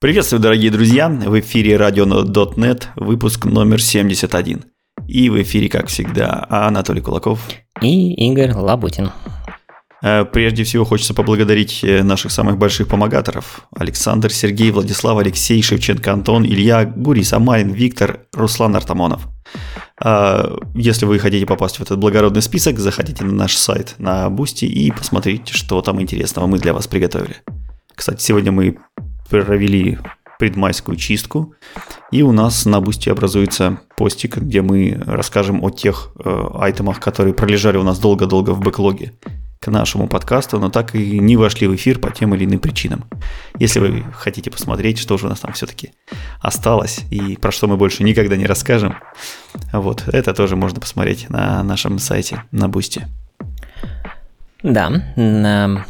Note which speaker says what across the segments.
Speaker 1: Приветствую, дорогие друзья! В эфире RadioDotNet, выпуск номер 71. И в эфире, как всегда, Анатолий Кулаков
Speaker 2: и Игорь Лабутин.
Speaker 1: Э, прежде всего хочется поблагодарить э, наших самых больших помогаторов. Александр, Сергей, Владислав, Алексей, Шевченко, Антон, Илья, Гурий, Самарин, Виктор, Руслан Артамонов. Э, если вы хотите попасть в этот благородный список, заходите на наш сайт на Бусти и посмотрите, что там интересного мы для вас приготовили. Кстати, сегодня мы провели предмайскую чистку, и у нас на Бусти образуется постик, где мы расскажем о тех э, item ах, которые пролежали у нас долго-долго в бэклоге к нашему подкасту, но так и не вошли в эфир по тем или иным причинам. Если вы хотите посмотреть, что же у нас там все-таки осталось и про что мы больше никогда не расскажем, вот, это тоже можно посмотреть на нашем сайте на Бусти.
Speaker 2: Да, на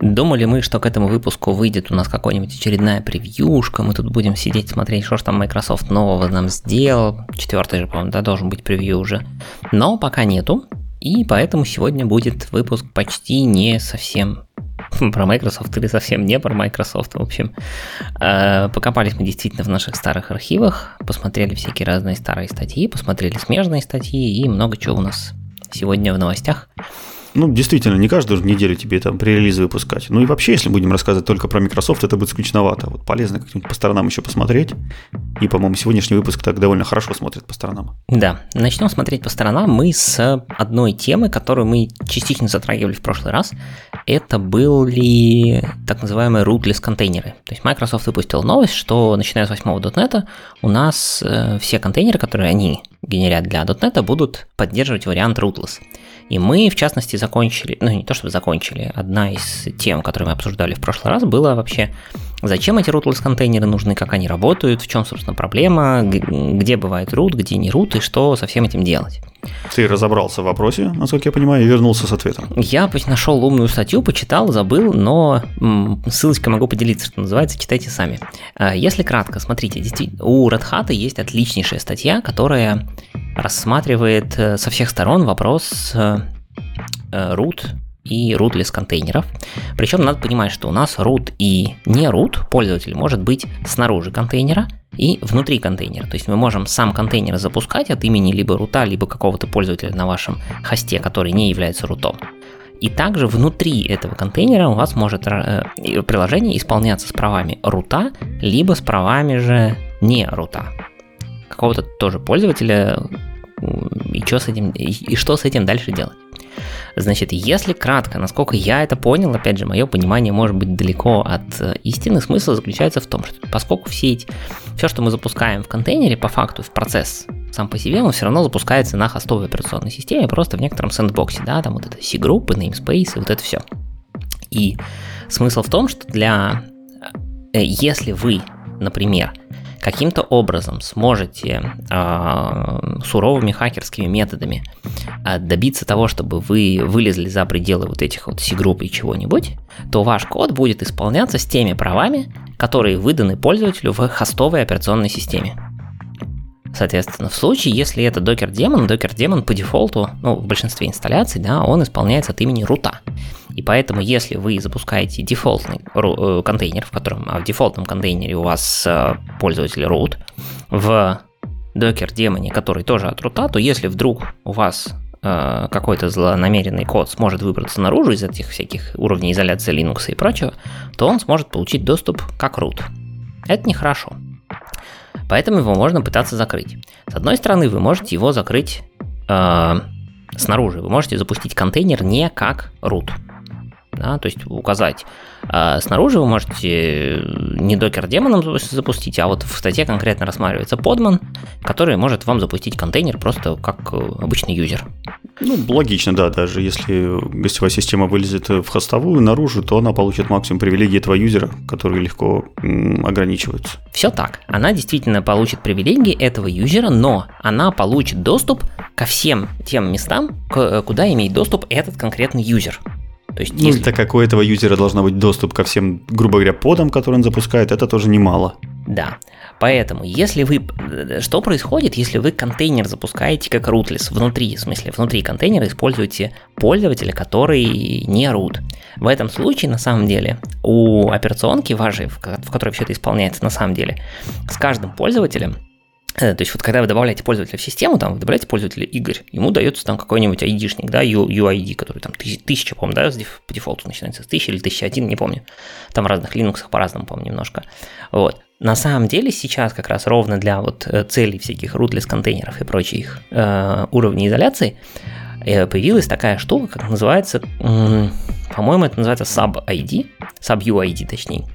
Speaker 2: Думали мы, что к этому выпуску выйдет у нас какая-нибудь очередная превьюшка, мы тут будем сидеть смотреть, что же там Microsoft нового нам сделал. Четвертый же, по-моему, да, должен быть превью уже. Но пока нету, и поэтому сегодня будет выпуск почти не совсем про Microsoft или совсем не про Microsoft, в общем. Э, покопались мы действительно в наших старых архивах, посмотрели всякие разные старые статьи, посмотрели смежные статьи и много чего у нас сегодня в новостях.
Speaker 1: Ну, действительно, не каждую неделю тебе там пререлизы выпускать. Ну и вообще, если будем рассказывать только про Microsoft, это будет скучновато. Вот полезно как-нибудь по сторонам еще посмотреть. И, по-моему, сегодняшний выпуск так довольно хорошо смотрит по сторонам.
Speaker 2: Да, начнем смотреть по сторонам мы с одной темы, которую мы частично затрагивали в прошлый раз. Это были так называемые rootless контейнеры. То есть Microsoft выпустил новость, что начиная с 8 .NET у нас э, все контейнеры, которые они генерят для .NET, будут поддерживать вариант rootless. И мы, в частности, закончили, ну не то чтобы закончили, одна из тем, которые мы обсуждали в прошлый раз, была вообще, зачем эти rootless контейнеры нужны, как они работают, в чем, собственно, проблема, где бывает root, где не root, и что со всем этим делать.
Speaker 1: Ты разобрался в вопросе, насколько я понимаю, и вернулся с ответом.
Speaker 2: Я нашел умную статью, почитал, забыл, но ссылочкой могу поделиться, что называется, читайте сами. А, если кратко, смотрите, у Red Hat есть отличнейшая статья, которая рассматривает э, со всех сторон вопрос э, э, root и rootless контейнеров. Причем надо понимать, что у нас root и не root пользователь может быть снаружи контейнера и внутри контейнера. То есть мы можем сам контейнер запускать от имени либо рута, либо какого-то пользователя на вашем хосте, который не является рутом. И также внутри этого контейнера у вас может э, приложение исполняться с правами рута, либо с правами же не рута. Какого-то тоже пользователя, и что с этим, и, и что с этим дальше делать. Значит, если кратко, насколько я это понял, опять же, мое понимание может быть далеко от э, истины, смысл заключается в том, что поскольку все эти, все, что мы запускаем в контейнере, по факту в процесс сам по себе, он все равно запускается на хостовой операционной системе, просто в некотором сэндбоксе, да, там вот это C-группы, namespace и вот это все. И смысл в том, что для, э, если вы, например, каким-то образом сможете э, суровыми хакерскими методами э, добиться того, чтобы вы вылезли за пределы вот этих вот C-групп и чего-нибудь, то ваш код будет исполняться с теми правами, которые выданы пользователю в хостовой операционной системе. Соответственно, в случае, если это Docker Daemon, Docker Daemon по дефолту, ну, в большинстве инсталляций, да, он исполняется от имени рута. И поэтому, если вы запускаете дефолтный э, контейнер, в котором, а в дефолтном контейнере у вас э, пользователь root, в Docker демоне, который тоже от рута, то если вдруг у вас э, какой-то злонамеренный код сможет выбраться наружу из этих всяких уровней изоляции Linux и прочего, то он сможет получить доступ как root. Это нехорошо. Поэтому его можно пытаться закрыть. С одной стороны, вы можете его закрыть э, снаружи. Вы можете запустить контейнер не как root да, то есть указать. А снаружи вы можете не докер демоном запустить, а вот в статье конкретно рассматривается подман, который может вам запустить контейнер просто как обычный юзер.
Speaker 1: Ну, логично, да, даже если гостевая система вылезет в хостовую наружу, то она получит максимум привилегий этого юзера, которые легко м, ограничиваются.
Speaker 2: Все так, она действительно получит привилегии этого юзера, но она получит доступ ко всем тем местам, куда имеет доступ этот конкретный юзер.
Speaker 1: То есть, ну, если... так как у этого юзера должна быть доступ ко всем, грубо говоря, подам, которые он запускает, это тоже немало.
Speaker 2: Да. Поэтому, если вы... Что происходит, если вы контейнер запускаете как rootless внутри, в смысле, внутри контейнера используете пользователя, который не root? В этом случае, на самом деле, у операционки вашей, в которой все это исполняется на самом деле, с каждым пользователем Э, то есть вот когда вы добавляете пользователя в систему, там вы добавляете пользователя Игорь, ему дается там какой-нибудь ID-шник, да, UID, который там тысяча, по-моему, да, по дефолту начинается с тысячи или тысяча один, не помню. Там в разных Linux по-разному, помню, немножко. Вот. На самом деле сейчас как раз ровно для вот э, целей всяких rootless контейнеров и прочих э, уровней изоляции э, появилась такая штука, как называется, э, по-моему, это называется sub-ID, sub-UID точнее.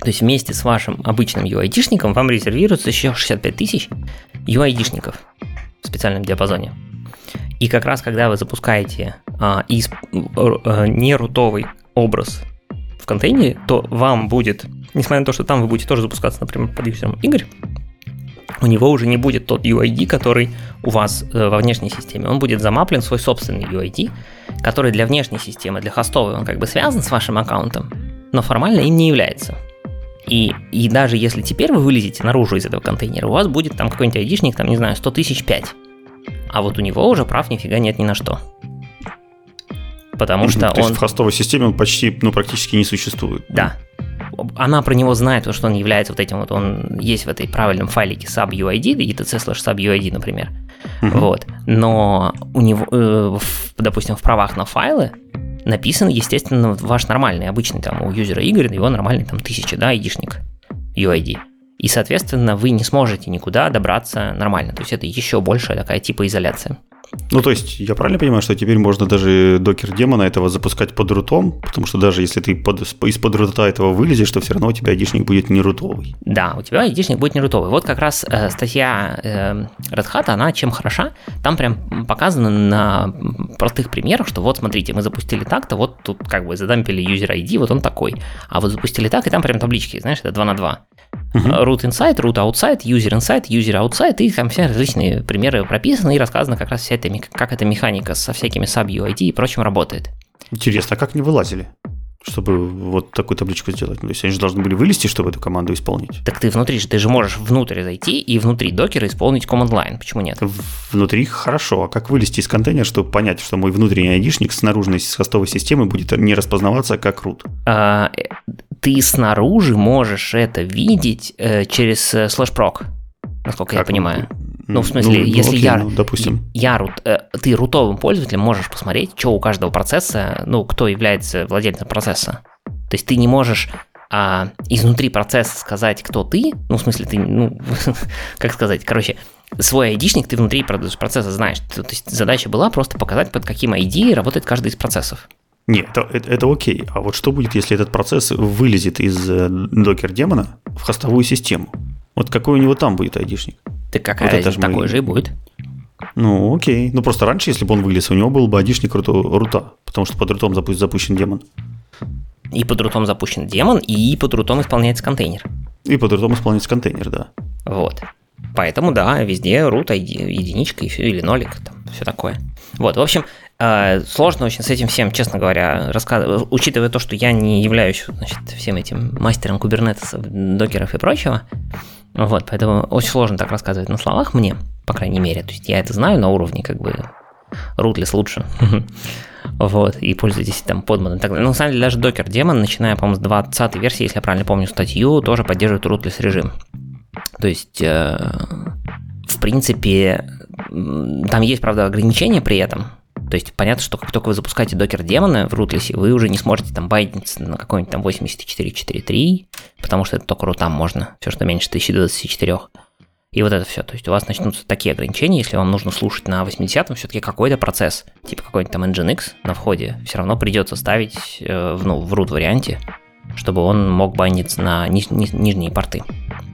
Speaker 2: То есть вместе с вашим обычным UID-шником вам резервируется еще 65 тысяч UID-шников в специальном диапазоне. И как раз когда вы запускаете а, из, а, нерутовый образ в контейнере, то вам будет, несмотря на то, что там вы будете тоже запускаться, например, под юзером Игорь, у него уже не будет тот UID, который у вас э, во внешней системе. Он будет замаплен свой собственный UID, который для внешней системы, для хостовой, он как бы связан с вашим аккаунтом, но формально им не является. И, и даже если теперь вы вылезете наружу из этого контейнера, у вас будет там какой-нибудь айдишник, там, не знаю, 100 тысяч 5. А вот у него уже прав нифига нет ни на что. Потому что
Speaker 1: То
Speaker 2: он...
Speaker 1: в хостовой системе он почти, ну, практически не существует.
Speaker 2: Да. Она про него знает, что он является вот этим вот, он есть в этой правильном файлике sub-UID, etc slash sub-UID, например. Uh-huh. Вот. Но у него, э, в, допустим, в правах на файлы написан, естественно, ваш нормальный, обычный там у юзера Игоря, его нормальный там тысяча, да, айдишник UID. И, соответственно, вы не сможете никуда добраться нормально. То есть это еще большая такая типа изоляция.
Speaker 1: Ну, то есть, я правильно понимаю, что теперь можно даже докер демона этого запускать под рутом, потому что даже если ты под, из-под рута этого вылезешь, то все равно у тебя айдишник будет не рутовый.
Speaker 2: Да, у тебя айдишник будет не рутовый. Вот как раз э, статья э, Red Hat, она чем хороша, там прям показано на простых примерах, что вот смотрите, мы запустили так-то, вот тут как бы задампили user ID, вот он такой. А вот запустили так, и там прям таблички, знаешь, это 2 на 2. Uh-huh. Root inside, root outside, user inside, user outside, и там все различные примеры прописаны и рассказано как раз вся эта, как эта механика со всякими sub-UID и прочим работает.
Speaker 1: Интересно, а как не вылазили? чтобы вот такую табличку сделать. То есть они же должны были вылезти, чтобы эту команду исполнить.
Speaker 2: Так ты внутри же, ты же можешь внутрь зайти и внутри докера исполнить command line. Почему нет?
Speaker 1: Внутри хорошо. А как вылезти из контейнера, чтобы понять, что мой внутренний айдишник с наружной с хостовой системы будет не распознаваться как root?
Speaker 2: А, э, ты снаружи можешь это видеть э, через э, proc, насколько как я понимаю. Ну, в смысле, ну, если окей, я, ну,
Speaker 1: допустим.
Speaker 2: я рут, э, ты рутовым пользователем можешь посмотреть, что у каждого процесса, ну, кто является владельцем процесса. То есть ты не можешь а, изнутри процесса сказать, кто ты, ну, в смысле, ты, ну, как сказать, короче, свой айдишник ты внутри процесса знаешь. То есть задача была просто показать, под каким ID работает каждый из процессов.
Speaker 1: Нет, это, это, это окей. А вот что будет, если этот процесс вылезет из докер-демона э, в хостовую систему? Вот какой у него там будет айдишник?
Speaker 2: Так какая вот разница, такой мы... же и будет.
Speaker 1: Ну, окей. Ну, просто раньше, если бы он вылез, у него был бы айдишник рута, потому что под рутом запущен демон.
Speaker 2: И под рутом запущен демон, и под рутом исполняется контейнер.
Speaker 1: И под рутом исполняется контейнер, да.
Speaker 2: Вот. Поэтому, да, везде root единичка или нолик, там, все такое. Вот, в общем, сложно очень с этим всем, честно говоря, рассказывать, учитывая то, что я не являюсь значит, всем этим мастером кубернетесов, докеров и прочего, вот, поэтому очень сложно так рассказывать на словах мне, по крайней мере. То есть я это знаю на уровне как бы Rootless лучше. вот, и пользуйтесь там подманом и так далее. Но на самом деле даже Docker Daemon, начиная, по-моему, с 20 версии, если я правильно помню статью, тоже поддерживает Rootless режим. То есть, э, в принципе, там есть, правда, ограничения при этом, то есть понятно, что как только вы запускаете докер демона в Rootless, вы уже не сможете там байдиться на какой-нибудь там 84.4.3, потому что это только рутам можно, все, что меньше 1024. И вот это все. То есть у вас начнутся такие ограничения, если вам нужно слушать на 80-м, все-таки какой-то процесс, типа какой-нибудь там Nginx на входе, все равно придется ставить э, в, ну, в root варианте, чтобы он мог бандиться на ни- ни- нижние порты.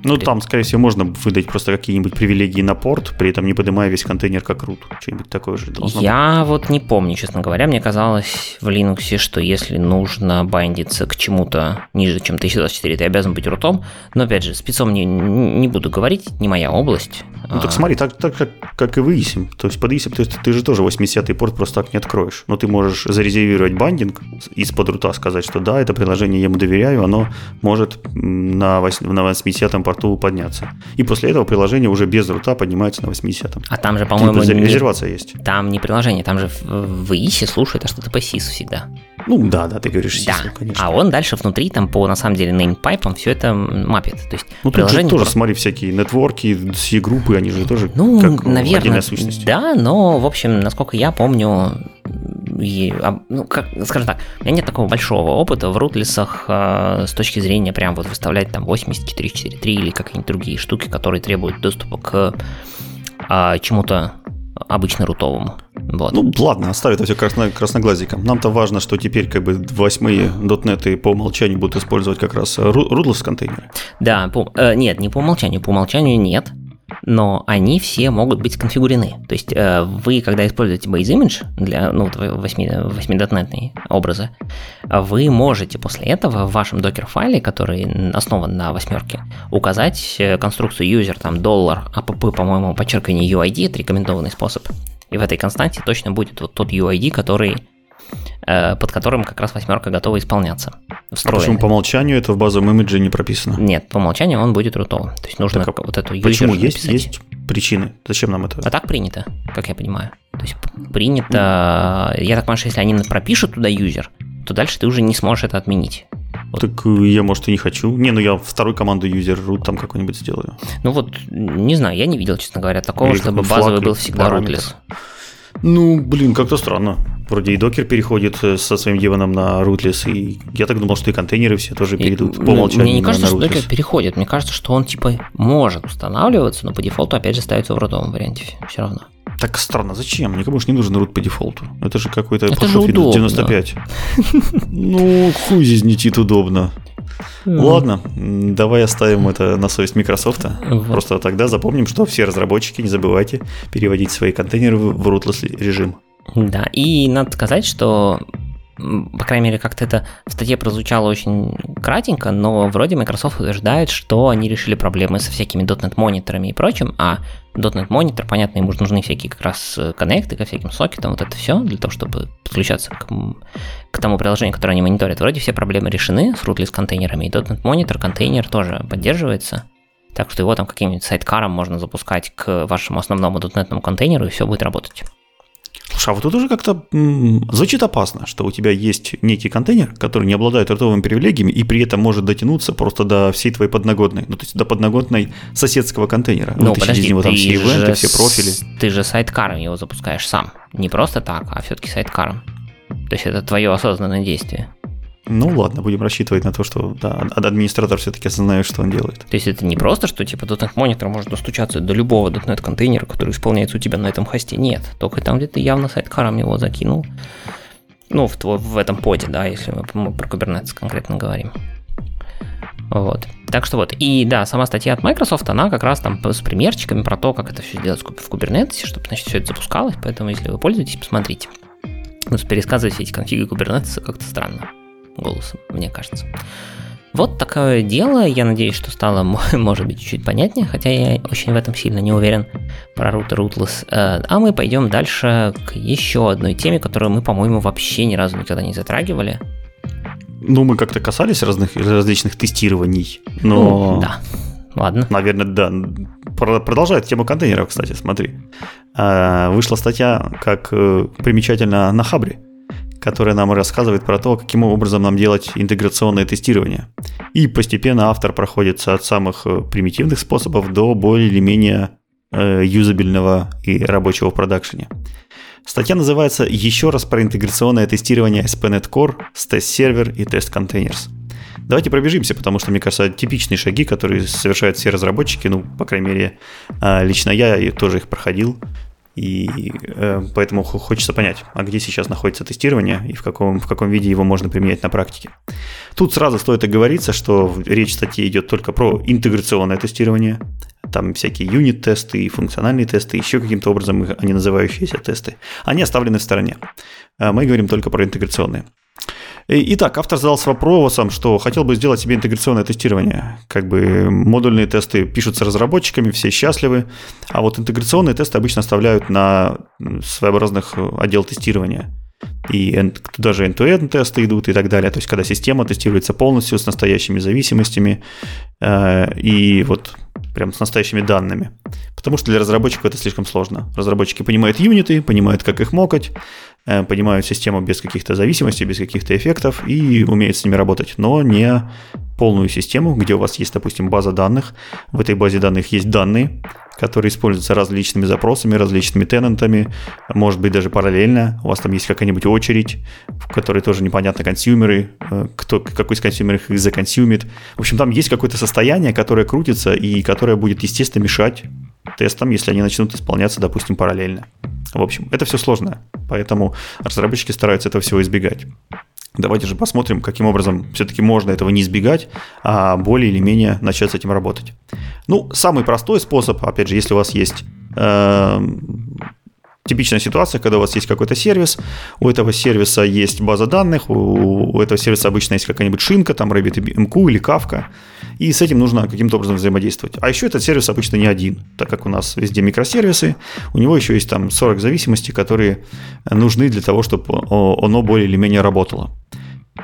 Speaker 1: Ну, там, скорее всего, можно выдать просто какие-нибудь привилегии на порт, при этом не поднимая весь контейнер как root. Что-нибудь такое же должно
Speaker 2: Я быть. вот не помню, честно говоря. Мне казалось в Linux, что если нужно бандиться к чему-то ниже, чем 1024, ты обязан быть рутом. Но, опять же, спецом не, не буду говорить, не моя область.
Speaker 1: Ну, так а. смотри, так, так как, как и ESIM. То есть под то есть, ты же тоже 80-й порт просто так не откроешь. Но ты можешь зарезервировать бандинг из-под рута, сказать, что да, это приложение ему доверяю, оно может на 80-м порту подняться. И после этого приложение уже без рута поднимается на 80-м.
Speaker 2: А там же, по-моему,
Speaker 1: резервация есть.
Speaker 2: Там не приложение, там же в ИИСе слушает, а что-то по SIS всегда.
Speaker 1: Ну да, да, ты говоришь
Speaker 2: SIS, да. конечно. А он дальше внутри, там по, на самом деле, неймпайпам все это мапит. То есть
Speaker 1: ну, приложение... тоже, смотри, всякие нетворки, все группы, они же тоже
Speaker 2: ну, как наверное, сущность. Да, но, в общем, насколько я помню, и, ну, как, скажем так, у меня нет такого большого опыта в рутлисах э, с точки зрения прям вот выставлять там 84.4.3 или какие-нибудь другие штуки, которые требуют доступа к э, чему-то обычно рутовому. Вот.
Speaker 1: Ну, ладно, оставь это все красно, красноглазиком. Нам-то важно, что теперь как бы восьмые дотнеты по умолчанию будут использовать как раз рудлес контейнеры.
Speaker 2: Да, по, э, нет, не по умолчанию, по умолчанию нет но они все могут быть сконфигурены. То есть э, вы, когда используете base image для ну, 8.0 образа, вы можете после этого в вашем докер-файле, который основан на восьмерке, указать э, конструкцию user там доллар app, по-моему, подчеркивание UID, это рекомендованный способ. И в этой константе точно будет вот тот UID, который под которым как раз восьмерка готова исполняться.
Speaker 1: Встроенный. А почему по умолчанию это в базовом имидже не прописано?
Speaker 2: Нет, по умолчанию он будет рутовым. То есть нужно так, вот эту
Speaker 1: Почему есть, есть причины? Зачем нам это?
Speaker 2: А так принято, как я понимаю. То есть принято, я так понимаю, что если они пропишут туда юзер, то дальше ты уже не сможешь это отменить.
Speaker 1: Вот. Так э, я, может, и не хочу. Не, ну я вторую команду юзер root там какой-нибудь сделаю.
Speaker 2: Ну вот, не знаю, я не видел, честно говоря, такого, Или чтобы базовый был всегда rootless.
Speaker 1: Ну, блин, как-то странно. Вроде и докер переходит э, со своим деваном на rootless, и я так думал, что и контейнеры все тоже перейдут и, по умолчанию
Speaker 2: Мне не кажется, на, на что докер переходит, мне кажется, что он типа может устанавливаться, но по дефолту опять же ставится в родовом варианте все равно.
Speaker 1: Так странно, зачем? Никому же не нужен root по дефолту. Это же какой-то же удобно. 95. Ну, хуй здесь нетит удобно. Ладно, давай оставим это на совесть Microsoft. Просто тогда запомним, что все разработчики, не забывайте переводить свои контейнеры в rootless режим.
Speaker 2: Да, и надо сказать, что по крайней мере, как-то это в статье прозвучало очень кратенько, но вроде Microsoft утверждает, что они решили проблемы со всякими .NET мониторами и прочим, а .NET монитор, понятно, ему нужны всякие как раз коннекты ко всяким сокетам, вот это все, для того, чтобы подключаться к, к тому приложению, которое они мониторят. Вроде все проблемы решены с rootless контейнерами, и .NET монитор, контейнер тоже поддерживается, так что его там каким-нибудь сайткаром можно запускать к вашему основному .NET контейнеру, и все будет работать.
Speaker 1: Слушай, а вот тут уже как-то м- звучит опасно, что у тебя есть некий контейнер, который не обладает ротовыми привилегиями и при этом может дотянуться просто до всей твоей подноготной, ну то есть до подноготной соседского контейнера.
Speaker 2: Ну, подожди, из него там все ивенты, все профили. Ты же сайткаром его запускаешь сам. Не просто так, а все-таки сайткаром. То есть это твое осознанное действие.
Speaker 1: Ну ладно, будем рассчитывать на то, что да, администратор все-таки осознает, что он делает.
Speaker 2: То есть это не просто, что типа .NET монитор может достучаться до любого .NET контейнера, который исполняется у тебя на этом хосте. Нет, только там, где ты явно сайткаром его закинул. Ну, в, в этом поде, да, если мы про Kubernetes конкретно говорим. Вот. Так что вот. И да, сама статья от Microsoft, она как раз там с примерчиками про то, как это все делать в Kubernetes, чтобы, значит, все это запускалось. Поэтому, если вы пользуетесь, посмотрите. Но пересказывать все эти конфиги Kubernetes как-то странно голосом, мне кажется. Вот такое дело. Я надеюсь, что стало, может быть, чуть-чуть понятнее, хотя я очень в этом сильно не уверен про root rootless. Э, а мы пойдем дальше к еще одной теме, которую мы, по-моему, вообще ни разу никогда не затрагивали.
Speaker 1: Ну, мы как-то касались разных различных тестирований, но...
Speaker 2: Ну, да. Ладно.
Speaker 1: Наверное, да. Продолжает тему контейнеров, кстати, смотри. Э, вышла статья, как э, примечательно, на Хабре которая нам рассказывает про то, каким образом нам делать интеграционное тестирование. И постепенно автор проходится от самых э, примитивных способов до более или менее э, юзабельного и рабочего в продакшене. Статья называется «Еще раз про интеграционное тестирование SPNet Core с тест-сервер и тест-контейнерс». Давайте пробежимся, потому что, мне кажется, типичные шаги, которые совершают все разработчики, ну, по крайней мере, а, лично я тоже их проходил, И э, поэтому хочется понять, а где сейчас находится тестирование и в каком, в каком виде его можно применять на практике. Тут сразу стоит оговориться, что речь в статье идет только про интеграционное тестирование. Там всякие юнит-тесты и функциональные тесты, еще каким-то образом они называющиеся тесты. Они оставлены в стороне. А мы говорим только про интеграционные. Итак, автор задался вопросом, что хотел бы сделать себе интеграционное тестирование. Как бы модульные тесты пишутся разработчиками, все счастливы, а вот интеграционные тесты обычно оставляют на своеобразных э, отдел тестирования. И даже end-to-end тесты идут и так далее. То есть, когда система тестируется полностью с настоящими зависимостями э, и вот прям с настоящими данными. Потому что для разработчиков это слишком сложно. Разработчики понимают юниты, понимают, как их мокать, Э, понимают систему без каких-то зависимостей, без каких-то эффектов и умеют с ними работать, но не полную систему, где у вас есть, допустим, база данных. В этой базе данных есть данные, которые используются различными запросами, различными тенантами, может быть, даже параллельно. У вас там есть какая-нибудь очередь, в которой тоже непонятно консюмеры, э, кто, какой из консюмеров их законсюмит. В общем, там есть какое-то состояние, которое крутится и которое будет, естественно, мешать тестам, если они начнут исполняться, допустим, параллельно. В общем, это все сложно, поэтому разработчики стараются этого всего избегать. Давайте же посмотрим, каким образом все-таки можно этого не избегать, а более или менее начать с этим работать. Ну, самый простой способ, опять же, если у вас есть э, типичная ситуация, когда у вас есть какой-то сервис, у этого сервиса есть база данных, у, у этого сервиса обычно есть какая-нибудь шинка, там RabbitMQ или Kafka, и с этим нужно каким-то образом взаимодействовать. А еще этот сервис обычно не один, так как у нас везде микросервисы, у него еще есть там 40 зависимостей, которые нужны для того, чтобы оно более или менее работало.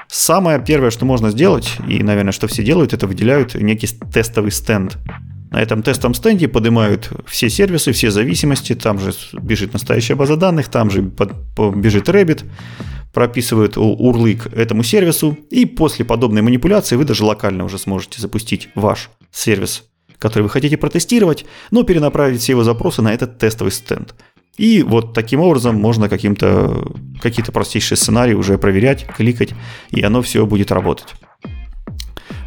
Speaker 1: Самое первое, что можно сделать, и, наверное, что все делают, это выделяют некий тестовый стенд. На этом тестовом стенде поднимают все сервисы, все зависимости, там же бежит настоящая база данных, там же бежит Rabbit, прописывают URL к этому сервису, и после подобной манипуляции вы даже локально уже сможете запустить ваш сервис, который вы хотите протестировать, но перенаправить все его запросы на этот тестовый стенд. И вот таким образом можно каким-то, какие-то простейшие сценарии уже проверять, кликать, и оно все будет работать.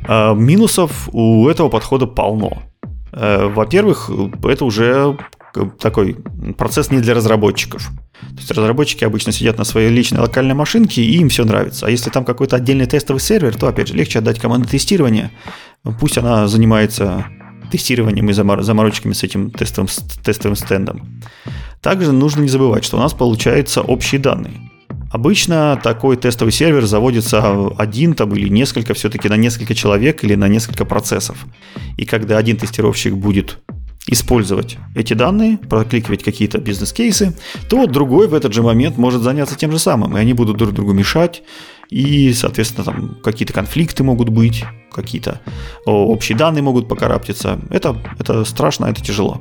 Speaker 1: А, минусов у этого подхода полно. Э, во-первых, это уже такой процесс не для разработчиков. То есть разработчики обычно сидят на своей личной локальной машинке, и им все нравится. А если там какой-то отдельный тестовый сервер, то, опять же, легче отдать команду тестирования. Пусть она занимается тестированием и заморочками с этим тестовым, тестовым стендом. Также нужно не забывать, что у нас получаются общие данные. Обычно такой тестовый сервер заводится один там или несколько, все-таки на несколько человек или на несколько процессов. И когда один тестировщик будет использовать эти данные, прокликивать какие-то бизнес-кейсы, то другой в этот же момент может заняться тем же самым, и они будут друг другу мешать, и, соответственно, там какие-то конфликты могут быть, какие-то общие данные могут покараптиться. Это, это страшно, это тяжело.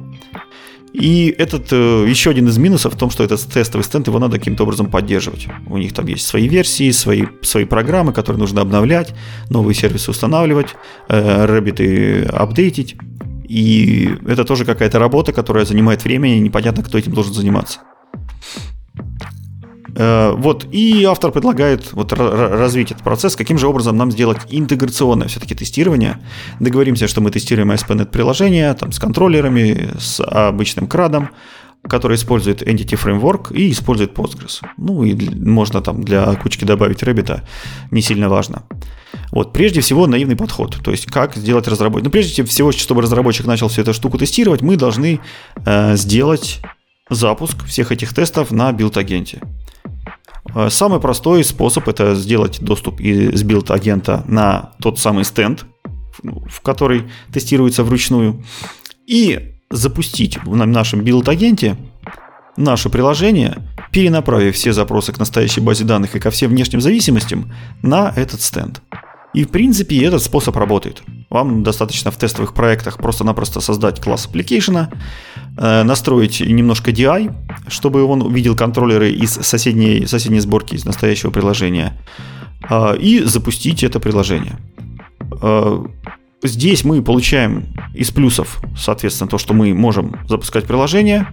Speaker 1: И этот э, еще один из минусов в том, что этот тестовый стенд, его надо каким-то образом поддерживать. У них там есть свои версии, свои, свои программы, которые нужно обновлять, новые сервисы устанавливать, э, Rabbit апдейтить. И это тоже какая-то работа, которая занимает время, и непонятно, кто этим должен заниматься. Э, вот, и автор предлагает вот развить этот процесс, каким же образом нам сделать интеграционное все-таки тестирование. Договоримся, что мы тестируем ASP.NET приложение там, с контроллерами, с обычным CRUD ом, который использует Entity Framework и использует Postgres. Ну и можно там для кучки добавить Rabbit, не сильно важно. Вот, прежде всего, наивный подход. То есть, как сделать разработчик. Ну, прежде всего, чтобы разработчик начал всю эту штуку тестировать, мы должны э, сделать запуск всех этих тестов на билд-агенте. Э, самый простой способ это сделать доступ из билд-агента на тот самый стенд, в который тестируется вручную, и запустить в нашем билд-агенте наше приложение, перенаправив все запросы к настоящей базе данных и ко всем внешним зависимостям на этот стенд. И в принципе этот способ работает. Вам достаточно в тестовых проектах просто-напросто создать класс application, э, настроить немножко DI, чтобы он увидел контроллеры из соседней, соседней сборки, из настоящего приложения, э, и запустить это приложение. Э, здесь мы получаем из плюсов, соответственно, то, что мы можем запускать приложение,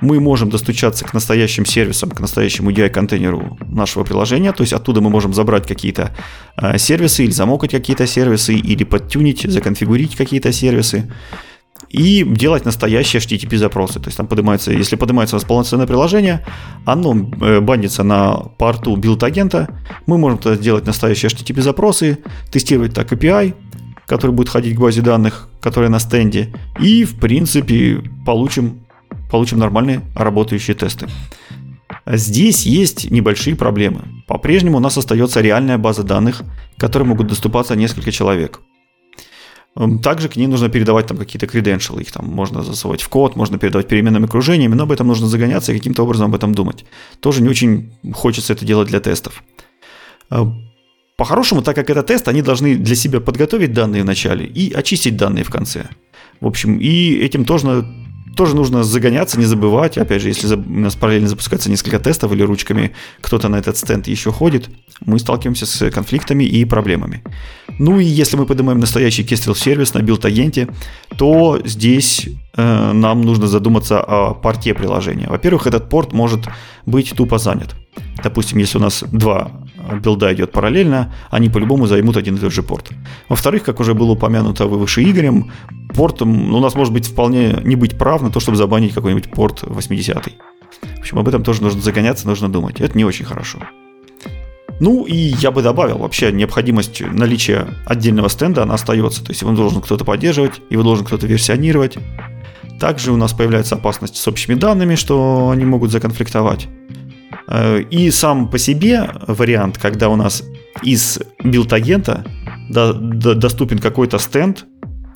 Speaker 1: мы можем достучаться к настоящим сервисам, к настоящему UI-контейнеру нашего приложения, то есть оттуда мы можем забрать какие-то э, сервисы или замокать какие-то сервисы, или подтюнить, законфигурить какие-то сервисы. и делать настоящие HTTP запросы. То есть там поднимается, если поднимается у нас полноценное приложение, оно э, bind ится на порту билд-агента, мы можем тогда сделать настоящие HTTP запросы, тестировать так API, который будет ходить к базе данных, которая на стенде, и в принципе получим, получим нормальные работающие тесты. Здесь есть небольшие проблемы. По-прежнему у нас остается реальная база данных, к которой могут доступаться несколько человек. Также к ней нужно передавать там какие-то credentials, их там можно засовывать в код, можно передавать переменными окружениями, но об этом нужно загоняться и каким-то образом об этом думать. Тоже не очень хочется это делать для тестов. Эм, по-хорошему, так как это тест, они должны для себя подготовить данные в начале и очистить данные в конце. В общем, и этим тоже тоже нужно загоняться, не забывать. Опять же, если у нас параллельно запускается несколько тестов или ручками кто-то на этот стенд еще ходит, мы сталкиваемся с конфликтами и проблемами. Ну и если мы поднимаем настоящий Kestrel сервис на билд-агенте, то здесь э, нам нужно задуматься о порте приложения. Во-первых, этот порт может быть тупо занят. Допустим, если у нас два билда идет параллельно, они по-любому займут один и тот же порт. Во-вторых, как уже было упомянуто выше Игорем, портом у нас может быть вполне не быть прав на то, чтобы забанить какой-нибудь порт 80 В общем, об этом тоже нужно загоняться, нужно думать. Это не очень хорошо. Ну и я бы добавил, вообще необходимость наличия отдельного стенда, она остается. То есть его должен кто-то поддерживать, его должен кто-то версионировать. Также у нас появляется опасность с общими данными, что они могут законфликтовать. Э, и сам по себе вариант, когда у нас из билд-агента доступен какой-то стенд,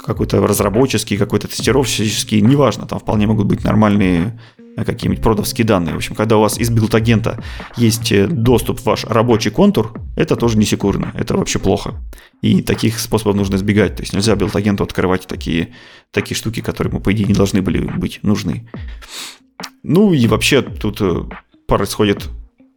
Speaker 1: какой-то разработческий, какой-то тестировщический, неважно, там вполне могут быть нормальные э, какие-нибудь продовские данные. В общем, когда у вас из билд-агента есть э, доступ в ваш рабочий контур, это тоже не секурно, это вообще плохо. И таких способов нужно избегать. То есть нельзя билд-агенту открывать такие, такие штуки, которые по идее, не должны были быть нужны. Ну и вообще тут происходит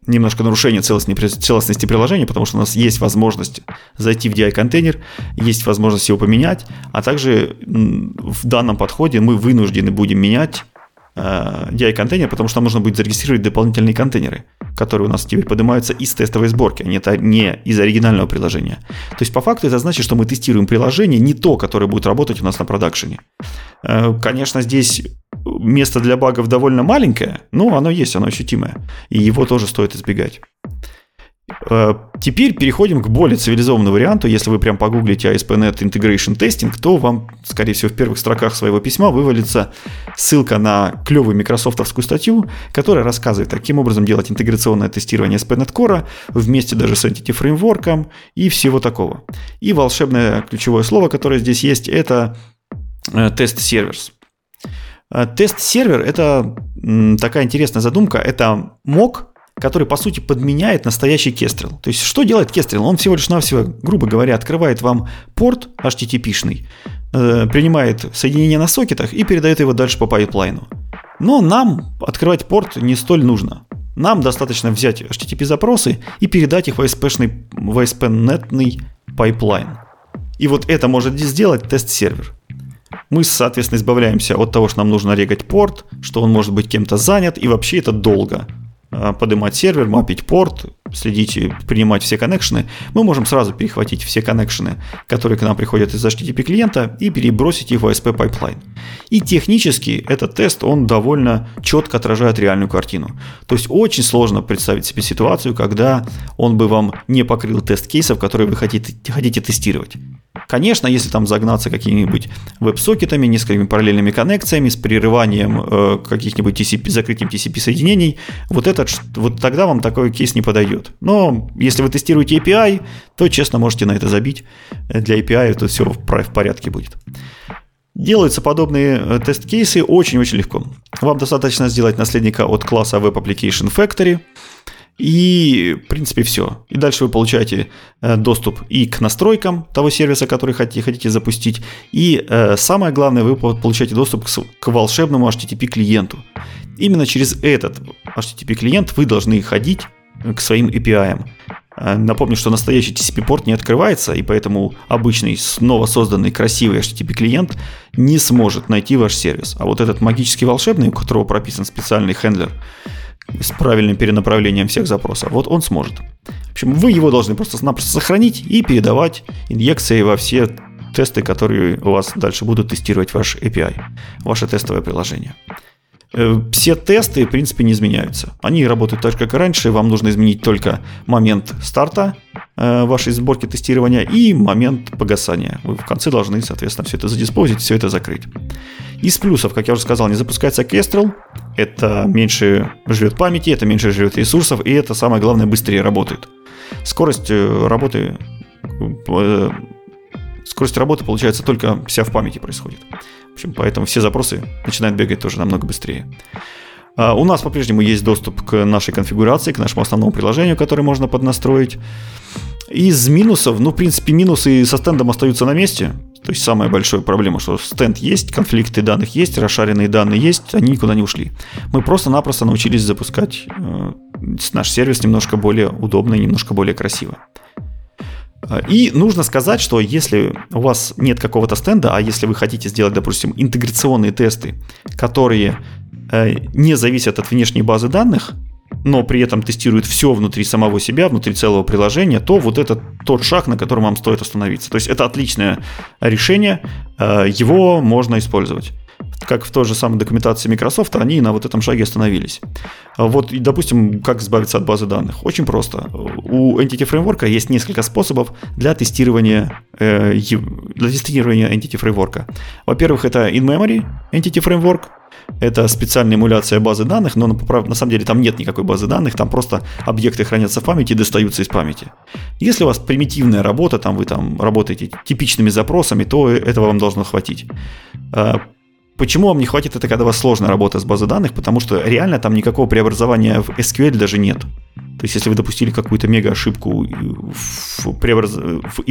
Speaker 1: немножко нарушение целостности приложения, потому что у нас есть возможность зайти в DI-контейнер, есть возможность его поменять, а также в данном подходе мы вынуждены будем менять э, DI-контейнер, потому что нам нужно будет зарегистрировать дополнительные контейнеры, которые у нас теперь поднимаются из тестовой сборки, а не, из оригинального приложения. То есть по факту это значит, что мы тестируем приложение не то, которое будет работать у нас на продакшене. Э, конечно, здесь место для багов довольно маленькое, но оно есть, оно ощутимое. И его тоже стоит избегать. Э, теперь переходим к более цивилизованному варианту. Если вы прям погуглите ASP.NET Integration Testing, то вам, скорее всего, в первых строках своего письма вывалится ссылка на клевую микрософтовскую статью, которая рассказывает, каким образом делать интеграционное тестирование ASP.NET Core вместе даже с Entity Framework и всего такого. И волшебное ключевое слово, которое здесь есть, это test server. Test server – это такая интересная задумка. Это мок, который, по сути, подменяет настоящий Kestrel. То есть, что делает Kestrel? Он всего лишь навсего, грубо говоря, открывает вам порт HTTP шный, э, принимает соединение на сокетах и передает его дальше по пайплайну. Но нам открывать порт не столь нужно. Нам достаточно взять HTTP-запросы и передать их в ASP.NET в ASP pipeline. И вот это может сделать test server. Мы, соответственно, избавляемся от того, что нам нужно регать порт, что он может быть кем-то занят, и вообще это долго. А, поднимать сервер, мапить порт, следить и принимать все коннекшены, мы можем сразу перехватить все коннекшены, которые к нам приходят из HTTP клиента и перебросить их в ASP pipeline. И технически этот тест, он довольно четко отражает реальную картину. То есть очень сложно представить себе ситуацию, когда он бы вам не покрыл тест кейсов, которые вы хотите, хотите тестировать. Конечно, если там загнаться какими-нибудь веб-сокетами, несколькими параллельными коннекциями, с прерыванием э, каких-нибудь TCP, закрытием TCP-соединений, вот, этот, вот тогда вам такой кейс не подойдет. Но если вы тестируете API, то честно можете на это забить. Для API это все в порядке будет. Делаются подобные э, тест-кейсы очень-очень легко. Вам достаточно сделать наследника от класса Web Application Factory – и, в принципе, все. И дальше вы получаете э, доступ и к настройкам того сервиса, который хотите, хотите запустить. И э, самое главное, вы получаете доступ к волшебному HTTP клиенту. Именно через этот HTTP клиент вы должны ходить к своим API. Э, напомню, что настоящий TCP-порт не открывается, и поэтому обычный, снова созданный красивый HTTP-клиент не сможет найти ваш сервис. А вот этот магический волшебный, у которого прописан специальный хендлер, с правильным перенаправлением всех запросов, вот он сможет. В общем, вы его должны просто-напросто сохранить и передавать инъекции во все тесты, которые у вас дальше будут тестировать ваш API, ваше тестовое приложение. Э, все тесты, в принципе, не изменяются. Они работают так же, как и раньше. Вам нужно изменить только момент старта э, вашей сборки тестирования и момент погасания. Вы в конце должны, соответственно, все это задиспозить, все это закрыть. Из плюсов, как я уже сказал, не запускается Kestrel. Это меньше жрет памяти, это меньше жрет ресурсов, и это самое главное, быстрее работает. Скорость э, работы скорость работы, получается, только вся в памяти происходит. В общем, поэтому все запросы начинают бегать тоже намного быстрее. А, у нас по-прежнему есть доступ к нашей конфигурации, к нашему основному приложению, которое можно поднастроить. Из минусов, ну, в принципе, минусы со стендом остаются на месте. То есть самая большая проблема, что стенд есть, конфликты данных есть, расшаренные данные есть, они никуда не ушли. Мы просто-напросто научились запускать э, наш сервис немножко более удобно и немножко более красиво. А, и нужно сказать, что если у вас нет какого-то стенда, а если вы хотите сделать, допустим, интеграционные тесты, которые э, не зависят от внешней базы данных, но при этом тестируют все внутри самого себя, внутри целого приложения, то вот это тот шаг, на котором вам стоит остановиться. То есть это отличное решение, э, его можно использовать как в той же самой документации Microsoft, они на вот этом шаге остановились. Вот, допустим, как избавиться от базы данных? Очень просто. У Entity Framework есть несколько способов для тестирования, э, для тестирования Entity Framework. Во-первых, это in-memory Entity Framework, это специальная эмуляция базы данных, но на самом деле там нет никакой базы данных, там просто объекты хранятся в памяти и достаются из памяти. Если у вас примитивная работа, там вы там работаете типичными запросами, то этого вам должно хватить. Почему вам не хватит это, когда у вас сложная работа с базой данных? Потому что реально там никакого преобразования в SQL даже нет. То есть, если вы допустили какую-то мега ошибку и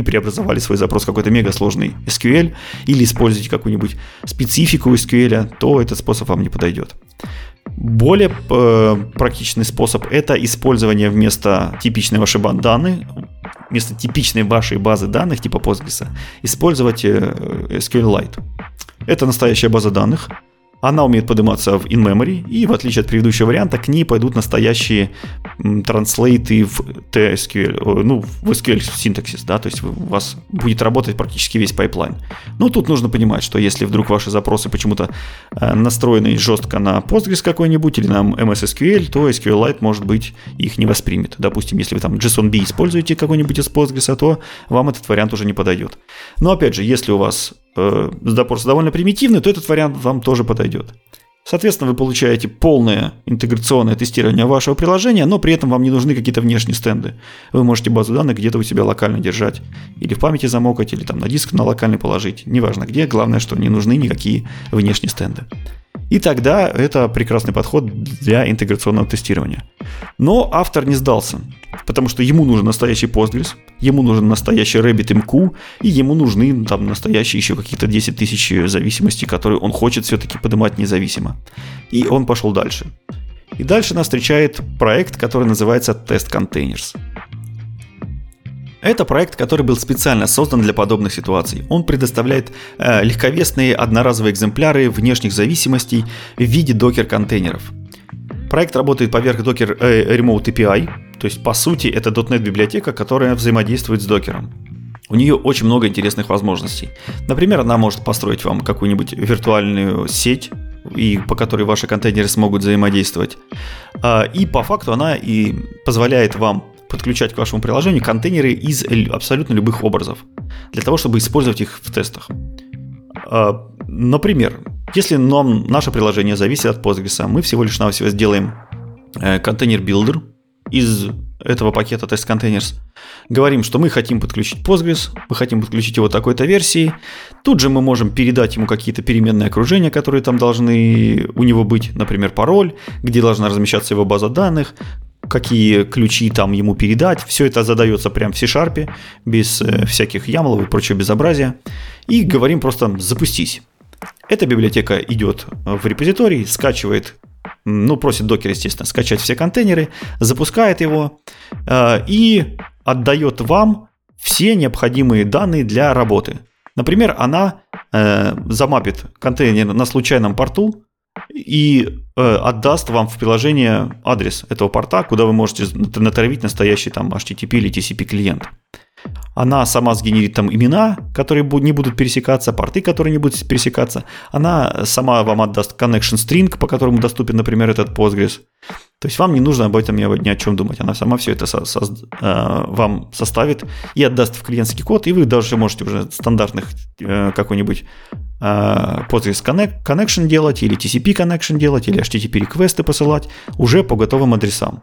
Speaker 1: преобразовали свой запрос в какой-то мега сложный SQL, или используете какую-нибудь специфику SQL, то этот способ вам не подойдет. Более э, практичный способ это использование вместо типичной вашей базы данных, вместо типичной вашей базы данных типа Postgres, использовать э, SQLite. Это настоящая база данных. Она умеет подниматься в in-memory, и в отличие от предыдущего варианта, к ней пойдут настоящие translate ы в TSQL, ну, в SQL синтаксис, да, то есть у вас будет работать практически весь pipeline. Но тут нужно понимать, что если вдруг ваши запросы почему-то э, настроены жестко на Postgres какой-нибудь или на MS SQL, то SQLite, может быть, их не воспримет. Допустим, если вы там JSONB используете какой-нибудь из Postgres, то вам этот вариант уже не подойдет. Но опять же, если у вас э, запрос довольно примитивный, то этот вариант вам тоже подойдет. Соответственно, вы получаете полное интеграционное тестирование вашего приложения, но при этом вам не нужны какие-то внешние стенды. Вы можете базу данных где-то у себя локально держать. Или в памяти замокать, или там на диск на локальный положить. Неважно где, главное, что не нужны никакие внешние стенды. И тогда это прекрасный подход для интеграционного тестирования. Но автор не сдался, потому что ему нужен настоящий Postgres, ему нужен настоящий RabbitMQ, и ему нужны там настоящие еще какие-то 10 тысяч зависимостей, которые он хочет все-таки поднимать независимо. И он пошел дальше. И дальше нас встречает проект, который называется Test Containers. Это проект, который был специально создан для подобных ситуаций. Он предоставляет э, легковесные одноразовые экземпляры внешних зависимостей в виде докер-контейнеров. Проект работает поверх Docker э, Remote API, то есть по сути это .NET библиотека, которая взаимодействует с докером. У нее очень много интересных возможностей. Например, она может построить вам какую-нибудь виртуальную сеть, и по которой ваши контейнеры смогут взаимодействовать. А, и по факту она и позволяет вам подключать к вашему приложению контейнеры из абсолютно любых образов, для того, чтобы использовать их в тестах. А, например, если нам наше приложение зависит от Postgres, мы всего лишь навсего сделаем э, контейнер Builder из этого пакета Test Containers. Говорим, что мы хотим подключить Postgres, мы хотим подключить его такой-то версии. Тут же мы можем передать ему какие-то переменные окружения, которые там должны у него быть, например, пароль, где должна размещаться его база данных, какие ключи там ему передать. Все это задается прямо в C-Sharp, без э, всяких ямлов и прочего безобразия. И говорим просто «запустись». Эта библиотека идет в репозиторий, скачивает, ну, просит докер, естественно, скачать все контейнеры, запускает его э, и отдает вам все необходимые данные для работы. Например, она э, замапит контейнер на случайном порту, и э, отдаст вам в приложение адрес этого порта, куда вы можете натравить настоящий там HTTP или TCP клиент. Она сама сгенерит там имена, которые не будут пересекаться, порты, которые не будут пересекаться. Она сама вам отдаст connection string, по которому доступен, например, этот Postgres. То есть вам не нужно об этом ни, о чем думать. Она сама все это со, со, э, вам составит и отдаст в клиентский код, и вы даже можете уже стандартных э, какой-нибудь э, Postgres connect, connection делать, или TCP connection делать, или HTTP реквесты посылать уже по готовым адресам.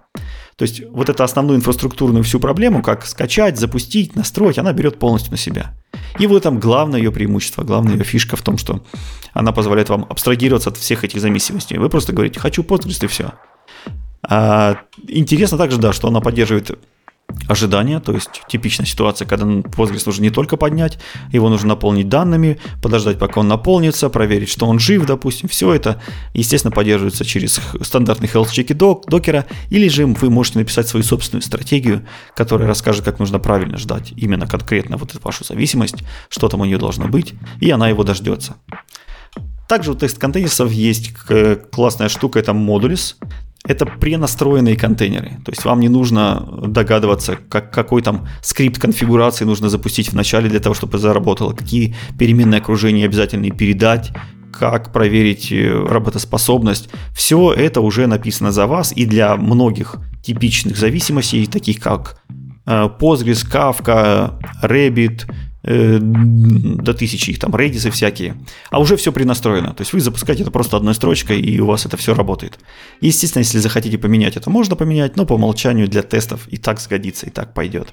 Speaker 1: То есть вот эту основную инфраструктурную всю проблему, как скачать, запустить, настроить, она берет полностью на себя. И в этом главное ее преимущество, главная ее фишка в том, что она позволяет вам абстрагироваться от всех этих зависимостей. Вы просто говорите, хочу Postgres и все. А, интересно также, да, что она поддерживает ожидания, то есть типичная ситуация, когда Postgres нужно не только поднять, его нужно наполнить данными, подождать, пока он наполнится, проверить, что он жив, допустим. Все это, естественно, поддерживается через стандартный health чеки док, докера, или же вы можете написать свою собственную стратегию, которая расскажет, как нужно правильно ждать именно конкретно вот эту вашу зависимость, что там у нее должно быть, и она его дождется. Также у тест-контейнерсов есть классная штука, это модулис это пренастроенные контейнеры. То есть вам не нужно догадываться, как, какой там скрипт конфигурации нужно запустить в начале для того, чтобы заработало, какие переменные окружения обязательно передать, как проверить э, работоспособность. Все это уже написано за вас и для многих типичных зависимостей, таких как э, Postgres, Kafka, Rabbit, до тысячи их там, Redis всякие, а уже все принастроено. То есть вы запускаете это просто одной строчкой, и у вас это все работает. Естественно, если захотите поменять это, можно поменять, но по умолчанию для тестов и так сгодится, и так пойдет.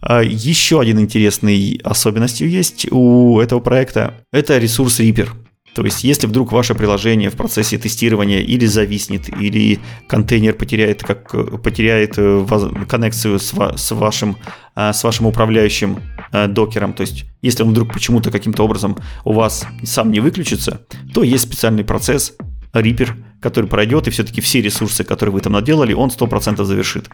Speaker 1: А еще один интересный особенностью есть у этого проекта. Это ресурс Reaper. То есть, если вдруг ваше приложение в процессе тестирования или зависнет, или контейнер потеряет, как, потеряет э, коннекцию с, с, вашим, э, с вашим управляющим э, Docker ом, то есть, если он вдруг почему-то каким-то образом у вас сам не выключится, то есть специальный процесс Reaper, который пройдет, и все-таки все ресурсы, которые вы там наделали, он 100% завершит.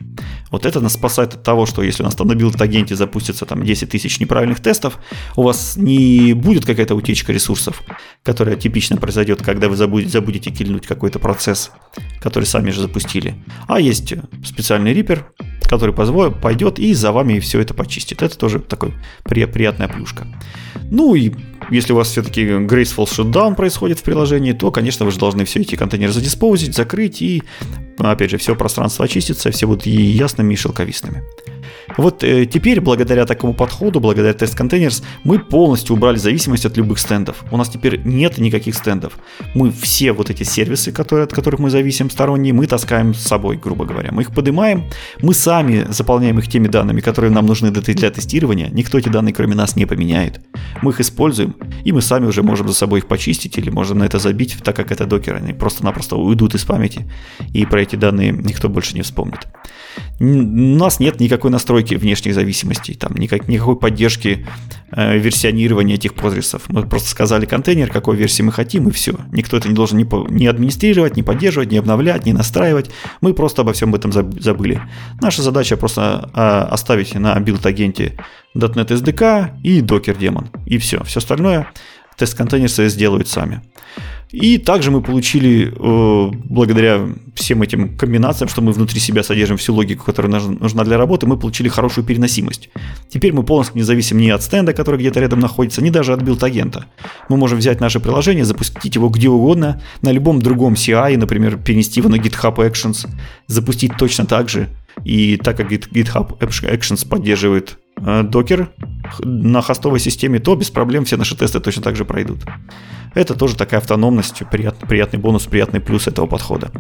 Speaker 1: Вот это нас спасает от того, что если у нас там на билд-агенте запустится там 10 тысяч неправильных тестов, у вас не будет какая-то утечка ресурсов, которая типично произойдет, когда вы забудете, забудете кильнуть какой-то процесс, который сами же запустили. А есть специальный рипер, который позволит, пойдет и за вами все это почистит. Это тоже такой приятная плюшка. Ну и если у вас все-таки graceful shutdown происходит в приложении, то, конечно, вы же должны все эти контейнеры задиспозить, закрыть, и, опять же, все пространство очистится, все будут ясными и шелковистыми. Вот э, теперь, благодаря такому подходу, благодаря Test Containers, мы полностью убрали зависимость от любых стендов. У нас теперь нет никаких стендов. Мы все вот эти сервисы, которые, от которых мы зависим сторонние, мы таскаем с собой, грубо говоря. Мы их поднимаем, мы сами заполняем их теми данными, которые нам нужны для тестирования. Никто эти данные, кроме нас, не поменяет. Мы их используем, и мы сами уже можем за собой их почистить или можем на это забить, так как это докеры. Они просто-напросто уйдут из памяти, и про эти данные никто больше не вспомнит. У нас нет никакой настройки внешних зависимостей, там никак, никакой поддержки э, версионирования этих Postgres. Мы просто сказали контейнер, какой версии мы хотим, и все. Никто это не должен ни, ни администрировать, ни поддерживать, ни обновлять, ни настраивать. Мы просто обо всем этом забыли. Наша задача просто э, оставить на билд-агенте .NET SDK и Docker daemon. И все. Все остальное Testcontainers сделают сами. И также мы получили, э, благодаря всем этим комбинациям, что мы внутри себя содержим всю логику, которая нужна для работы, мы получили хорошую переносимость. Теперь мы полностью не зависим ни от стенда, который где-то рядом находится, ни даже от билд-агента. Мы можем взять наше приложение, запустить его где угодно, на любом другом CI, например, перенести его на GitHub Actions, запустить точно так же. И так как GitHub Actions поддерживает Docker э, на хостовой системе, то без проблем все наши тесты точно так же пройдут. Это тоже такая автономность, приятный, приятный бонус, приятный плюс этого подхода.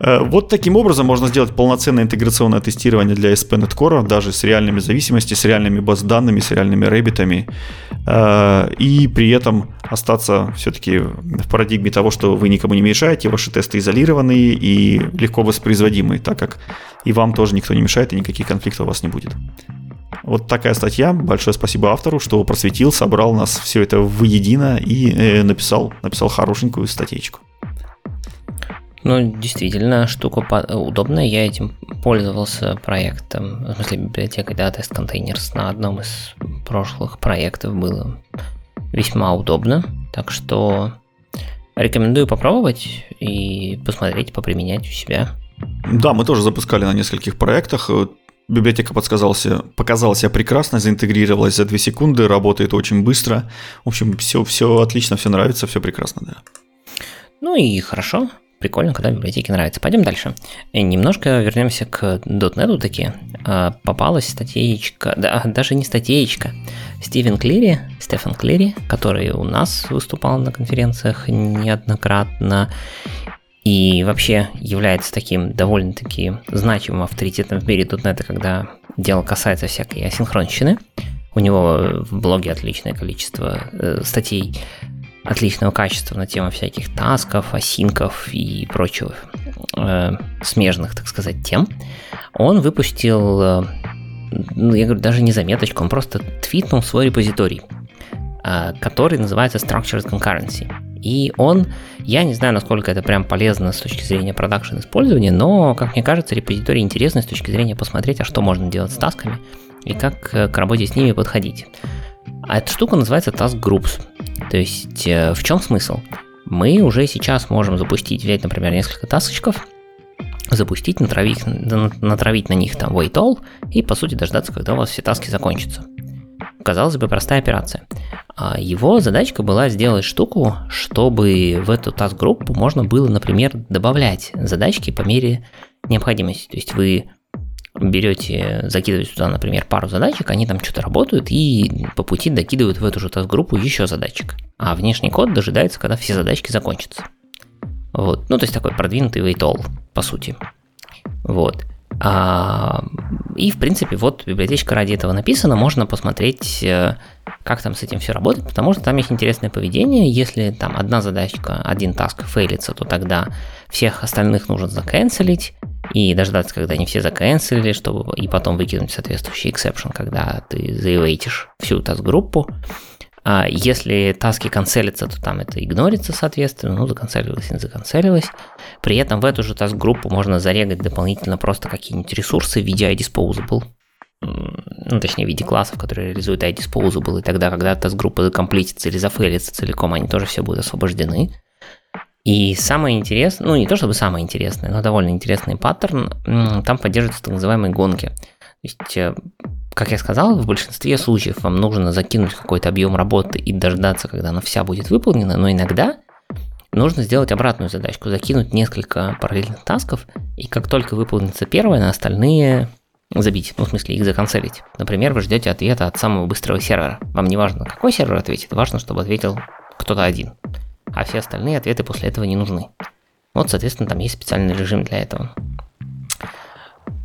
Speaker 1: Э, вот таким образом можно сделать полноценное интеграционное тестирование для ASP.NET Core, даже с реальными зависимостями, с реальными баз данными, с реальными Rabbit ами, э, и при этом остаться все-таки в парадигме того, что вы никому не мешаете, ваши тесты изолированные и легко воспроизводимые, так как и вам тоже никто не мешает, и никаких конфликтов у вас не будет. Вот такая статья. Большое спасибо автору, что просветил, собрал нас все это воедино и э, написал, написал хорошенькую статейку.
Speaker 2: Ну, действительно, штука удобная. Я этим пользовался проектом, в смысле библиотекой да, Test Containers на одном из прошлых проектов было весьма удобно. Так что рекомендую попробовать и посмотреть, поприменять у себя.
Speaker 1: Да, мы тоже запускали на нескольких проектах библиотека подсказался, показала себя прекрасно, заинтегрировалась за 2 секунды, работает очень быстро. В общем, все, все отлично, все нравится, все прекрасно, да.
Speaker 2: Ну и хорошо, прикольно, когда библиотеки нравятся. Пойдем дальше. И немножко вернемся к .NET таки. А, попалась статейка, да, даже не статейка. Стивен Клири, Стефан Клири, который у нас выступал на конференциях неоднократно и вообще является таким довольно-таки значимым авторитетом в мире .NET, когда дело касается всякой асинхронщины. У него в блоге отличное количество э, статей отличного качества на тему всяких тасков, осинков и прочих э, смежных, так сказать, тем. Он выпустил, э, ну, я говорю, даже не заметочку, он просто твитнул свой репозиторий, э, который называется Structured Concurrency. И он, я не знаю, насколько это прям полезно с точки зрения продакшн использования, но, как мне кажется, репозиторий интересный с точки зрения посмотреть, а что можно делать с тасками и как э, к работе с ними подходить. А эта штука называется Task Groups. То есть э, в чем смысл? Мы уже сейчас можем запустить, взять, например, несколько тасочков, запустить, натравить, натравить на них там wait all и, по сути, дождаться, когда у вас все таски закончатся. Казалось бы, простая операция. А его задачка была сделать штуку, чтобы в эту task-группу можно было, например, добавлять задачки по мере необходимости. То есть вы берете, закидываете туда, например, пару задачек, они там что-то работают и по пути докидывают в эту же таsk-группу еще задачек. А внешний код дожидается, когда все задачки закончатся. Вот. Ну, то есть такой продвинутый wait all, по сути. Вот. А, и, в принципе, вот библиотечка ради этого написана, можно посмотреть, э, как там с этим все работает, потому что там есть интересное поведение. Если там одна задачка, один таск фейлится, то тогда всех остальных нужно заканцелить и дождаться, когда они все заканцелили, чтобы и потом выкинуть соответствующий exception, когда ты заевейтишь всю таск-группу. А если таски канцелятся, то там это игнорится, соответственно, ну, законцелилось, не законцелилось. При этом в эту же таск-группу можно зарегать дополнительно просто какие-нибудь ресурсы в виде iDisposable, ну, точнее, в виде классов, которые реализуют iDisposable, и тогда, когда таск-группа закомплитится или зафейлится целиком, они тоже все будут освобождены. И самое интересное, ну не то чтобы самое интересное, но довольно интересный паттерн, там поддерживаются так называемые гонки. То есть э, как я сказал, в большинстве случаев вам нужно закинуть какой-то объем работы и дождаться, когда она вся будет выполнена, но иногда нужно сделать обратную задачку, закинуть несколько параллельных тасков, и как только выполнится первая, на остальные забить, ну, в смысле, их законцелить. Например, вы ждете ответа от самого быстрого сервера. Вам не важно, какой сервер ответит, важно, чтобы ответил кто-то один. А все остальные ответы после этого не нужны. Вот, соответственно, там есть специальный режим для этого.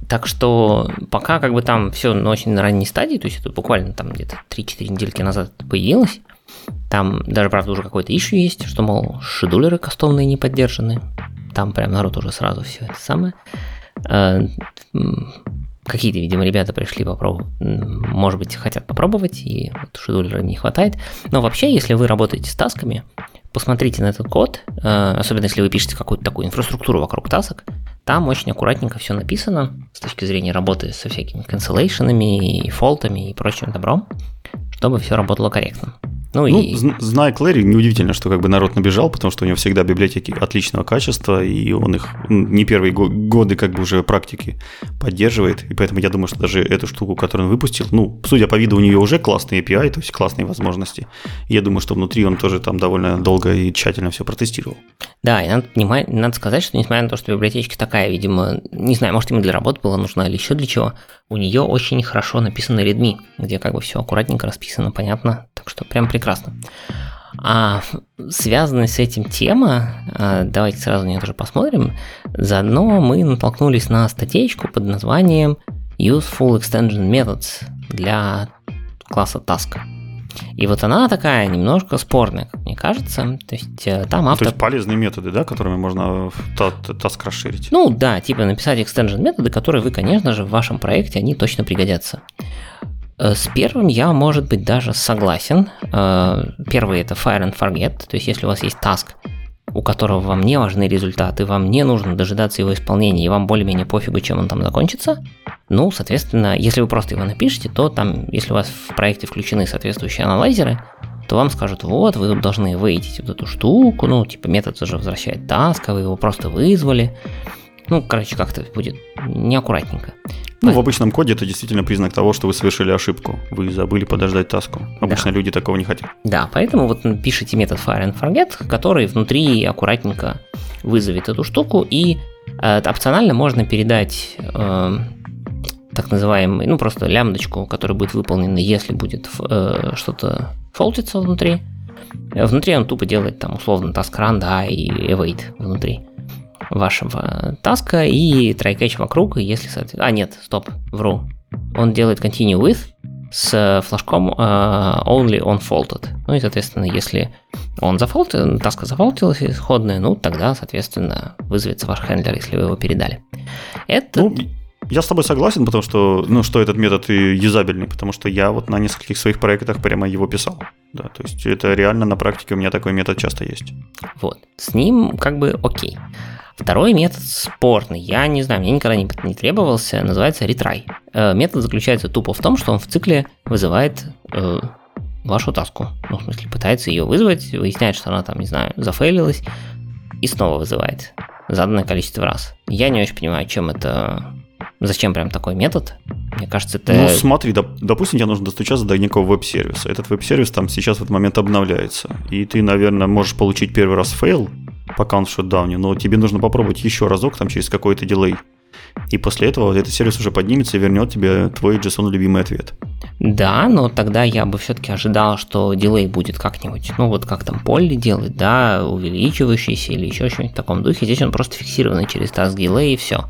Speaker 2: Так что пока как бы там все на очень ранней стадии, то есть это буквально там где-то 3-4 недельки назад появилось, там даже, правда, уже какой-то ищу есть, что, мол, шедулеры кастомные не поддержаны. Там прям народ уже сразу все это самое. А, какие-то, видимо, ребята пришли попробовать, может быть, хотят попробовать, и вот шедулера не хватает. Но вообще, если вы работаете с тасками, посмотрите на этот код, э, особенно если вы пишете какую-то такую инфраструктуру вокруг тасок, там очень аккуратненько все написано с точки зрения работы со всякими канцелейшенами и фолтами и прочим добром, чтобы все работало корректно.
Speaker 1: Ну, ну и... зная Клэри, неудивительно, что как бы народ набежал, потому что у него всегда библиотеки отличного качества, и он их не первые годы как бы уже практики поддерживает, и поэтому я думаю, что даже эту штуку, которую он выпустил, ну, судя по виду, у нее уже классный API, то есть классные возможности. я думаю, что внутри он тоже там довольно долго и тщательно все протестировал.
Speaker 2: Да, и надо, понимать, надо сказать, что несмотря на то, что библиотечка такая, видимо, не знаю, может, ему для работы была нужна или еще для чего, у нее очень хорошо написано Redmi, где как бы все аккуратненько расписано, понятно, так что прям прекрасно. А связанная с этим тема, а, давайте сразу на нее тоже посмотрим. Заодно мы натолкнулись на статейку под названием Useful Extension Methods для класса Task. И вот она такая немножко спорная, как мне кажется. То есть э, там автор...
Speaker 1: То есть полезные методы, да, которыми можно таск расширить?
Speaker 2: Ну да, типа написать extension методы, которые вы, конечно же, в вашем проекте, они точно пригодятся. Э, с первым я, может быть, даже согласен. Э, первый это fire and forget, то есть если у вас есть task, у которого вам не важны результаты, вам не нужно дожидаться его исполнения, и вам более-менее пофигу, чем он там закончится, ну, соответственно, если вы просто его напишете, то там, если у вас в проекте включены соответствующие аналайзеры, то вам скажут, вот, вы должны выйти вот эту штуку, ну, типа метод уже возвращает таск, а вы его просто вызвали. Ну, короче, как-то будет неаккуратненько.
Speaker 1: Ну, в обычном коде это действительно признак того, что вы совершили ошибку. Вы забыли подождать таску. Обычно да. люди такого не хотят.
Speaker 2: Да, поэтому вот пишите метод fire and forget, который внутри аккуратненько вызовет эту штуку, и э, опционально можно передать э, так называемый, ну просто лямбдочку, которая будет выполнена, если будет э, что-то фолтиться внутри. Внутри он тупо делает там условно task run, да, и await внутри вашего таска и try-catch вокруг, если. А, нет, стоп, вру. Он делает continue with с флажком uh, only on faulted. Ну и, соответственно, если он зафолтил, таска зафолтилась исходная, ну тогда, соответственно, вызовется ваш хендлер, если вы его передали.
Speaker 1: Это... Ну, я с тобой согласен, потому что, ну, что этот метод и юзабельный, потому что я вот на нескольких своих проектах прямо его писал. Да, то есть это реально на практике у меня такой метод часто есть.
Speaker 2: Вот, с ним как бы окей. Второй метод спорный, я не знаю, мне никогда не, не требовался, называется retry. Э, метод заключается тупо в том, что он в цикле вызывает э, вашу task у. Ну, в смысле, пытается ее вызвать, выясняет, что она там, не знаю, за fail илась, и снова вызывает заданное количество раз. Я не очень понимаю, чем это Зачем прям такой метод? Мне кажется, это...
Speaker 1: Ну, смотри, доп- допустим, тебе нужно достучаться до некого веб-сервиса. Этот веб-сервис там сейчас в этот момент обновляется. И ты, наверное, можешь получить первый раз fail, пока он в shutdown е, но тебе нужно попробовать еще разок там через какой-то delay. И после этого этот сервис уже поднимется и вернет тебе твой JSON любимый ответ.
Speaker 2: Да, но тогда я бы все-таки ожидал, что дилей будет как-нибудь, ну вот как там Полли делает, да, увеличивающийся или еще что-нибудь в таком духе. Здесь он просто фиксированный через task delay и все.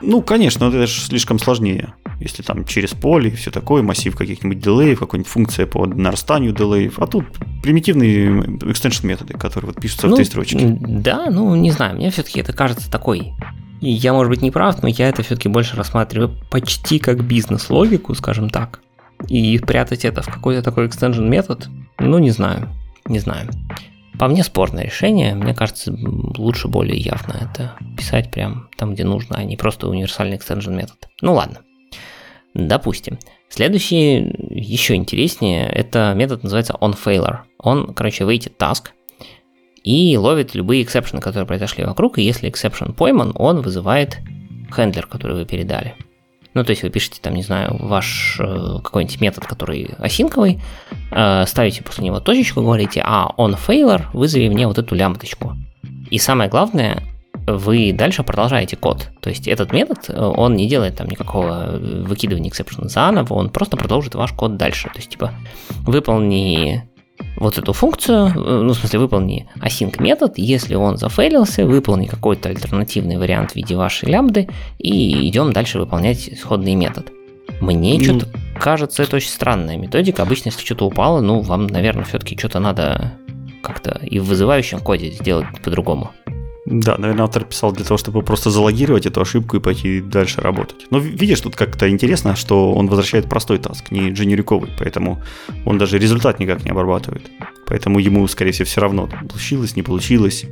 Speaker 1: Ну, конечно, это же слишком сложнее. Если там через поле и все такое, массив каких-нибудь дилеев, какая-нибудь функция по нарастанию дилеев. А тут примитивные экстеншн методы, которые вот пишутся
Speaker 2: ну,
Speaker 1: в три строчки.
Speaker 2: Да, ну не знаю, мне все-таки это кажется такой. Я, может быть, не прав, но я это все-таки больше рассматриваю почти как бизнес-логику, скажем так. И прятать это в какой-то такой extension метод, ну не знаю, не знаю. По мне спорное решение, мне кажется, лучше более явно это писать прям там, где нужно, а не просто универсальный extension метод. Ну ладно, допустим. Следующий, еще интереснее, это метод называется onFailure. Он, короче, await ит task и ловит любые exception ы, которые произошли вокруг, и если exception пойман, он вызывает хендлер, который вы передали. Ну, то есть вы пишете, там, не знаю, ваш э, какой-нибудь метод, который осинковый, э, ставите после него точечку, говорите, а он failure, вызови мне вот эту лямбдочку. И самое главное, вы дальше продолжаете код. То есть этот метод, э, он не делает там никакого выкидывания эксепшена заново, он просто продолжит ваш код дальше. То есть, типа, выполни вот эту функцию, э, ну, в смысле, выполни async метод, если он зафейлился, выполни какой-то альтернативный вариант в виде вашей лямбды, и идем дальше выполнять исходный метод. Мне ну, что-то кажется, это очень странная методика. Обычно, если что-то упало, ну, вам, наверное, все-таки что-то надо как-то и в вызывающем коде сделать по-другому.
Speaker 1: Да, наверное, автор писал для того, чтобы просто залогировать эту ошибку и пойти дальше работать. Но видишь, тут как-то интересно, что он возвращает простой таск, не дженериковый, поэтому он даже результат никак не обрабатывает. Поэтому ему, скорее всего, все равно, получилось, не получилось.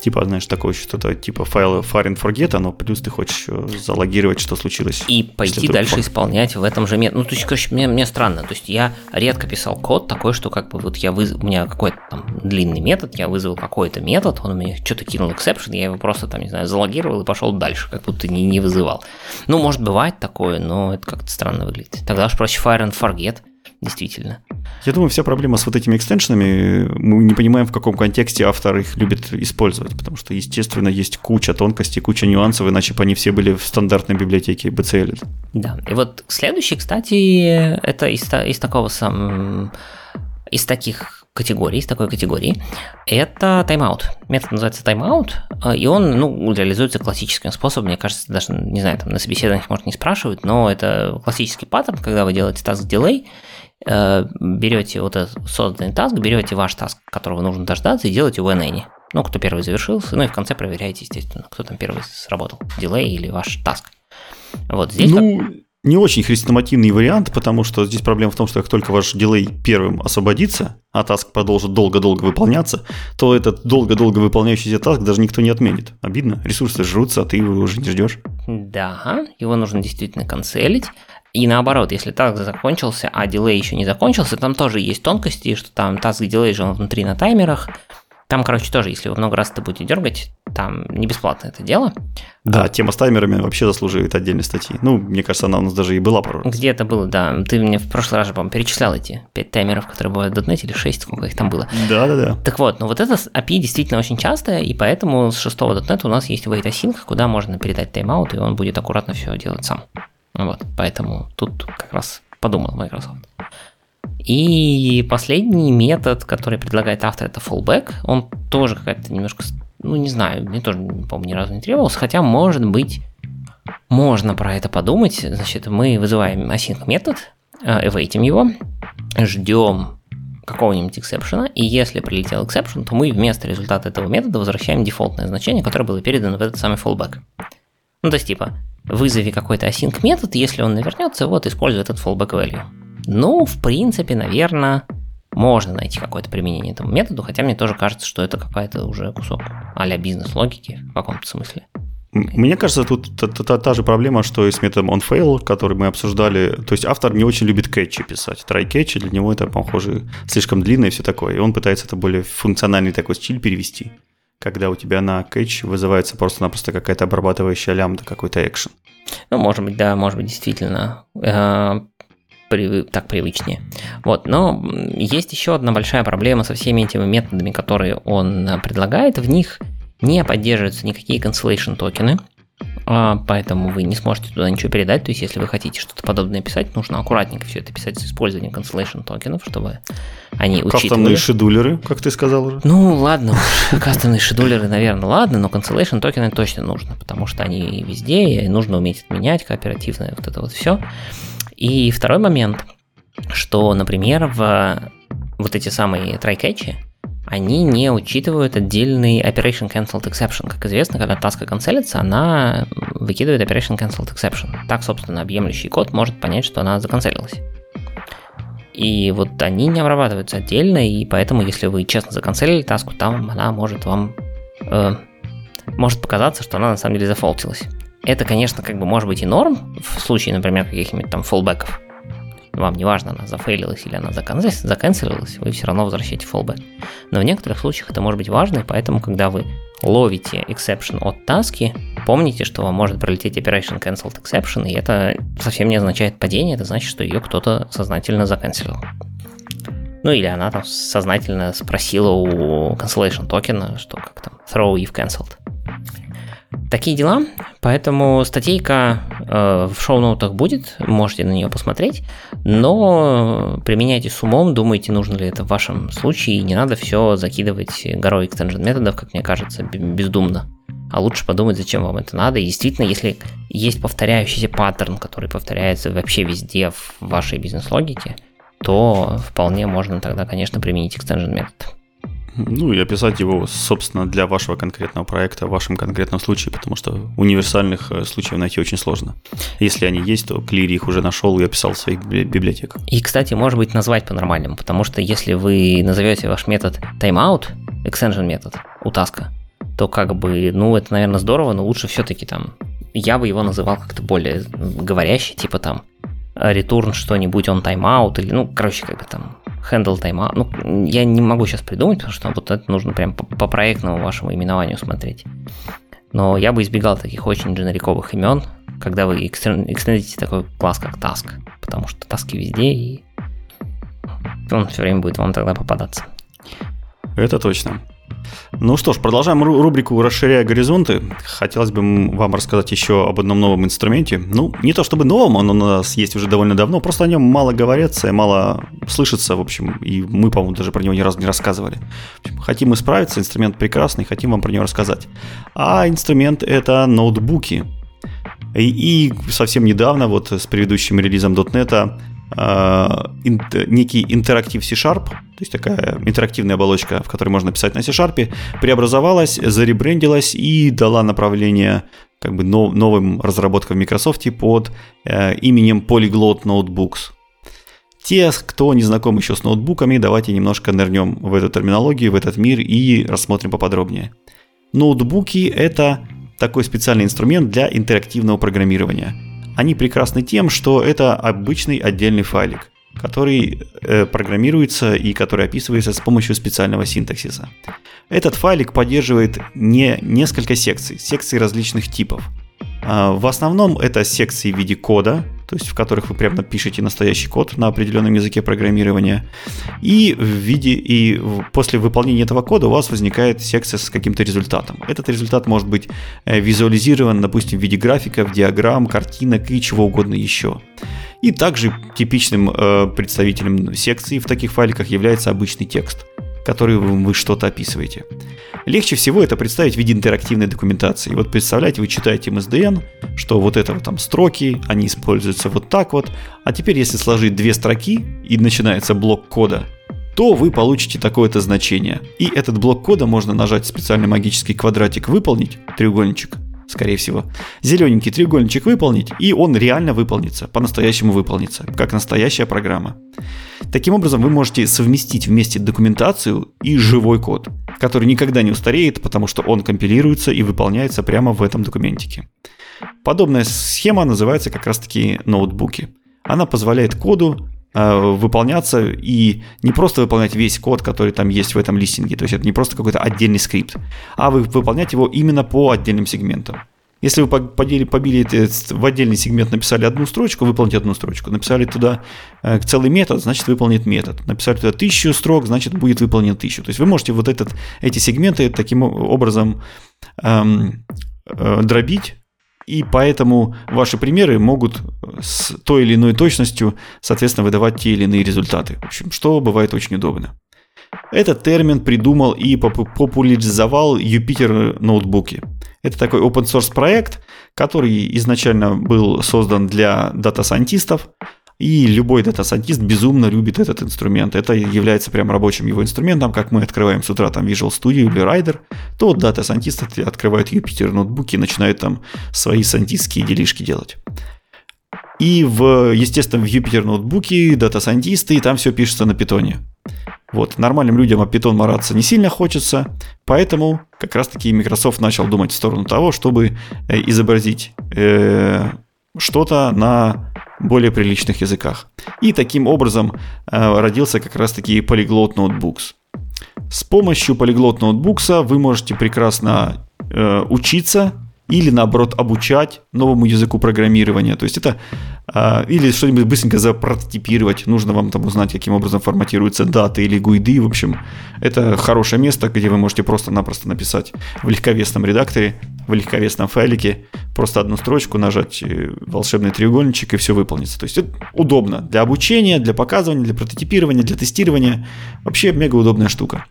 Speaker 1: Типа, знаешь, такое что-то типа файла fire and forget, но плюс ты хочешь э, залогировать, что случилось.
Speaker 2: И пойти дальше факт. исполнять в этом же методе. Ну, то есть, короче, мне, мне странно. То есть, я редко писал код такой, что как бы вот я выз... у меня какой-то там длинный метод, я вызвал какой-то метод, он у меня что-то кинул exception, я его просто там, не знаю, залогировал и пошел дальше, как будто не, не вызывал. Ну, может, бывает такое, но это как-то странно выглядит. Тогда уж проще fire and forget действительно.
Speaker 1: Я думаю, вся проблема с вот этими экстеншенами, мы не понимаем, в каком контексте автор их любит использовать, потому что, естественно, есть куча тонкостей, куча нюансов, иначе бы они все были в стандартной библиотеке BCL.
Speaker 2: Да, и вот следующий, кстати, это из, из такого сам, из таких категорий, из такой категории, это тайм-аут. Метод называется тайм-аут, и он ну, реализуется классическим способом. Мне кажется, даже, не знаю, там на собеседованиях, может, не спрашивают, но это классический паттерн, когда вы делаете task delay, Э, берете вот этот созданный task, берете ваш task, которого нужно дождаться, и делаете WhenAny. Ну, кто первый завершился, ну и в конце проверяете, естественно, кто там первый сработал, delay или ваш task.
Speaker 1: Вот здесь... Ну, как... не очень хрестоматийный вариант, потому что здесь проблема в том, что как только ваш delay первым освободится, а task продолжит долго-долго выполняться, то этот долго-долго выполняющийся task даже никто не отменит. Обидно, ресурсы жрутся, а ты его уже не ждешь.
Speaker 2: Да, его нужно действительно cancel ить. И наоборот, если task закончился, а delay еще не закончился, там тоже есть тонкости, что там task delay же он внутри на таймерах, Там, короче, тоже, если вы много раз это будете дергать, там не бесплатно это дело.
Speaker 1: Да, тема с таймерами вообще заслуживает отдельной статьи. Ну, мне кажется, она у нас даже и была пару
Speaker 2: раз. Где это было, да. Ты мне в прошлый раз же, по-моему, перечислял эти пять таймеров, которые бывают в .NET, или шесть, сколько их там было.
Speaker 1: Да-да-да.
Speaker 2: Так вот, ну вот это API действительно очень часто, и поэтому с шестого .NET у нас есть wait async, куда можно передать тайм-аут, и он будет аккуратно все делать сам. Вот, поэтому тут как раз подумал Microsoft. И последний метод, который предлагает автор, это fallback. Он тоже какая-то немножко, ну не знаю, мне тоже, по-моему, ни разу не требовался, хотя, может быть, можно про это подумать. Значит, мы вызываем async метод, await им его, ждем какого-нибудь exception а, и если прилетел exception, то мы вместо результата этого метода возвращаем дефолтное значение, которое было передано в этот самый fallback. Ну, то есть, типа, вызови какой-то async метод, если он навернется, вот используй этот fallback value. Ну, в принципе, наверное, можно найти какое-то применение этому методу, хотя мне тоже кажется, что это какая-то уже кусок а бизнес-логики в каком-то смысле.
Speaker 1: Мне кажется, тут та, та, та же проблема, что и с методом onFail, который мы обсуждали. То есть автор не очень любит кэтчи писать. Catch, для него это, похоже, слишком длинно и все такое. И он пытается это более функциональный такой стиль перевести, когда у тебя на кэтч вызывается просто-напросто какая-то обрабатывающая лямбда, какой-то экшен.
Speaker 2: Ну, может быть, да, может быть, действительно. Так привычнее. Вот, но есть еще одна большая проблема со всеми этими методами, которые он предлагает. В них не поддерживаются никакие cancellation токены, а, поэтому вы не сможете туда ничего передать. То есть, если вы хотите что-то подобное писать, нужно аккуратненько все это писать с использованием cancellation токенов, чтобы они учитывали.
Speaker 1: Кастомные шедулеры, как ты сказал уже.
Speaker 2: Ну, ладно, кастомные шедулеры, наверное, ладно, но cancellation токены точно нужно, потому что они везде, и нужно уметь отменять кооперативное вот это вот все. И второй момент, что, например, в вот эти самые try-catch, они не учитывают отдельный Operation Cancelled Exception. Как известно, когда таска канцелится, она выкидывает Operation Cancelled Exception. Так, собственно, объемлющий код может понять, что она заканцелилась. И вот они не обрабатываются отдельно, и поэтому, если вы честно заканцелили таску, там она может вам... Э, может показаться, что она на самом деле зафолтилась. Это, конечно, как бы может быть и норм в случае, например, каких-нибудь там фоллбеков. Вам не важно, она зафейлилась или она заканцелилась, вы все равно возвращаете фоллбэк. Но в некоторых случаях это может быть важно, и поэтому, когда вы ловите exception от таски, помните, что вам может пролететь operation cancelled exception, и это совсем не означает падение, это значит, что ее кто-то сознательно заканцелил. Ну или она там сознательно спросила у cancellation токена, что как там, throw if cancelled. Такие дела, поэтому статейка э, в шоу-ноутах будет, можете на нее посмотреть, но применяйте с умом, думайте, нужно ли это в вашем случае, не надо все закидывать горой экстенжен методов, как мне кажется, бездумно. А лучше подумать, зачем вам это надо. И действительно, если есть повторяющийся паттерн, который повторяется вообще везде в вашей бизнес-логике, то вполне можно тогда, конечно, применить extension метод.
Speaker 1: Ну и описать его, собственно, для вашего конкретного проекта, в вашем конкретном случае, потому что универсальных э, случаев найти очень сложно. Если они есть, то Клири их уже нашел и описал в своих библиотеках.
Speaker 2: И, кстати, может быть назвать по-нормальному, потому что если вы назовете ваш метод timeout, extension метод у таска, то как бы, ну, это, наверное, здорово, но лучше все-таки там, я бы его называл как-то более говорящий, типа там return что-нибудь on timeout, или, ну, короче, как бы там handle timeout. Ну, я не могу сейчас придумать, потому что вот это нужно прям по, по проектному вашему именованию смотреть. Но я бы избегал таких очень дженериковых имен, когда вы экстендите такой класс, как task, потому что таски везде, и он все время будет вам тогда попадаться.
Speaker 1: Это точно. Ну что ж, продолжаем рубрику «Расширяя горизонты». Хотелось бы вам рассказать еще об одном новом инструменте. Ну, не то чтобы новом, он у нас есть уже довольно давно, просто о нем мало говорится, мало слышится, в общем, и мы, по-моему, даже про него ни разу не рассказывали. Общем, хотим исправиться, инструмент прекрасный, хотим вам про него рассказать. А инструмент – это ноутбуки. И, и совсем недавно, вот с предыдущим релизом .NET, а, некий интерактив C-Sharp, то есть такая интерактивная оболочка, в которой можно писать на C-Sharp, преобразовалась, заребрендилась и дала направление как бы новым разработкам в Microsoft под э, именем Polyglot Notebooks. Те, кто не знаком еще с ноутбуками, давайте немножко нырнем в эту терминологию, в этот мир и рассмотрим поподробнее. Ноутбуки – это такой специальный инструмент для интерактивного программирования – они прекрасны тем, что это обычный отдельный файлик. который э, программируется и который описывается с помощью специального синтаксиса. Этот файлик поддерживает не несколько секций, секций различных типов. А, в основном это секции в виде кода, то есть в которых вы прямо пишете настоящий код на определенном языке программирования. И в виде и после выполнения этого кода у вас возникает секция с каким-то результатом. Этот результат может быть э, визуализирован, допустим, в виде графиков, диаграмм, картинок и чего угодно еще. И также типичным э, представителем секции в таких файликах является обычный текст который вы что-то описываете. Легче всего это представить в виде интерактивной документации. Вот представляете, вы читаете MSDN, что вот это вот там строки, они используются вот так вот, а теперь если сложить две строки и начинается блок кода, то вы получите такое-то значение. И этот блок кода можно нажать специальный магический квадратик «Выполнить», треугольничек, скорее всего, зелененький треугольничек выполнить, и он реально выполнится, по-настоящему выполнится, как настоящая программа. Таким образом, вы можете совместить вместе документацию и живой код, который никогда не устареет, потому что он компилируется и выполняется прямо в этом документике. Подобная схема называется как раз-таки ноутбуки. Она позволяет коду выполняться и не просто выполнять весь код, который там есть в этом листинге, то есть это не просто какой-то отдельный скрипт, а вы выполнять его именно по отдельным сегментам. Если вы побили, побили это в отдельный сегмент, написали одну строчку, выполните одну строчку. Написали туда э, целый метод, значит выполнит метод. Написали туда тысячу строк, значит будет выполнен тысячу. То есть вы можете вот этот, эти сегменты таким образом эм, э, дробить, и поэтому ваши примеры могут с той или иной точностью, соответственно, выдавать те или иные результаты. В общем, что бывает очень удобно. Этот термин придумал и популяризовал Jupyter ноутбуки. Это такой open source проект, который изначально был создан для data scientist ов, и любой data scientist безумно любит этот инструмент. Это является прям рабочим его инструментом. Как мы открываем с утра там Visual Studio или Rider, то data scientist ы открывают Jupyter ноутбуки и начинают там свои scientist ские делишки делать. И в, естественно, в Jupyter ноутбуке data scientist ы, и там все пишется на питоне. Вот, нормальным людям о Python мараться не сильно хочется, поэтому как раз-таки Microsoft начал думать в сторону того, чтобы э, изобразить э, что-то на более приличных языках. И таким образом э, родился как раз-таки Polyglot Notebooks. С помощью Polyglot Notebooks вы можете прекрасно э, учиться или наоборот обучать новому языку программирования. То есть это или что-нибудь быстренько запрототипировать. Нужно вам там узнать, каким образом форматируются даты или гуиды. В общем, это хорошее место, где вы можете просто-напросто написать в легковесном редакторе, в легковесном файлике просто одну строчку, нажать э, волшебный треугольничек и все выполнится. То есть это удобно для обучения, для показывания, для прототипирования, для тестирования. Вообще мега удобная штука.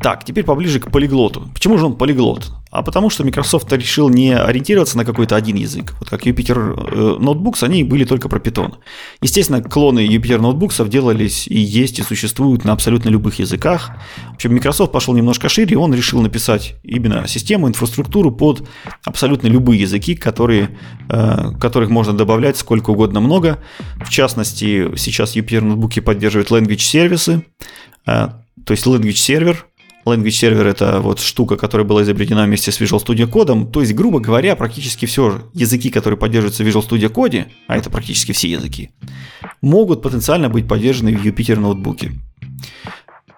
Speaker 1: Так, теперь поближе к полиглоту. Почему же он полиглот? А потому что Microsoft решил не ориентироваться на какой-то один язык. Вот как Jupyter э, Notebooks, они были только про Python. Естественно, клоны Jupyter Notebooks делались и есть, и существуют на абсолютно любых языках. В общем, Microsoft пошел немножко шире, и он решил написать именно систему, инфраструктуру под абсолютно любые языки, которые, э, которых можно добавлять сколько угодно много. В частности, сейчас Jupyter Notebook поддерживает language сервисы, э, то есть language сервер, Language Server это вот штука, которая была изобретена вместе с Visual Studio Code. То есть, грубо говоря, практически все языки, которые поддерживаются в Visual Studio Code, а это практически все языки, могут потенциально быть поддержаны в Jupyter ноутбуке.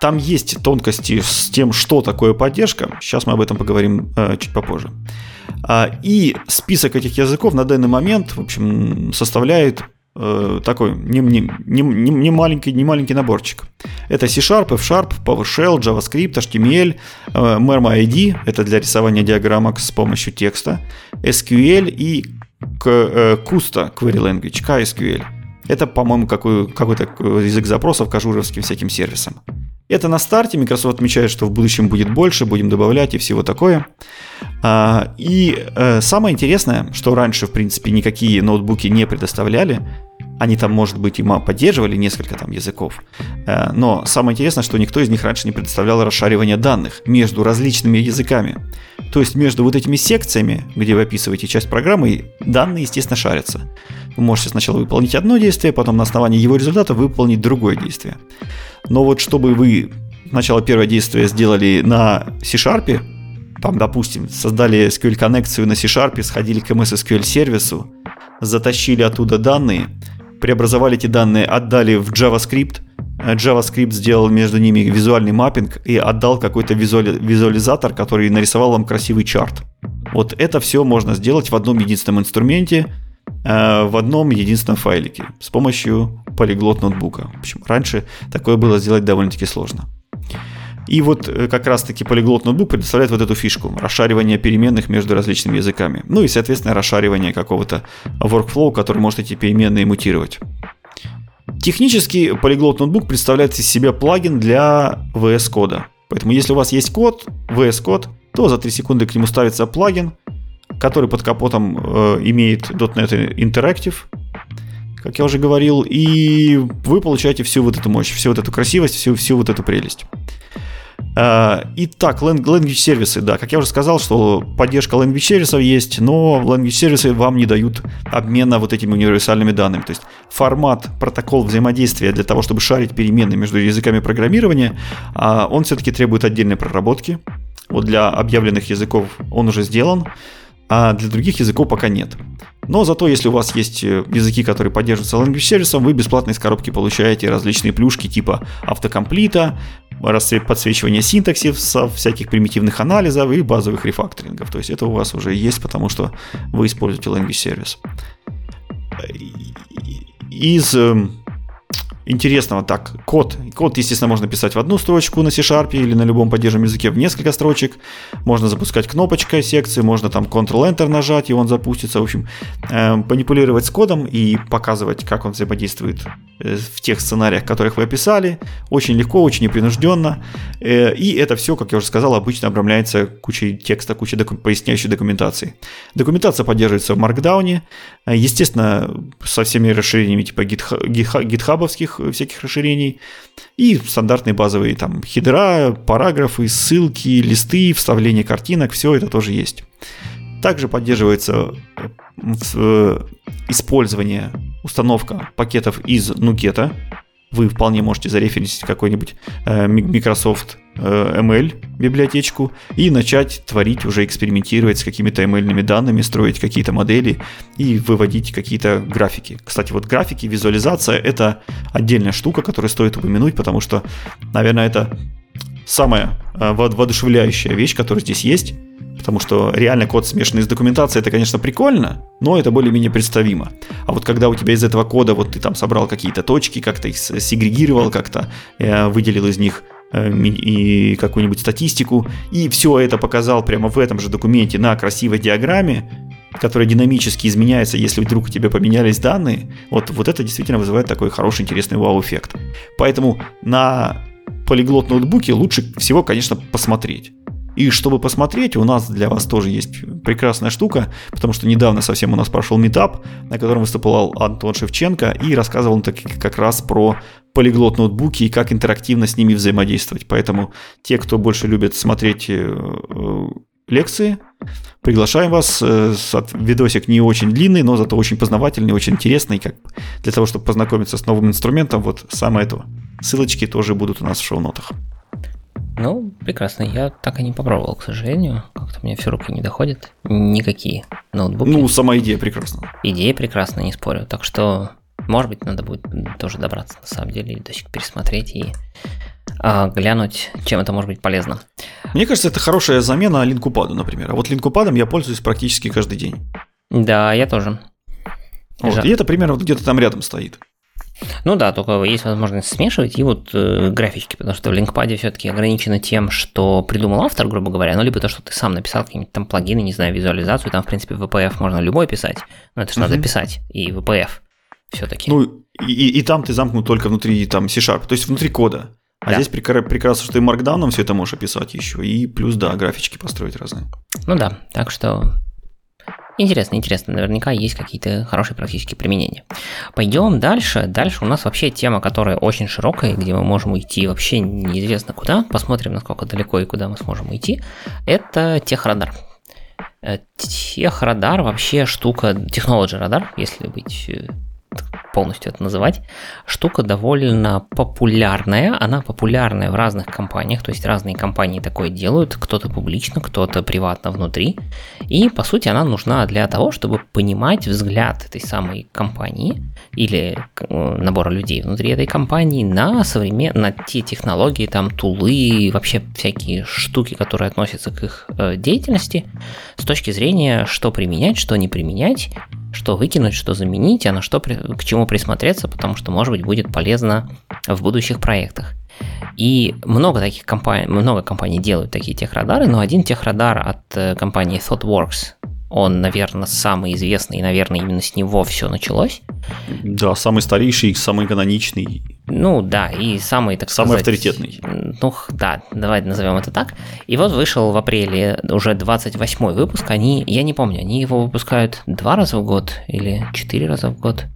Speaker 1: Там есть тонкости с тем, что такое поддержка. Сейчас мы об этом поговорим э, чуть попозже. А, и список этих языков на данный момент, в общем, составляет такой не, не, не, не, маленький, не маленький наборчик. Это C-Sharp, F-Sharp, PowerShell, JavaScript, HTML, э, Mermaid, это для рисования диаграммок с помощью текста, SQL и Kusto Query Language, KSQL. Это, по-моему, какой, какой-то язык запросов к ажуровским всяким сервисам. Это на старте. Microsoft отмечает, что в будущем будет больше, будем добавлять и всего такое. А, и э, самое интересное, что раньше, в принципе, никакие ноутбуки не предоставляли, они там, может быть, и поддерживали несколько там языков. Э, но самое интересное, что никто из них раньше не предоставлял расшаривание данных между различными языками. То есть между вот этими секциями, где вы описываете часть программы, данные, естественно, шарятся. Вы можете сначала выполнить одно действие, потом на основании его результата выполнить другое действие. Но вот чтобы вы сначала первое действие сделали на C-Sharp, там, допустим, создали SQL-коннекцию на C-Sharp, сходили к MS SQL сервису, затащили оттуда данные, преобразовали эти данные, отдали в JavaScript, JavaScript сделал между ними визуальный маппинг и отдал какой-то визуали- визуализатор, который нарисовал вам красивый чарт. Вот это все можно сделать в одном единственном инструменте, э, в одном единственном файлике с помощью полиглот ноутбука. В общем, раньше такое было сделать довольно-таки сложно. И вот э, как раз-таки полиглот ноутбук предоставляет вот эту фишку расшаривание переменных между различными языками. Ну и, соответственно, расшаривание какого-то workflow, который может эти переменные мутировать. Технически полиглот ноутбук представляет из себя плагин для VS кода. Поэтому если у вас есть код, VS код, то за 3 секунды к нему ставится плагин, который под капотом э, имеет .NET Interactive, как я уже говорил, и вы получаете всю вот эту мощь, всю вот эту красивость, всю, всю вот эту прелесть. Э, итак, language сервисы, да, как я уже сказал, что поддержка language сервисов есть, но language сервисы вам не дают обмена вот этими универсальными данными. То есть формат, протокол взаимодействия для того, чтобы шарить переменные между языками программирования, а, он все-таки требует отдельной проработки. Вот для объявленных языков он уже сделан, а для других языков пока нет. Но зато, если у вас есть э, языки, которые поддерживаются language сервисом, вы бесплатно из коробки получаете различные плюшки типа автокомплита, подсвечивание синтаксиса, всяких примитивных анализов и базовых рефакторингов. То есть это у вас уже есть, потому что вы используете language сервис. Из эм, интересного так. Код. Код, естественно, можно писать в одну строчку на C-Sharp или на любом поддержанном языке в несколько строчек. Можно запускать кнопочкой секции, можно там Ctrl-Enter нажать, и он запустится. В общем, э, манипулировать с кодом и показывать, как он взаимодействует э, в тех сценариях, которых вы описали. Очень легко, очень непринужденно. Э, и это все, как я уже сказал, обычно обрамляется кучей текста, кучей доку- поясняющей документации. Документация поддерживается в Markdown. Естественно, со всеми расширениями типа гитхабовских Всяких расширений. И стандартные базовые там header а, параграфы, ссылки, листы, вставление картинок, все это тоже есть. Также поддерживается э, использование, установка пакетов из NuGet, вы вполне можете за reference ить какой-нибудь э, Microsoft ML библиотечку и начать творить, уже экспериментировать с какими-то ML данными, строить какие-то модели и выводить какие-то графики. Кстати, вот графики, визуализация — это отдельная штука, которую стоит упомянуть, потому что, наверное, это самая э, воодушевляющая вещь, которая здесь есть, потому что реально код смешанный с документацией, это, конечно, прикольно, но это более-менее представимо. А вот когда у тебя из этого кода вот ты там собрал какие-то точки, как-то их сегрегировал, как-то э, выделил из них э, и какую-нибудь статистику, и все это показал прямо в этом же документе на красивой диаграмме, которая динамически изменяется, если вдруг у тебя поменялись данные, вот, вот это действительно вызывает такой хороший, интересный вау-эффект. Поэтому на полиглот ноутбуке лучше всего, конечно, посмотреть. И чтобы посмотреть, у нас для вас тоже есть прекрасная штука, потому что недавно совсем у нас прошел метап, на котором выступал Антон Шевченко и рассказывал он так, как раз про полиглот ноутбуки и как интерактивно с ними взаимодействовать. Поэтому те, кто больше любит смотреть э, э, лекции, приглашаем вас. Э, видосик не очень длинный, но зато очень познавательный, очень интересный. Как для того, чтобы познакомиться с новым инструментом, вот самое то. Ссылочки тоже будут у нас в шоу-нотах.
Speaker 2: Ну, прекрасно. Я так и не попробовал, к сожалению. Как-то мне все руки не доходят. Никакие ноутбуки.
Speaker 1: Ну, сама идея прекрасна.
Speaker 2: Идея прекрасна, не спорю. Так что, может быть, надо будет тоже добраться на самом деле, или видосик пересмотреть и а, глянуть, чем это может быть полезно.
Speaker 1: Мне кажется, это хорошая замена линкупаду, например. А вот линкупадом я пользуюсь практически каждый день.
Speaker 2: Да, я тоже.
Speaker 1: Вот, и это примерно где-то там рядом стоит.
Speaker 2: Ну да, только есть возможность смешивать и вот э, графички, потому что в линкпаде все-таки ограничено тем, что придумал автор, грубо говоря, ну либо то, что ты сам написал какие-нибудь там плагины, не знаю, визуализацию, там в принципе VPF можно любой писать, но это же надо писать и VPF все-таки.
Speaker 1: Ну и, и там ты замкнут только внутри там C-Sharp, то есть внутри кода. А да. здесь прекрасно, что ты маркдауном все это можешь описать еще, и плюс, да, графички построить разные.
Speaker 2: Ну да, так что Интересно, интересно. Наверняка есть какие-то хорошие практические применения. Пойдем дальше. Дальше у нас вообще тема, которая очень широкая, где мы можем уйти вообще неизвестно куда. Посмотрим, насколько далеко и куда мы сможем уйти. Это техрадар. Э, техрадар вообще штука, технология радар, если быть э, полностью это называть. Штука довольно популярная, она популярная в разных компаниях, то есть разные компании такое делают, кто-то публично, кто-то приватно внутри. И, по сути, она нужна для того, чтобы понимать взгляд этой самой компании или э, набора людей внутри этой компании на современ... на те технологии, там, тулы, вообще всякие штуки, которые относятся к их э, деятельности, с точки зрения, что применять, что не применять, что выкинуть, что заменить, а на что к чему присмотреться, потому что, может быть, будет полезно в будущих проектах. И много таких компаний, много компаний делают такие техрадары, но один техрадар от э, компании ThoughtWorks, он, наверное, самый известный, и, наверное, именно с него все началось.
Speaker 1: Да, самый старейший, самый каноничный.
Speaker 2: Ну да, и самый, так
Speaker 1: самый
Speaker 2: сказать...
Speaker 1: авторитетный.
Speaker 2: Ну да, давай назовем это так. И вот вышел в апреле уже 28 выпуск. Они, я не помню, они его выпускают два раза в год или четыре раза в год.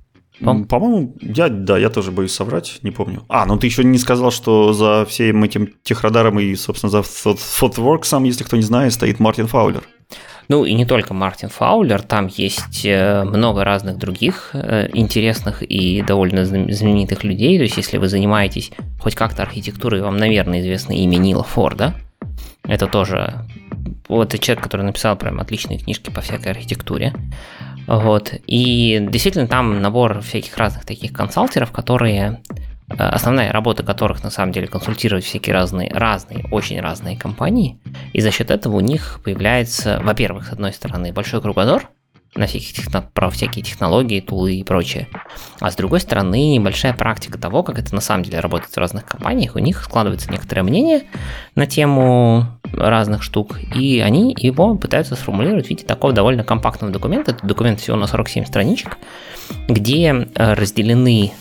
Speaker 1: По- По-моему, я, да, я тоже боюсь соврать, не помню. А, ну ты еще не сказал, что за всем этим техрадаром и, собственно, за ThoughtWorks, если кто не знает, стоит Мартин Фаулер.
Speaker 2: Ну и не только Мартин Фаулер, там есть э, много разных других э, интересных и довольно знаменитых людей. То есть, если вы занимаетесь хоть как-то архитектурой, вам, наверное, известно имя Нила Форда. Это тоже вот это человек, который написал прям отличные книжки по всякой архитектуре. Вот. И действительно там набор всяких разных таких консалтеров, которые основная работа которых на самом деле консультировать всякие разные, разные, очень разные компании. И за счет этого у них появляется, во-первых, с одной стороны, большой кругозор на всяких, про всякие технологии, тулы и прочее. А с другой стороны, большая практика того, как это на самом деле работает в разных компаниях. У них складывается некоторое мнение на тему разных штук, и они его пытаются сформулировать в виде такого довольно компактного документа. Это документ всего на 47 страничек, где э, разделены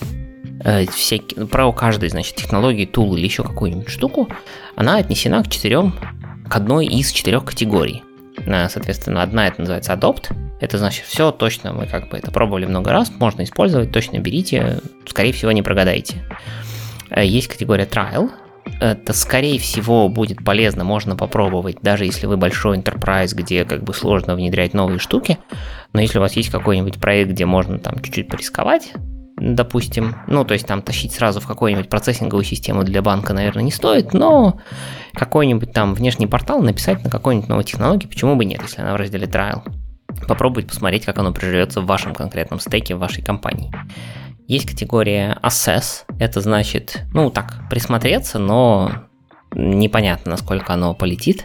Speaker 2: Э, всякие, про каждой, значит, технологии, тул или еще какую-нибудь штуку, она отнесена к четырем, к одной из четырех категорий. Э, соответственно, одна это называется adopt, это значит все точно, мы как бы это пробовали много раз, можно использовать, точно берите, скорее всего не прогадаете. Э, есть категория trial, это скорее всего будет полезно, можно попробовать, даже если вы большой enterprise, где как бы сложно внедрять новые штуки, но если у вас есть какой-нибудь проект, где можно там чуть-чуть порисковать, допустим. Ну, то есть там тащить сразу в какую-нибудь процессинговую систему для банка, наверное, не стоит, но какой-нибудь там внешний портал написать на какой-нибудь новой технологии, почему бы нет, если она в разделе trial. Попробовать посмотреть, как оно приживется в вашем конкретном стеке, в вашей компании. Есть категория Assess, это значит, ну так, присмотреться, но непонятно, насколько оно полетит.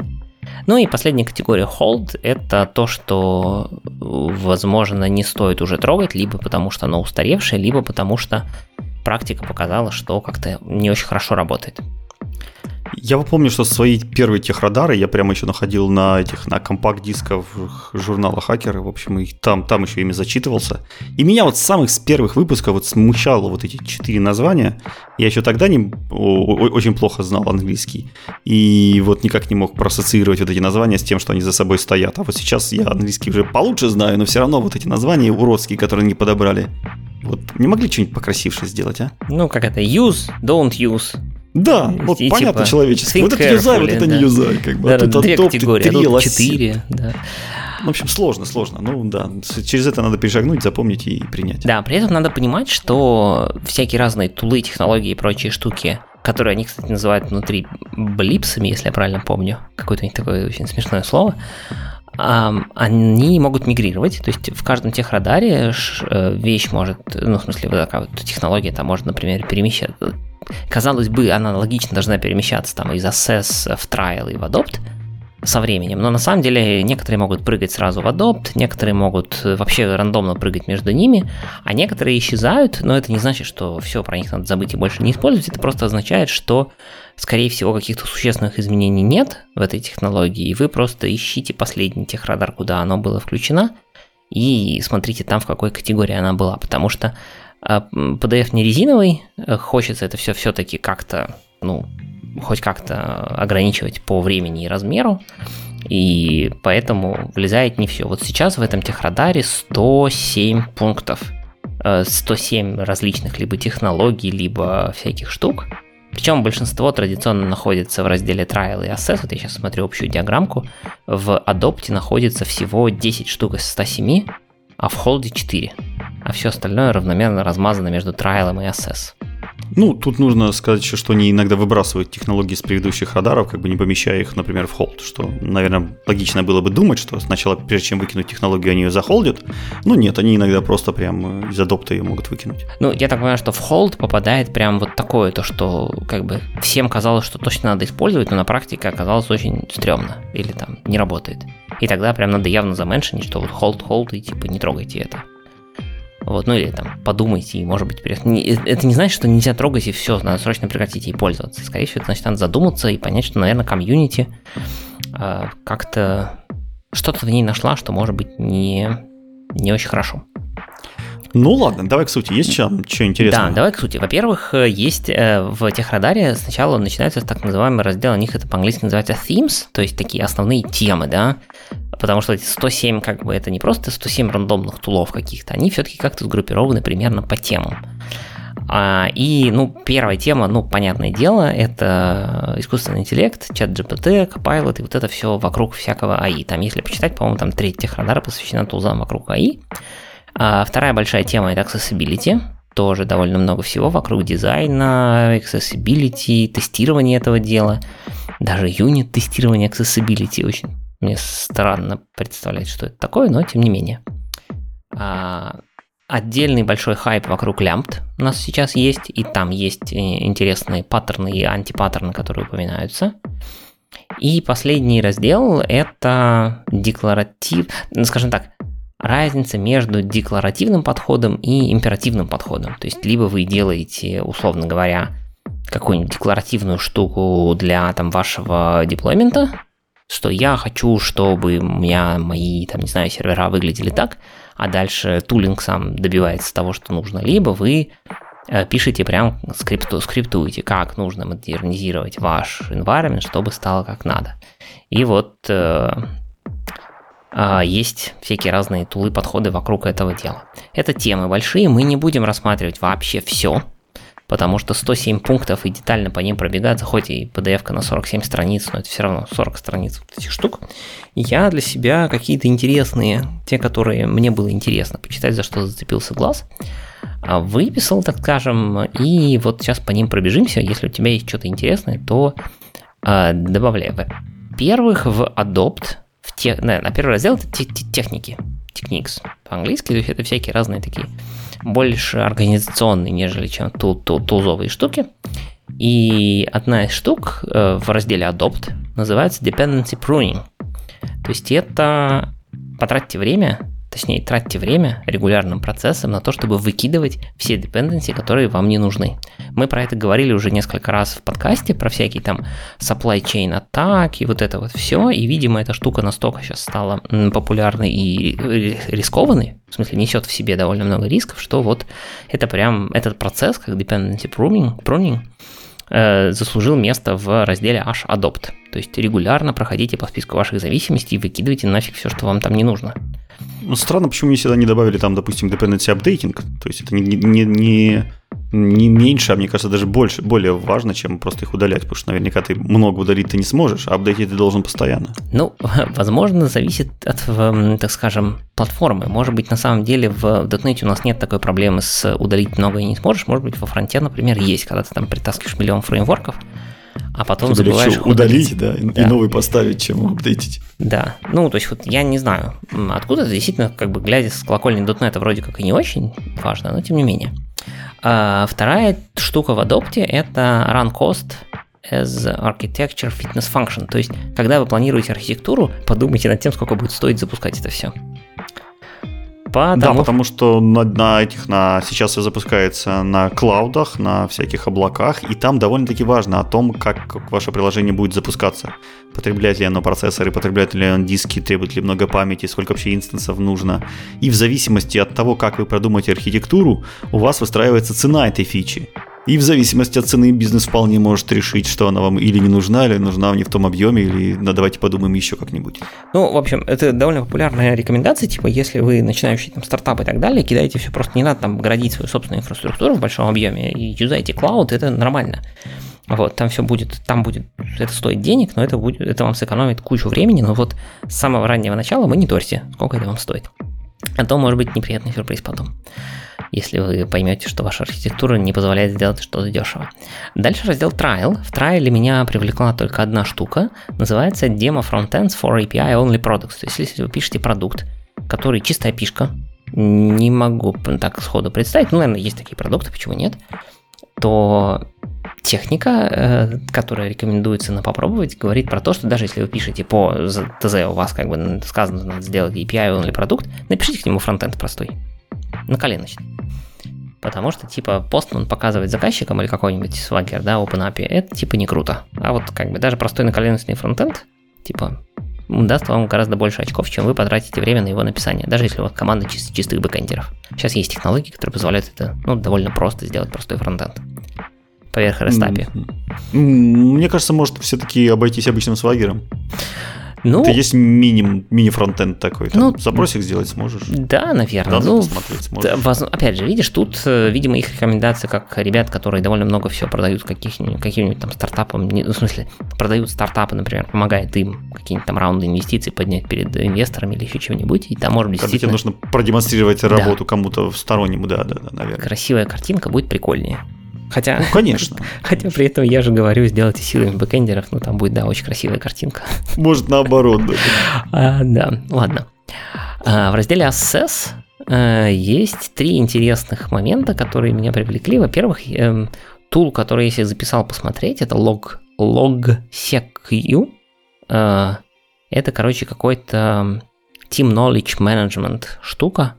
Speaker 2: Ну и последняя категория hold – это то, что, возможно, не стоит уже трогать, либо потому что оно устаревшее, либо потому что практика показала, что как-то не очень хорошо работает.
Speaker 1: Я помню, что свои первые техрадары я прямо еще находил на этих, на компакт-дисках журнала Хакеры, в общем, и там, там еще ими зачитывался. И меня вот с самых с первых выпусков вот смущало вот эти четыре названия. Я еще тогда не, о, очень плохо знал английский. И вот никак не мог проассоциировать вот эти названия с тем, что они за собой стоят. А вот сейчас я английский уже получше знаю, но все равно вот эти названия уродские, которые не подобрали. Вот не могли что-нибудь покрасивше сделать, а?
Speaker 2: Ну, как это, use, don't use.
Speaker 1: Да, вот и, понятно типа, человечески. Вот это юзай, вот это да. не юзай. Как бы.
Speaker 2: Да, а две категории, 3, а четыре. Да.
Speaker 1: В общем, сложно, сложно. Ну да, через это надо перешагнуть, запомнить и принять.
Speaker 2: Да, при этом надо понимать, что всякие разные тулы, технологии и прочие штуки, которые они, кстати, называют внутри блипсами, если я правильно помню, какое-то у них такое очень смешное слово, они могут мигрировать, то есть в каждом техрадаре э, вещь может, ну, в смысле, вот такая вот технология там может, например, перемещаться, казалось бы, она логично должна перемещаться там из Assess в Trial и в Adopt со временем, но на самом деле некоторые могут прыгать сразу в Adopt, некоторые могут вообще рандомно прыгать между ними, а некоторые исчезают, но это не значит, что все, про них надо забыть и больше не использовать, это просто означает, что, скорее всего, каких-то существенных изменений нет в этой технологии, и вы просто ищите последний техрадар, куда оно было включено, и смотрите там, в какой категории она была, потому что а PDF не резиновый, э, хочется это все все-таки как-то, ну, хоть как-то ограничивать по времени и размеру, и поэтому влезает не все. Вот сейчас в этом техрадаре 107 пунктов, 107 э, различных либо технологий, либо всяких штук. Причем большинство традиционно находится в разделе Trial и Assess. Вот я сейчас смотрю общую диаграммку. В Adopt находится всего 10 штук из 107, а в Hold 4. а все остальное равномерно размазано между трайлом и assess.
Speaker 1: Ну, тут нужно сказать еще, что они иногда выбрасывают технологии с предыдущих радаров, как бы не помещая их, например, в холд, что, наверное, логично было бы думать, что сначала, прежде чем выкинуть технологию, они ее захолдят. Но нет, они иногда просто прям из адопта ее могут выкинуть.
Speaker 2: Ну, я так понимаю, что в холд попадает прям вот такое, то, что как бы всем казалось, что точно надо использовать, но на практике оказалось очень стрёмно или там не работает. И тогда прям надо явно заменшинить, что вот холд, холд и типа не трогайте это. Вот, ну или там подумайте, и может быть перех... Это не значит, что нельзя трогать и все, надо срочно прекратить ей пользоваться. Скорее всего, это значит, надо задуматься и понять, что, наверное, комьюнити э, как-то что-то в ней нашла, что может быть не, не очень хорошо.
Speaker 1: Ну ладно, давай к сути. Есть что, что интересного?
Speaker 2: Да, давай к сути. Во-первых, э, есть э, в техрадаре сначала начинается так называемый раздел, у них это по-английски называется themes, то есть такие основные темы, да, потому что эти 107 как бы это не просто 107 рандомных тулов каких-то, они все-таки как-то сгруппированы примерно по темам. А, и, ну, первая тема, ну, понятное дело, это искусственный интеллект, чат GPT, Copilot и вот это все вокруг всякого АИ. Там, если почитать, по-моему, там треть техрадара посвящена тулзам вокруг АИ. А вторая большая тема это accessibility, тоже довольно много всего вокруг дизайна, accessibility, тестирования этого дела, даже юнит тестирования accessibility очень мне странно представлять, что это такое, но тем не менее. А, отдельный большой хайп вокруг лямбд у нас сейчас есть, и там есть э, интересные паттерны и антипаттерны, которые упоминаются. И последний раздел – это декларатив, скажем так, разница между декларативным подходом и императивным подходом. То есть, либо вы делаете, условно говоря, какую-нибудь декларативную штуку для там, вашего деплоймента, что я хочу, чтобы у меня мои, там, не знаю, сервера выглядели так, а дальше тулинг сам добивается того, что нужно, либо вы э, пишите прям скрипту, скриптуете, как нужно модернизировать ваш environment, чтобы стало как надо. И вот э, а, есть всякие разные тулы, подходы вокруг этого дела. Это темы большие, мы не будем рассматривать вообще все, потому что 107 пунктов и детально по ним пробегаться, хоть и PDF на 47 страниц, но это все равно 40 страниц вот этих штук. Я для себя какие-то интересные, те, которые мне было интересно почитать, за что зацепился глаз, а, выписал, так скажем, и вот сейчас по ним пробежимся. Если у тебя есть что-то интересное, то э, добавляй. Во-первых, в Adopt в те, на, на первый раздел это техники, techniques по-английски, то есть это всякие разные такие больше организационные, нежели чем тул, тул, тулзовые штуки. И одна из штук э, в разделе Adopt называется Dependency Pruning. То есть это потратьте время точнее, тратьте время регулярным процессом на то, чтобы выкидывать все dependency, которые вам не нужны. Мы про это говорили уже несколько раз в подкасте, про всякие там supply chain атаки, вот это вот все, и, видимо, эта штука настолько сейчас стала популярной и рискованной, в смысле, несет в себе довольно много рисков, что вот это прям, этот процесс, как dependency pruning, pruning э, заслужил место в разделе H Adopt. То есть регулярно проходите по списку ваших зависимостей и выкидывайте нафиг все, что вам там не нужно.
Speaker 1: Ну, странно, почему не всегда не добавили там, допустим, dependency updating. То есть это не, не, не, не меньше, а мне кажется, даже больше, более важно, чем просто их удалять, потому что наверняка ты много удалить ты не сможешь, а апдейтить ты должен постоянно.
Speaker 2: Ну, возможно, зависит от, так скажем, платформы. Может быть, на самом деле в .NET у нас нет такой проблемы с удалить много и не сможешь. Может быть, во фронте, например, есть, когда ты там притаскиваешь миллион фреймворков, а потом Тебе забываешь
Speaker 1: удалить, удалить, да, да, и новый поставить, чем апдейтить.
Speaker 2: Да, ну, то есть вот я не знаю, откуда это действительно, как бы, глядя с колокольни .NET, вроде как и не очень важно, но тем не менее. А вторая штука в Adopt это run cost as architecture fitness function. То есть, когда вы планируете архитектуру, подумайте над тем, сколько будет стоить запускать это все.
Speaker 1: Потому... Да, потому что на, на этих, на, сейчас все запускается на клаудах, на всяких облаках, и там довольно-таки важно о том, как ваше приложение будет запускаться. Потребляет ли оно процессоры, потребляет ли оно диски, требует ли много памяти, сколько вообще инстансов нужно. И в зависимости от того, как вы продумаете архитектуру, у вас выстраивается цена этой фичи. И в зависимости от цены бизнес вполне может решить, что она вам или не нужна, или нужна не в том объеме, или ну, давайте подумаем еще как-нибудь.
Speaker 2: Ну, в общем, это довольно популярная рекомендация, типа, если вы начинающий там стартап и так далее, кидаете все, просто не надо там градить свою собственную инфраструктуру в большом объеме и юзайте клауд, это нормально. Вот, там все будет, там будет, это стоит денег, но это будет, это вам сэкономит кучу времени, но вот с самого раннего начала мониторьте, сколько это вам стоит. А то может быть неприятный сюрприз потом если вы поймете, что ваша архитектура не позволяет сделать что-то дешево. Дальше раздел Trial. В Trial меня привлекла только одна штука, называется Demo Frontends for API Only Products. То есть, если вы пишете продукт, который чистая пишка, не могу так сходу представить, ну, наверное, есть такие продукты, почему нет, то техника, э, которая рекомендуется на попробовать, говорит про то, что даже если вы пишете по ТЗ, у вас как бы сказано, надо сделать API only продукт, напишите к нему фронтенд простой, на коленочный. Потому что, типа, Postman показывать заказчикам или какой-нибудь Swagger, да, OpenAPI, это, типа, не круто. А вот, как бы, даже простой наколеночный фронтенд, типа, даст вам гораздо больше очков, чем вы потратите время на его написание, даже если у вас команда чист, чистых бэкэндеров. Сейчас есть технологии, которые позволяют это ну, довольно просто сделать простой фронтенд поверх REST
Speaker 1: Мне кажется, может все-таки обойтись обычным свагером. Ну, Это есть мини, мини-фронтенд такой. Там ну, запросик сделать сможешь.
Speaker 2: Да, наверное.
Speaker 1: Данные ну, посмотреть сможешь.
Speaker 2: Да, опять же, видишь, тут, э, видимо, их рекомендации как ребят, которые довольно много всего продают каких-нибудь, каким-нибудь там стартапам, ну, в смысле, продают стартапы, например, помогает им какие-нибудь там раунды инвестиций поднять перед инвесторами или еще чего-нибудь, и там может быть
Speaker 1: Когда тебе нужно продемонстрировать работу да. кому-то стороннему, да, да, да, наверное.
Speaker 2: Красивая картинка будет прикольнее. Хотя,
Speaker 1: ну, конечно.
Speaker 2: Хотя при этом я же говорю, сделайте силами бэкэндеров, ну там будет, да, очень красивая картинка.
Speaker 1: Может, наоборот, да.
Speaker 2: а, да, ладно. А, в разделе Assess а, есть три интересных момента, которые меня привлекли. Во-первых, э, тул, который я себе записал посмотреть, это log, logseq. Э, это, короче, какой-то Team Knowledge Management штука,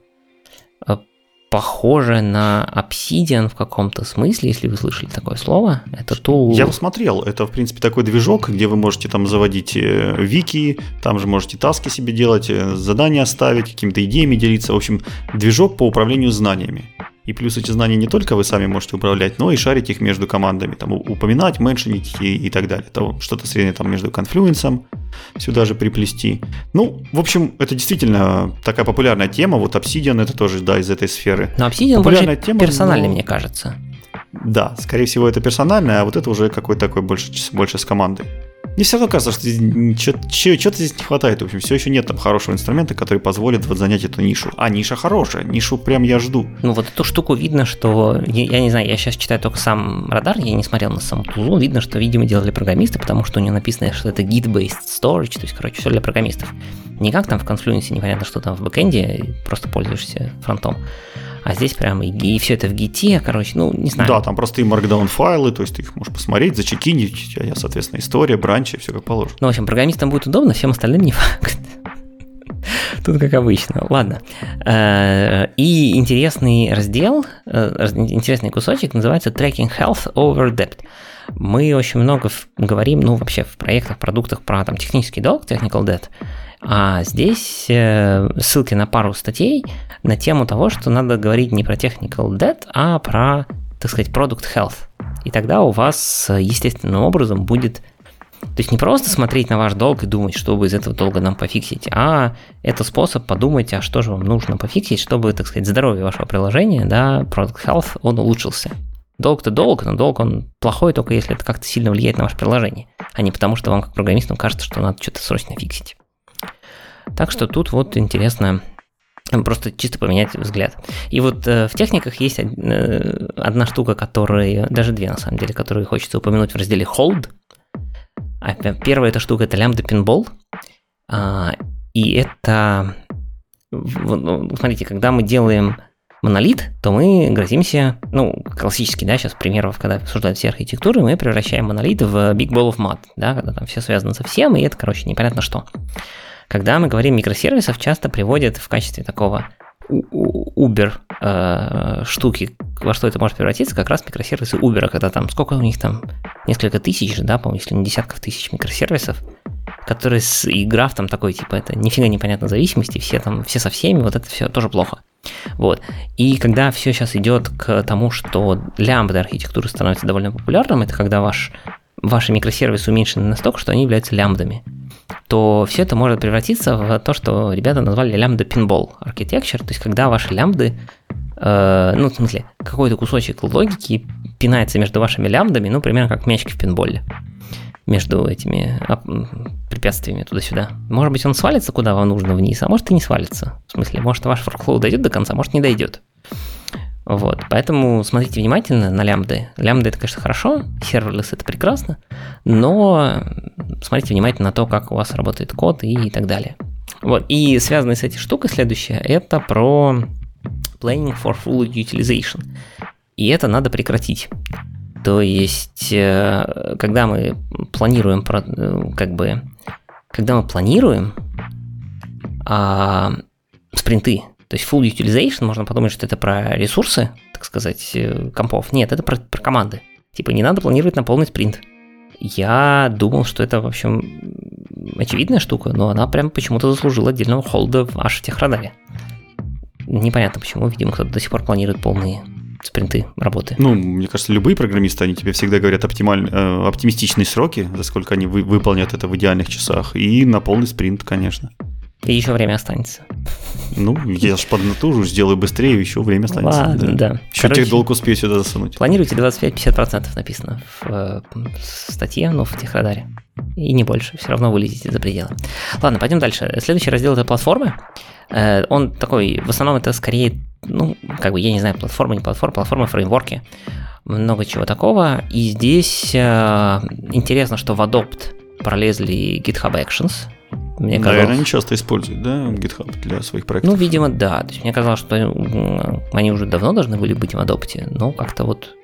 Speaker 2: похоже на Obsidian в каком-то смысле, если вы слышали такое слово. Это тул...
Speaker 1: Я посмотрел, это, в принципе, такой движок, где вы можете там заводить э, вики, там же можете таски себе делать, э, задания ставить, какими-то идеями делиться. В общем, движок по управлению знаниями. И плюс эти знания не только вы сами можете управлять, но и шарить их между командами, там упоминать, меншинить и, и так далее. Это что-то среднее там между конфлюенсом сюда же приплести. Ну, в общем, это действительно такая популярная тема. Вот Obsidian это тоже, да, из этой сферы.
Speaker 2: Но Obsidian популярная больше тема, персональный, но... мне кажется.
Speaker 1: Да, скорее всего, это персональное, а вот это уже какой-то такой больше, больше с командой. Мне все равно кажется, что чего-то здесь не хватает. В общем, все еще нет там хорошего инструмента, который позволит вот занять эту нишу. А ниша хорошая, нишу прям я жду.
Speaker 2: Ну вот эту штуку видно, что, я, я не знаю, я сейчас читаю только сам радар, я не смотрел на саму тулу, видно, что, видимо, делали программисты, потому что у него написано, что это git-based storage, то есть, короче, все для программистов. Не как там в Confluence, непонятно, что там в бэкэнде, просто пользуешься фронтом а здесь прямо и, и все это в гите, короче, ну, не знаю.
Speaker 1: Да, там простые markdown файлы, то есть ты их можешь посмотреть, зачекинить, а я, соответственно, история, бранчи, все как положено.
Speaker 2: Ну, в общем, программистам будет удобно, всем остальным не факт. Тут как обычно. Ладно. Э, и интересный раздел, э, интересный кусочек называется Tracking Health Over Debt. Мы очень много говорим, ну, вообще в проектах, продуктах про там технический долг, technical debt, а здесь э, ссылки на пару статей на тему того, что надо говорить не про technical debt, а про, так сказать, product health. И тогда у вас естественным образом будет то есть не просто смотреть на ваш долг и думать, что бы из этого долга нам пофиксить, а это способ подумать, а что же вам нужно пофиксить, чтобы, так сказать, здоровье вашего приложения, да, product health, он улучшился. Долг-то долг, но долг он плохой только если это как-то сильно влияет на ваше приложение, а не потому, что вам как программистам кажется, что надо что-то срочно фиксить. Так что тут вот интересно просто чисто поменять взгляд. И вот э, в техниках есть э, одна штука, которая, даже две на самом деле, которые хочется упомянуть в разделе Hold. А, первая эта штука это лямбда пинбол. А, и это, ну, смотрите, когда мы делаем монолит, то мы грозимся, ну, классический, да, сейчас примеров, когда обсуждают все архитектуры, мы превращаем монолит в big ball of mud, да, когда там все связано со всем, и это, короче, непонятно что. Когда мы говорим микросервисов, часто приводят в качестве такого Uber э, штуки, во что это может превратиться, как раз микросервисы Uber, когда там, сколько у них там, несколько тысяч, да, по-моему, если не десятков тысяч микросервисов, которые с и граф там такой, типа, это нифига непонятно зависимости, все там, все со всеми, вот это все тоже плохо. Вот. И когда все сейчас идет к тому, что лямбда архитектуры становится довольно популярным, это когда ваш, ваши микросервисы уменьшены настолько, что они являются лямбдами то все это может превратиться в то, что ребята назвали лямбда pinball architecture, то есть когда ваши лямбды, э, ну, в смысле, какой-то кусочек логики пинается между вашими лямбдами, ну, примерно как мячики в пинболе между этими препятствиями туда-сюда. Может быть, он свалится куда вам нужно вниз, а может и не свалится. В смысле, может ваш workflow дойдет до конца, может не дойдет. Вот, поэтому смотрите внимательно на лямбды. Лямбды это, конечно, хорошо, серверлесс это прекрасно, но смотрите внимательно на то, как у вас работает код и так далее. Вот, и связанная с этой штукой следующая, это про planning for full utilization. И это надо прекратить. То есть, э, когда мы планируем, э, как бы, когда мы планируем а, спринты, то есть full utilization, можно подумать, что это про ресурсы, так сказать, э, компов. Нет, это про, про команды. Типа не надо планировать на полный спринт. Я думал, что это, в общем, очевидная штука, но она прям почему-то заслужила отдельного холда в аж техрадаре. Непонятно почему, видимо, кто-то до сих пор планирует полные спринты работы.
Speaker 1: Ну, мне кажется, любые программисты, они тебе всегда говорят оптималь, э, оптимистичные сроки, за сколько они вы, выполнят это в идеальных часах, и на полный спринт, конечно.
Speaker 2: И еще время останется.
Speaker 1: Ну, я ж поднатужу, сделаю быстрее, еще время останется.
Speaker 2: Ладно, да. да.
Speaker 1: Еще Короче, долг успею сюда засунуть.
Speaker 2: Планируйте 25-50% написано в, э, в статье, ну, в техрадаре. И не больше, все равно вылезете за пределы. Ладно, пойдем дальше. Следующий раздел это платформы. Э, он такой, в основном это скорее, ну, как бы, я не знаю, платформа, не платформа, платформа, фреймворки. Много чего такого. И здесь э, интересно, что в Adopt пролезли GitHub Actions.
Speaker 1: Мне казалось... Наверное, они часто используют, да, GitHub для своих проектов?
Speaker 2: Ну, видимо, да. То есть мне казалось, что они уже давно должны были быть в Adopt, но как-то вот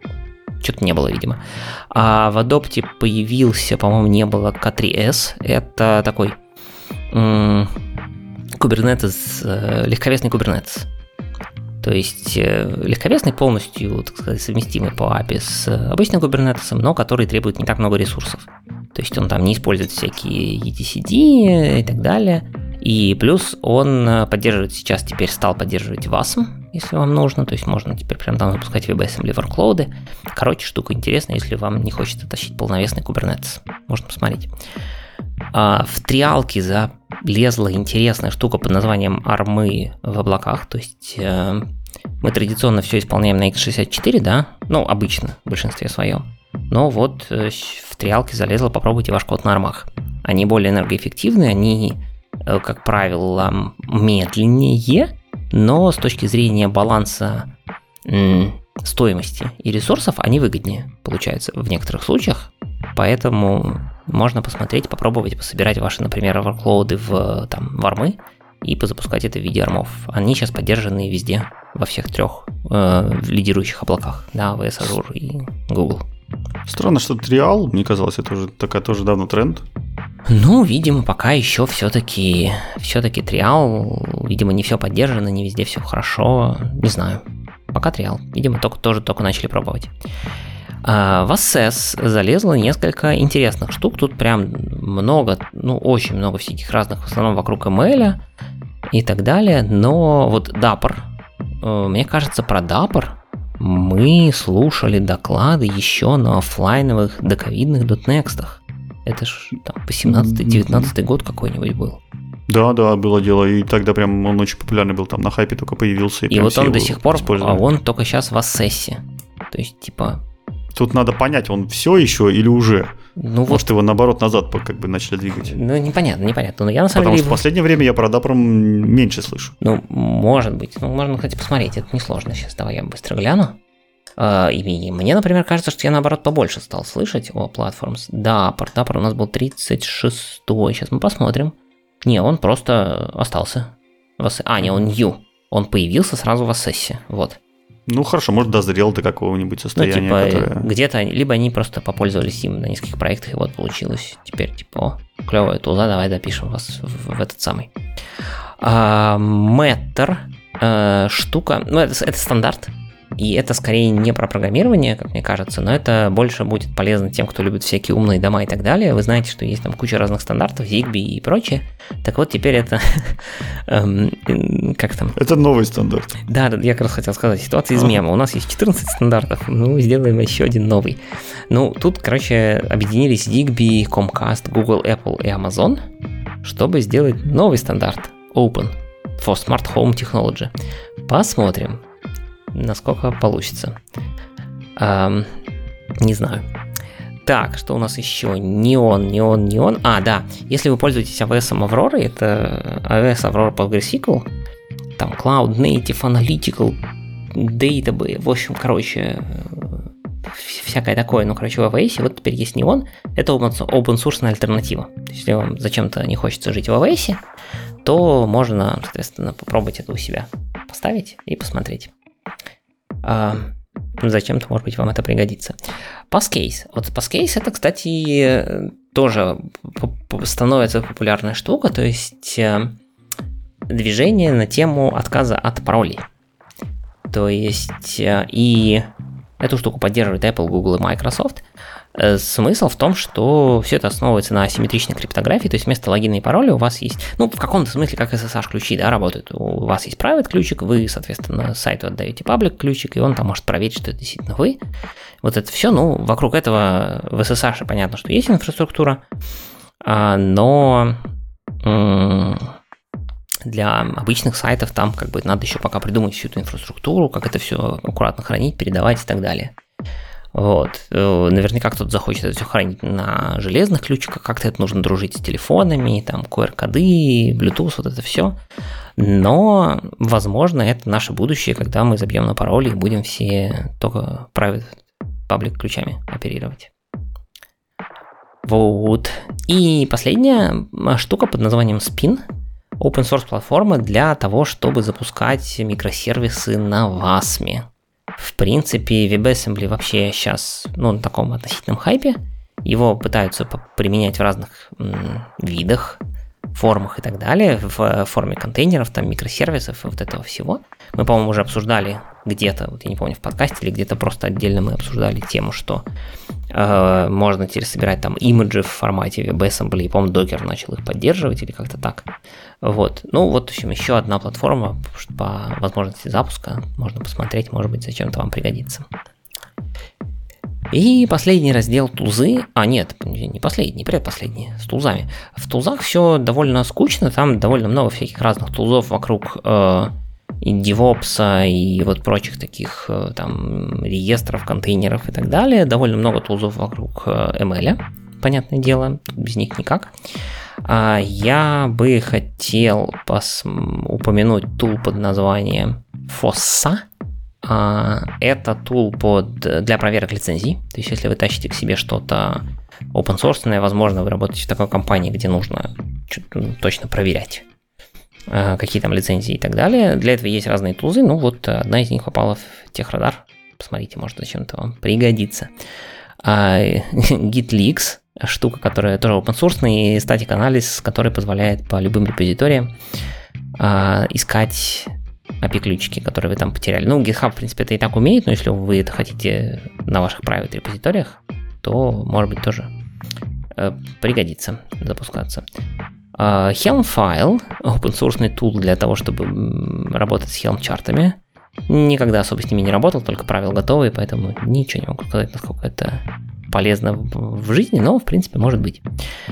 Speaker 2: что-то не было, видимо. А в Adopt появился, по-моему, не было K3S. Это такой Kubernetes, э, легковесный Kubernetes. То есть э, легковесный полностью, так сказать, совместимый по API с обычным Kubernetes, но который требует не так много ресурсов. То есть он там не использует всякие etcd и так далее. И плюс он э, поддерживает сейчас, теперь стал поддерживать WASM, если вам нужно. То есть можно теперь прям там запускать WebAssembly workload. Короче, штука интересная, если вам не хочется тащить полновесный Kubernetes. Можно посмотреть. А в триалке залезла интересная штука под названием армы в облаках. То есть э, мы традиционно все исполняем на x64, да? Ну, обычно, в большинстве своем. Но вот э, в триалке залезла, попробуйте ваш код на армах. Они более энергоэффективны, они, э, как правило, медленнее, но с точки зрения баланса стоимости и ресурсов они выгоднее, получается, в некоторых случаях. Поэтому можно посмотреть, попробовать пособирать ваши, например, workload в, там, в армы и позапускать это в виде армов. Они сейчас поддержаны везде, во всех трех э, лидирующих облаках, да, AWS, Azure и Google.
Speaker 1: Странно, что Триал, мне казалось, это уже такая тоже давно тренд.
Speaker 2: Ну, видимо, пока еще все-таки все-таки Триал, видимо, не все поддержано, не везде все хорошо, не знаю. Пока Триал, видимо, только, тоже только начали пробовать. А, в Assess залезло несколько интересных штук. Тут прям много, ну, очень много всяких разных, в основном вокруг ML и так далее. Но вот Dapper, э, мне кажется, про Dapper мы слушали доклады еще на офлайновых доковидных дотнекстах. Это ж там по 17-19 год какой-нибудь был.
Speaker 1: Да, да, было дело. И тогда прям он очень популярный был, там на хайпе только появился.
Speaker 2: И, и вот он до сих пор, а он только сейчас в Ассессе. То есть, типа,
Speaker 1: Тут надо понять, он все еще или уже? Ну, Может, вот... его наоборот назад как бы начали двигать?
Speaker 2: Ну, непонятно, непонятно. Но я на самом
Speaker 1: Потому
Speaker 2: деле...
Speaker 1: что в последнее время я про Дапром меньше слышу.
Speaker 2: Ну, может быть. Ну, можно, кстати, посмотреть. Это несложно. Сейчас давай я быстро гляну. А, и мне, например, кажется, что я наоборот побольше стал слышать о платформс. Да, Дапр у нас был 36 Сейчас мы посмотрим. Не, он просто остался. А, не, он new. Он появился сразу в Ассессе. Вот.
Speaker 1: Ну хорошо, может дозрел до какого-нибудь ну, состояния.
Speaker 2: Ну, типа, которое... где-то, либо они просто попользовались им на нескольких проектах, и вот получилось. Теперь, типа, о, клевая тулза, давай допишем вас в, в этот самый. А, Matter а, штука, ну это, это стандарт, и это скорее не про программирование, как мне кажется, но это больше будет полезно тем, кто любит всякие умные дома и так далее. Вы знаете, что есть там куча разных стандартов, Zigbee и прочее. Так вот, теперь это... Эм, как там?
Speaker 1: Это новый стандарт.
Speaker 2: Да, я как раз хотел сказать, ситуация из мема. У нас есть 14 стандартов, ну, сделаем еще один новый. Ну, тут, короче, объединились Zigbee, Comcast, Google, Apple и Amazon, чтобы сделать новый стандарт, Open, for Smart Home Technology. Посмотрим, насколько получится. Эм, не знаю. Так, что у нас еще? Неон, неон, неон. А, да. Если вы пользуетесь AWS Aurora, это AWS Aurora PostgreSQL, там Cloud Native Analytical Database, в общем, короче, всякое такое, ну, короче, в AWS, вот теперь есть Neon, это open source альтернатива. Если вам зачем-то не хочется жить в AWS, то можно, соответственно, попробовать это у себя поставить и посмотреть. А, ну, зачем-то, может быть, вам это пригодится. Passcase. Вот Passcase это, кстати, тоже становится популярная штука, то есть э, движение на тему отказа от паролей. То есть э, и Эту штуку поддерживает Apple, Google и Microsoft. Э, смысл в том, что все это основывается на асимметричной криптографии, то есть вместо логина и пароля у вас есть, ну, в каком-то смысле, как SSH-ключи, да, работают. У вас есть private ключик, вы, соответственно, сайту отдаете public ключик, и он там может проверить, что это действительно вы. Вот это все, ну, вокруг этого в SSH понятно, что есть инфраструктура, а, но для обычных сайтов там как бы надо еще пока придумать всю эту инфраструктуру, как это все аккуратно хранить, передавать и так далее. Вот. Э, наверняка кто-то захочет это все хранить на железных ключиках, как-то это нужно дружить с телефонами, там QR-коды, Bluetooth, вот это все. Но, возможно, это наше будущее, когда мы забьем на пароли и будем все только private паблик ключами оперировать. Вот. И последняя штука под названием Spin – open source платформа для того, чтобы запускать микросервисы на WASM. В принципе, WebAssembly вообще сейчас ну, на таком относительном хайпе. Его пытаются применять в разных м, видах, формах и так далее, в форме контейнеров, там микросервисов и вот этого всего. Мы, по-моему, уже обсуждали где-то, вот я не помню, в подкасте или где-то просто отдельно мы обсуждали тему, что э, можно теперь собирать там имиджи в формате WebAssembly, по-моему, Docker начал их поддерживать или как-то так. Вот. Ну, вот, в общем, еще одна платформа по возможности запуска. Можно посмотреть, может быть, зачем-то вам пригодится. И последний раздел тулзы, а нет, не последний, предпоследний, с тулзами. В тулзах все довольно скучно, там довольно много всяких разных тулзов вокруг э, и DevOps, и вот прочих таких э, там реестров, контейнеров и так далее. Довольно много тулзов вокруг э, ML, понятное дело, без них никак. А я бы хотел пос- упомянуть тул под названием Fossa. А, это тул под, для проверок лицензий. То есть, если вы тащите к себе что-то open source, возможно, вы работаете в такой компании, где нужно ну, точно проверять какие там лицензии и так далее. Для этого есть разные тулзы. Ну вот одна из них попала в техрадар. Посмотрите, может зачем-то вам пригодится. А, GitLeaks штука, которая тоже open source, и статик анализ, который позволяет по любым репозиториям а, искать API-ключики, которые вы там потеряли. Ну, GitHub, в принципе, это и так умеет, но если вы это хотите на ваших private репозиториях, то, может быть, тоже э, пригодится запускаться. Uh, Helm File, open source tool для того, чтобы работать с Helm чартами. Никогда особо с ними не работал, только правил готовые, поэтому ничего не могу сказать, насколько это полезно в жизни, но в принципе может быть.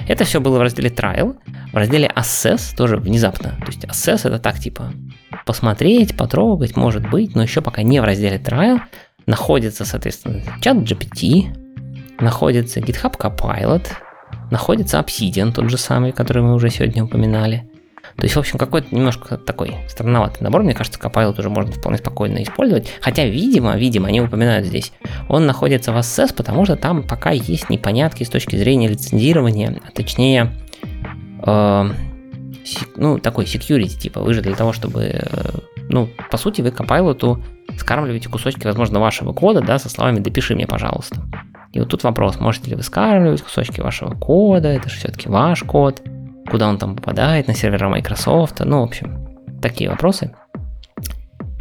Speaker 2: Это все было в разделе Trial. В разделе Assess тоже внезапно. То есть Assess это так типа посмотреть, потрогать, может быть, но еще пока не в разделе Trial. Находится, соответственно, чат GPT, находится GitHub Copilot, находится Obsidian, тот же самый, который мы уже сегодня упоминали. То есть, в общем, какой-то немножко такой странноватый набор. Мне кажется, Copilot уже можно вполне спокойно использовать. Хотя, видимо, видимо, они упоминают здесь, он находится в Access, потому что там пока есть непонятки с точки зрения лицензирования, а точнее, э, ну, такой security, типа, вы же для того, чтобы, э, ну, по сути, вы Copilot скармливаете кусочки, возможно, вашего кода, да, со словами «допиши мне, пожалуйста». И вот тут вопрос, можете ли вы скармливать кусочки вашего кода, это же все-таки ваш код – куда он там попадает, на сервера Microsoft. Ну, в общем, такие вопросы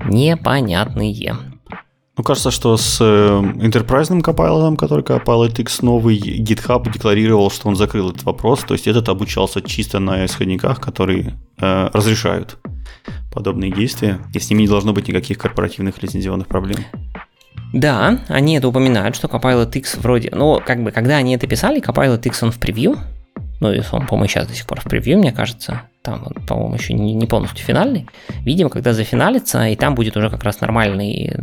Speaker 2: непонятные.
Speaker 1: Ну, кажется, что с Enterprise Copilot, который Copilot X новый, GitHub декларировал, что он закрыл этот вопрос. То есть этот обучался чисто на исходниках, которые э, разрешают подобные действия, и с ними не должно быть никаких корпоративных лицензионных проблем.
Speaker 2: Да, они это упоминают, что Copilot X вроде... Ну, как бы, когда они это писали, Copilot X он в превью, ну, и он, по-моему, сейчас до сих пор в превью, мне кажется. Там по-моему, еще не, не полностью финальный. Видимо, когда зафиналится, и там будет уже как раз нормальный...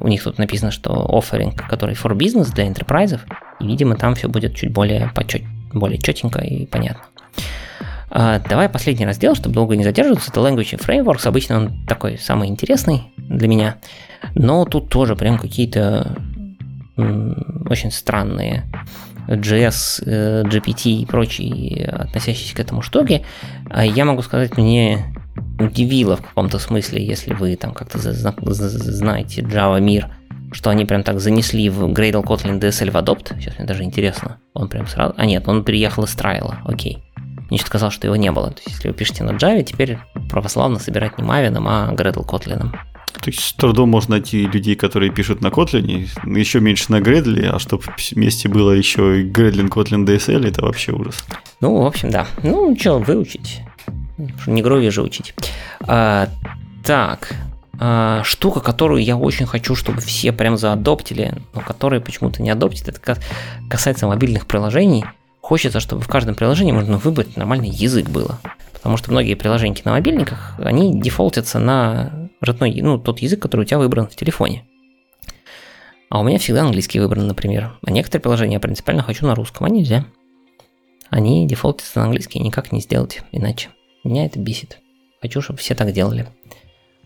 Speaker 2: У них тут написано, что offering, который for business для enterprise, И, видимо, там все будет чуть более, почет, более четенько и понятно. А, давай последний раздел, чтобы долго не задерживаться. Это Language Frameworks. Обычно он такой самый интересный для меня. Но тут тоже прям какие-то очень странные JS, э, GPT и прочие относящиеся к этому штуки. А я могу сказать, мне удивило в каком-то смысле, если вы там как-то знаете Java мир, что они прям так занесли в Gradle Kotlin DSL в Adopt. Сейчас мне даже интересно. Он прям сразу... А нет, он приехал из Трайла, окей. Мне сказал, что его не было. То есть, если вы пишете на Java, теперь православно собирать не Maven, а Gradle Kotlin.
Speaker 1: То есть с трудом можно найти людей, которые пишут на Kotlin, еще меньше на Gradle, а чтобы вместе было еще и Gradle Kotlin DSL, это вообще ужас.
Speaker 2: Ну, в общем, да. Ну, что, выучить. Не грови же учить. А, так, а, штука, которую я очень хочу, чтобы все прям заадоптили, но которые почему-то не адоптят, это касается мобильных приложений. Хочется, чтобы в каждом приложении можно выбрать нормальный язык было. Потому что многие приложения на мобильниках, они дефолтятся на родной, ну, тот язык, который у тебя выбран в телефоне. А у меня всегда английский выбран, например. А некоторые приложения я принципиально хочу на русском, а нельзя. Они дефолтятся на английский, никак не сделать иначе. Меня это бесит. Хочу, чтобы все так делали.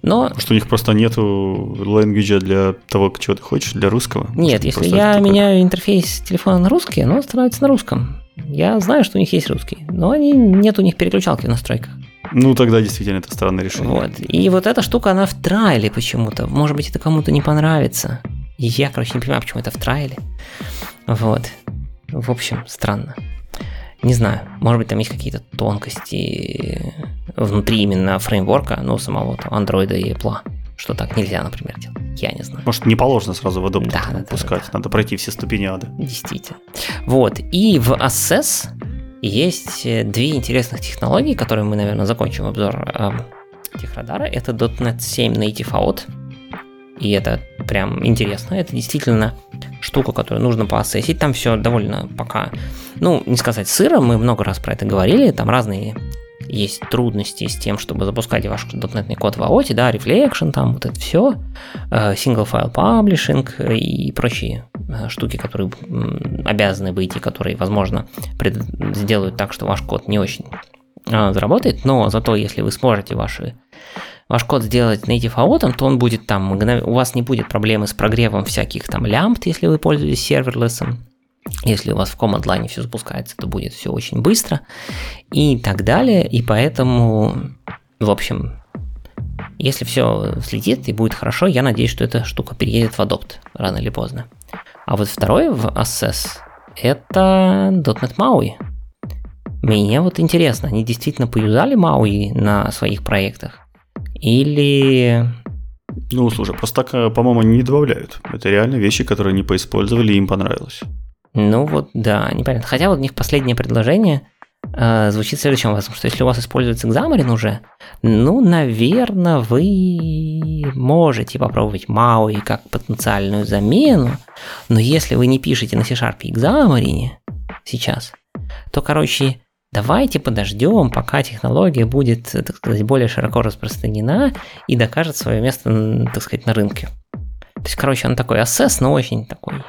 Speaker 2: Но...
Speaker 1: Что у них просто нету language для того, чего ты хочешь, для русского?
Speaker 2: Нет, если я такое... меняю интерфейс телефона на русский, оно становится на русском. Я знаю, что у них есть русский, но они, нет у них переключалки в настройках.
Speaker 1: Ну, тогда действительно это странное решение.
Speaker 2: Вот. И вот эта штука, она в трайле почему-то. Может быть, это кому-то не понравится. Я, короче, не понимаю, почему это в трайле. Вот. В общем, странно. Не знаю, может быть, там есть какие-то тонкости внутри именно фреймворка, ну, самого там, Android и Apple, что так нельзя, например, делать. Я не знаю.
Speaker 1: Может, не положено сразу в Adobe да, да, пускать, да, да. надо пройти все ступени ада.
Speaker 2: Действительно. Вот, и в Assess есть э, две интересных технологии, которые мы, наверное, закончим обзор э, техрадара. Это .NET 7 Native Out, и это прям интересно. Это действительно штука, которую нужно поассесить. Там все довольно пока, ну, не сказать сыро, мы много раз про это говорили, там разные есть трудности с тем, чтобы запускать ваш .NET код в AOT, да, Reflection, там вот это все, э, Single File Publishing и прочие э, штуки, которые обязаны быть и которые, возможно, сделают так, что ваш код не очень э, заработает, но зато если вы сможете ваши ваш код сделать native AOT, то он будет там, у вас не будет проблемы с прогревом всяких там лямбд, если вы пользуетесь серверлессом, если у вас в command line все запускается, то будет все очень быстро и так далее. И поэтому, в общем, если все слетит и будет хорошо, я надеюсь, что эта штука переедет в Adopt рано или поздно. А вот второе в Assess это .NET MAUI. Мне вот интересно, они действительно поюзали MAUI на своих проектах? Или
Speaker 1: ну, слушай, просто так, э, по-моему, они не добавляют. Это реально вещи, которые они поиспользовали и им понравилось.
Speaker 2: Ну вот, да, непонятно. Хотя вот у них последнее предложение э, звучит следующим образом, что если у вас используется Xamarin уже, ну, наверное, вы можете попробовать MAUI как потенциальную замену, но если вы не пишете на C-Sharp и Xamarin сейчас, то, короче, давайте подождем, пока технология будет, так сказать, более широко распространена и докажет свое место, так сказать, на рынке. То есть, короче, он такой assess, но очень такой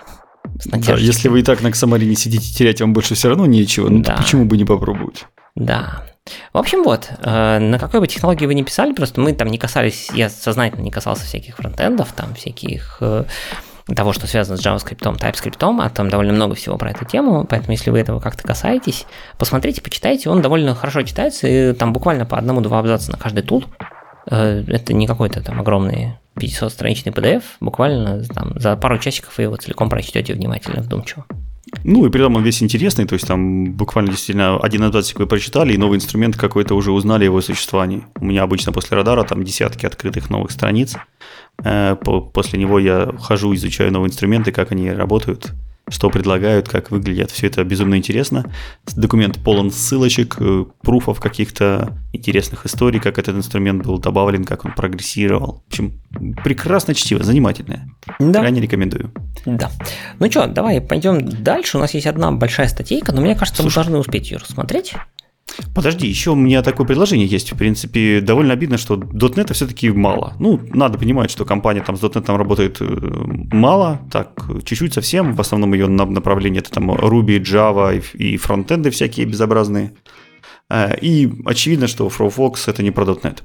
Speaker 1: да, если вы и так на Ксамарине сидите, терять вам больше все равно нечего, ну да. почему бы не попробовать?
Speaker 2: Да. В общем, вот, э, на какой бы технологии вы ни писали, просто мы там не касались, я сознательно не касался всяких фронтендов, там всяких э, того, что связано с JavaScript, TypeScript, а там довольно много всего про эту тему, поэтому если вы этого как-то касаетесь, посмотрите, почитайте, он довольно хорошо читается, и там буквально по одному-два абзаца на каждый тул, э, это не какой-то там огромный 500-страничный PDF, буквально там, за пару часиков вы его целиком прочтете внимательно, вдумчиво.
Speaker 1: Ну и при этом он весь интересный, то есть там буквально действительно один абзацик вы прочитали, и новый инструмент какой-то уже узнали его существовании. У меня обычно после радара там десятки открытых новых страниц. Э, после него я хожу, изучаю новые инструменты, как они работают, что предлагают, как выглядят. Все это безумно интересно. Документ полон ссылочек, э, пруфов каких-то интересных историй, как этот инструмент был добавлен, как он прогрессировал. В общем, прекрасно чтиво, занимательное. Да. Крайне рекомендую.
Speaker 2: Да. Ну что, давай пойдем дальше. У нас есть одна большая статейка, но мне кажется, Слушай, мы должны успеть ее рассмотреть.
Speaker 1: Подожди, еще у меня такое предложение есть. В принципе, довольно обидно, что .NET все-таки мало. Ну, надо понимать, что компания там с .NET работает э, мало, так, чуть-чуть совсем. В основном ее направление это там Ruby, Java и фронтенды всякие безобразные. Э, и очевидно, что Firefox это не про .NET.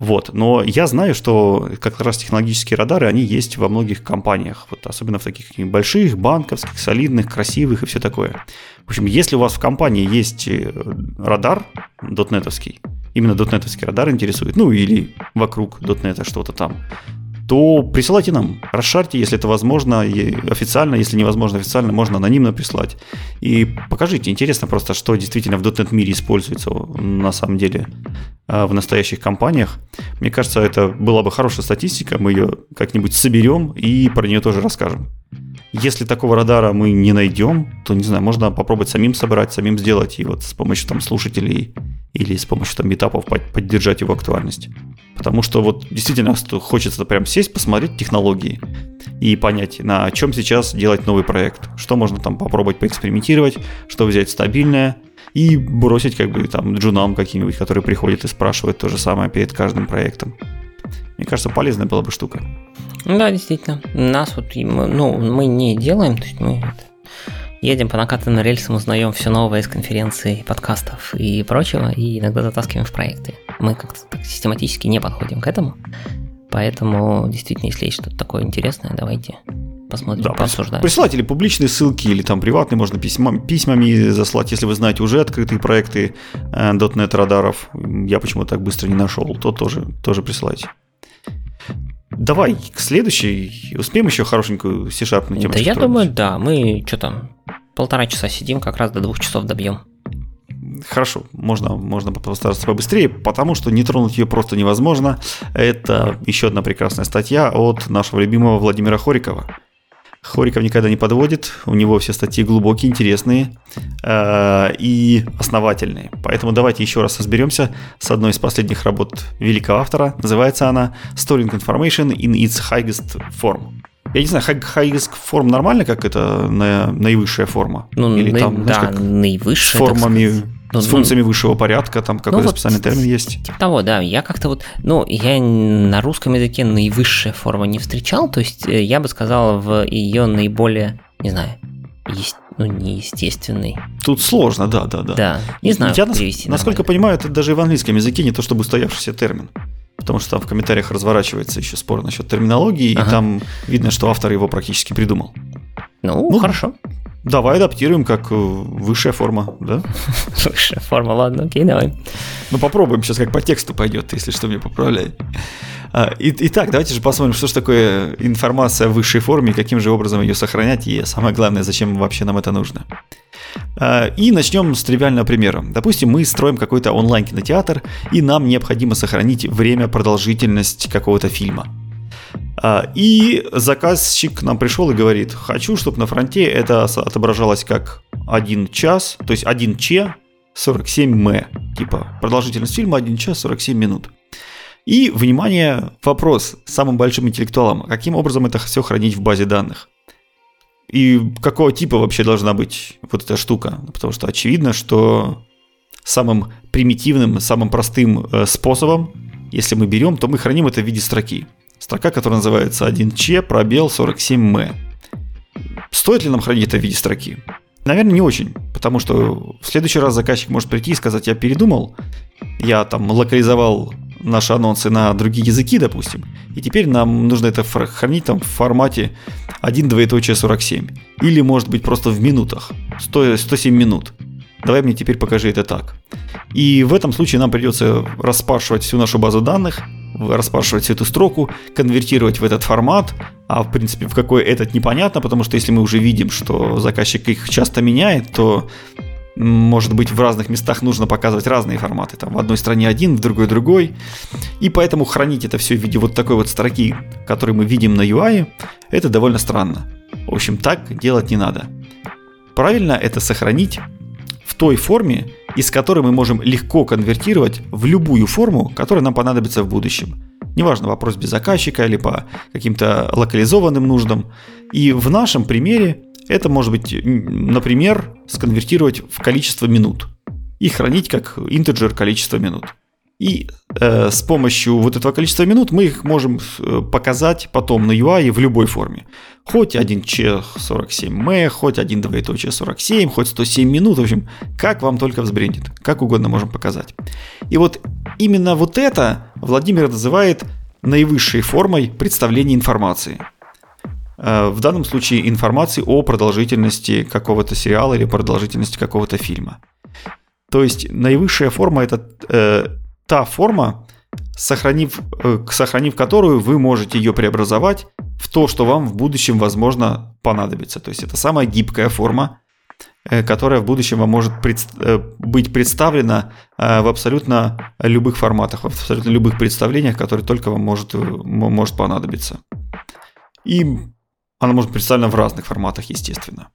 Speaker 1: Вот. Но я знаю, что как раз технологические радары, они есть во многих компаниях. Вот особенно в таких больших, банковских, солидных, красивых и все такое. В общем, если у вас в компании есть э, радар дотнетовский, именно дотнетовский радар интересует, ну или вокруг дотнета что-то там, то присылайте нам, расшарьте, если это возможно, официально, если невозможно официально, можно анонимно прислать. И покажите, интересно просто, что действительно в .NET мире используется на самом деле а, в настоящих компаниях. Мне кажется, это была бы хорошая статистика, мы ее как-нибудь соберем и про нее тоже расскажем. Если такого радара мы не найдем, то, не знаю, можно попробовать самим собрать, самим сделать и вот с помощью там слушателей или с помощью там метапов поддержать его актуальность. Потому что вот действительно хочется прям сесть, посмотреть технологии и понять, на чем сейчас делать новый проект. Что можно там попробовать поэкспериментировать, что взять стабильное и бросить как бы там джунам каким-нибудь, которые приходят и спрашивают то же самое перед каждым проектом. Мне кажется, полезная была бы штука.
Speaker 2: Да, действительно. Нас вот, ну, мы не делаем, то есть мы едем по накатанным рельсам, узнаем все новое из конференций, подкастов и прочего, и иногда затаскиваем в проекты. Мы как-то так систематически не подходим к этому, поэтому действительно, если есть что-то такое интересное, давайте посмотрим, да, пообсуждаем.
Speaker 1: Присылать или публичные ссылки, или там приватные можно письма, письмами заслать, если вы знаете уже открытые проекты э, .NET радаров. Я почему так быстро не нашел, то тоже, тоже присылайте. Давай к следующей. Успеем еще хорошенькую C-Sharp
Speaker 2: тему? Да я думаю, да. Мы что там, полтора часа сидим, как раз до двух часов добьем.
Speaker 1: Хорошо, можно, можно постараться побыстрее, потому что не тронуть ее просто невозможно. Это еще одна прекрасная статья от нашего любимого Владимира Хорикова. Хориков никогда не подводит, у него все статьи глубокие, интересные э, и основательные. Поэтому давайте еще раз разберемся с одной из последних работ великого автора. Называется она Storing Information in its Highest Form. Я не знаю, highest form нормально, как это наивысшая форма?
Speaker 2: Ну, Или на, там, знаешь, да, как наивысшая,
Speaker 1: формами ну, с ну, функциями высшего порядка, там какой-то ну, вот специальный термин есть.
Speaker 2: Типа того, да. Я как-то вот, ну, я на русском языке наивысшая форма не встречал, то есть э, я бы сказал в ее наиболее, не знаю, есть, ну, неестественный.
Speaker 1: Тут сложно, да, да, да.
Speaker 2: Да, не знаю,
Speaker 1: я, перевести Насколько понимаю, это даже в английском языке не то чтобы устоявшийся термин. Потому что там в комментариях разворачивается еще спор насчет терминологии, ага. и там видно, что автор его практически придумал.
Speaker 2: Ну, ну хорошо.
Speaker 1: Давай адаптируем как э, высшая форма, да?
Speaker 2: Высшая форма, ладно, окей, давай.
Speaker 1: Ну попробуем сейчас, как по тексту пойдет, если что, мне поправляй. А, итак, давайте же посмотрим, что же такое информация в высшей форме, каким же образом ее сохранять, и самое главное, зачем вообще нам это нужно. А, и начнем с тривиального примера. Допустим, мы строим какой-то онлайн-кинотеатр, и нам необходимо сохранить время, продолжительность какого-то фильма. А, и заказчик нам пришел и говорит, хочу, чтобы на фронте это отображалось как 1 час, то есть 1 ч 47 м. Типа продолжительность фильма 1 час 47 минут. И, внимание, вопрос самым большим интеллектуалом. Каким образом это все хранить в базе данных? И какого типа вообще должна быть вот эта штука? Потому что очевидно, что самым примитивным, самым простым э, способом, если мы берем, то мы храним это в виде строки. Строка, которая называется 1Ч, пробел 47М. Стоит ли нам хранить это в виде строки? Наверное, не очень, потому что в следующий раз заказчик может прийти и сказать, я передумал, я там локализовал наши анонсы на другие языки, допустим, и теперь нам нужно это хранить там в формате 1 двоеточие 47. Или, может быть, просто в минутах, 100, 107 минут. Давай мне теперь покажи это так. И в этом случае нам придется распашивать всю нашу базу данных, распрашивать эту строку, конвертировать в этот формат, а в принципе в какой этот непонятно, потому что если мы уже видим, что заказчик их часто меняет, то может быть в разных местах нужно показывать разные форматы. Там в одной стране один, в другой другой. И поэтому хранить это все в виде вот такой вот строки, которую мы видим на UI, это довольно странно. В общем, так делать не надо. Правильно это сохранить в той форме, из которой мы можем легко конвертировать в любую форму, которая нам понадобится в будущем. Неважно, вопрос без заказчика или по каким-то локализованным нуждам. И в нашем примере это может быть, например, сконвертировать в количество минут. и хранить как интеджер количество минут. И э, с помощью вот этого количества минут мы их можем э, показать потом на UI в любой форме. Хоть 1 ч 47 м, хоть 1 двоеточие 47, хоть 107 минут, в общем, как вам только взбрендит, как угодно можем показать. И вот именно вот это Владимир называет наивысшей формой представления информации. Э, в данном случае информации о продолжительности какого-то сериала или продолжительности какого-то фильма. То есть наивысшая форма это э, та форма, сохранив, э, сохранив которую вы можете ее преобразовать в то, что вам в будущем, возможно, понадобится. То есть это самая гибкая форма, э, которая в будущем вам может э, быть представлена в абсолютно любых форматах, в абсолютно любых представлениях, которые только вам может, может понадобиться. И она может быть представлена в разных форматах, естественно.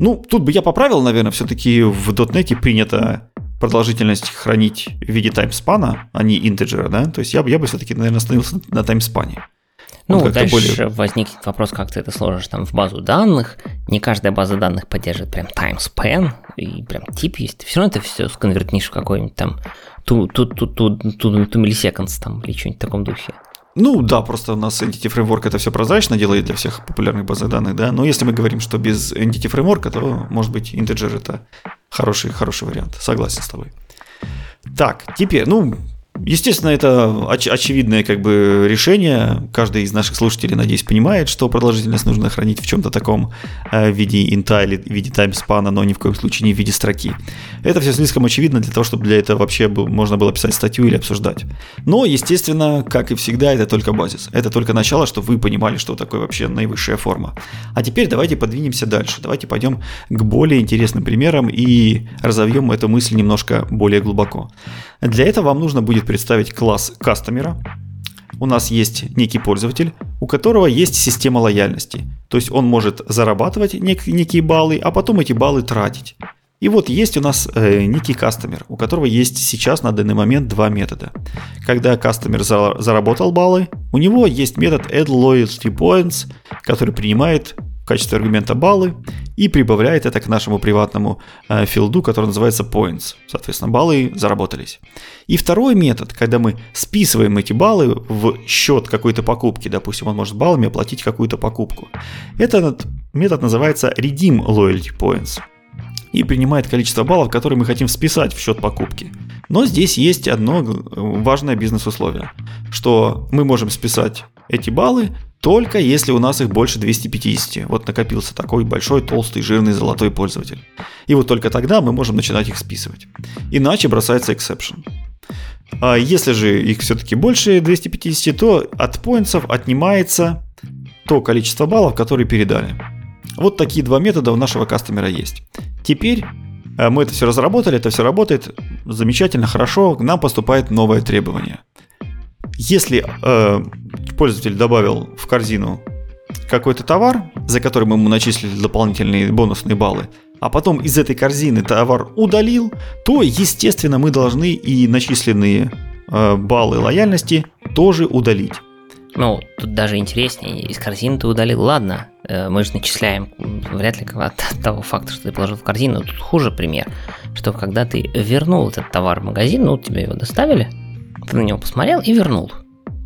Speaker 1: Ну, тут бы я поправил, наверное, все-таки в .NET принято продолжительность хранить в виде таймспана, а не интеджера, да? То есть я, я бы все-таки, наверное, остановился на таймспане.
Speaker 2: Ну, вот дальше более... возникнет вопрос, как ты это сложишь там в базу данных. Не каждая база данных поддерживает прям timespan, и прям тип есть. Ты все равно это все сконвертнишь в какой-нибудь там ту, ту, ту, ту, ту, ту milliseconds там или что-нибудь в таком духе.
Speaker 1: Ну да, просто у нас Entity Framework это все прозрачно делает для всех популярных баз данных, да. Но если мы говорим, что без Entity Framework, то, может быть, integer это хороший, хороший вариант. Согласен с тобой. Так, теперь, ну, Естественно, это оч- очевидное как бы решение. Каждый из наших слушателей, надеюсь, понимает, что продолжительность нужно хранить в чем-то таком э, в виде инта или в виде таймспана, но ни в коем случае не в виде строки. Это все слишком очевидно для того, чтобы для этого вообще можно было писать статью или обсуждать. Но, естественно, как и всегда, это только базис. Это только начало, чтобы вы понимали, что такое вообще наивысшая форма. А теперь давайте подвинемся дальше. Давайте пойдем к более интересным примерам и разовьем эту мысль немножко более глубоко. Для этого вам нужно будет представить класс кастомера. У нас есть некий пользователь, у которого есть система лояльности. То есть он может зарабатывать нек- некие баллы, а потом эти баллы тратить. И вот есть у нас э, некий кастомер, у которого есть сейчас на данный момент два метода. Когда кастомер за, заработал баллы, у него есть метод add loyalty points, который принимает в качестве аргумента баллы и прибавляет это к нашему приватному э, филду, который называется points. Соответственно, баллы заработались. И второй метод, когда мы списываем эти баллы в счет какой-то покупки, допустим, он может баллами оплатить какую-то покупку. Этот метод называется redeem loyalty points и принимает количество баллов, которые мы хотим списать в счет покупки. Но здесь есть одно важное бизнес-условие, что мы можем списать эти баллы только если у нас их больше 250. Вот накопился такой большой, толстый, жирный, золотой пользователь. И вот только тогда мы можем начинать их списывать. Иначе бросается exception. А если же их все-таки больше 250, то от поинтсов отнимается то количество баллов, которые передали. Вот такие два метода у нашего кастомера есть. Теперь э, мы это все разработали, это все работает замечательно, хорошо, к нам поступает новое требование. Если э, пользователь добавил в корзину какой-то товар, за который мы ему начислили дополнительные бонусные баллы, а потом из этой корзины товар удалил, то, естественно, мы должны и начисленные э, баллы лояльности тоже удалить.
Speaker 2: Ну, тут даже интереснее, из корзины ты удалил, ладно, э, мы же начисляем, вряд ли от того факта, что ты положил в корзину, тут хуже пример, что когда ты вернул этот товар в магазин, ну, тебе его доставили, ты на него посмотрел и вернул.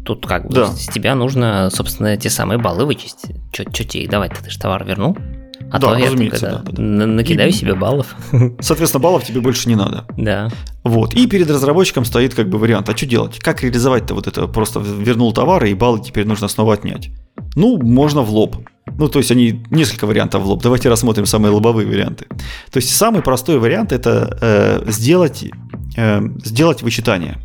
Speaker 2: Тут как бы да. с тебя нужно, собственно, те самые баллы вычесть. Че тебе их давать-то, ты же товар вернул? А да, то я да, да. накидаю и, себе баллов.
Speaker 1: Соответственно, баллов тебе больше не надо.
Speaker 2: Да.
Speaker 1: Вот. И перед разработчиком стоит как бы вариант. А что делать? Как реализовать-то вот это? Просто вернул товар, и баллы теперь нужно снова отнять. Ну, можно в лоб. Ну, то есть они несколько вариантов в лоб. Давайте рассмотрим самые лобовые варианты. То есть самый простой вариант это э, сделать, э, сделать вычитание.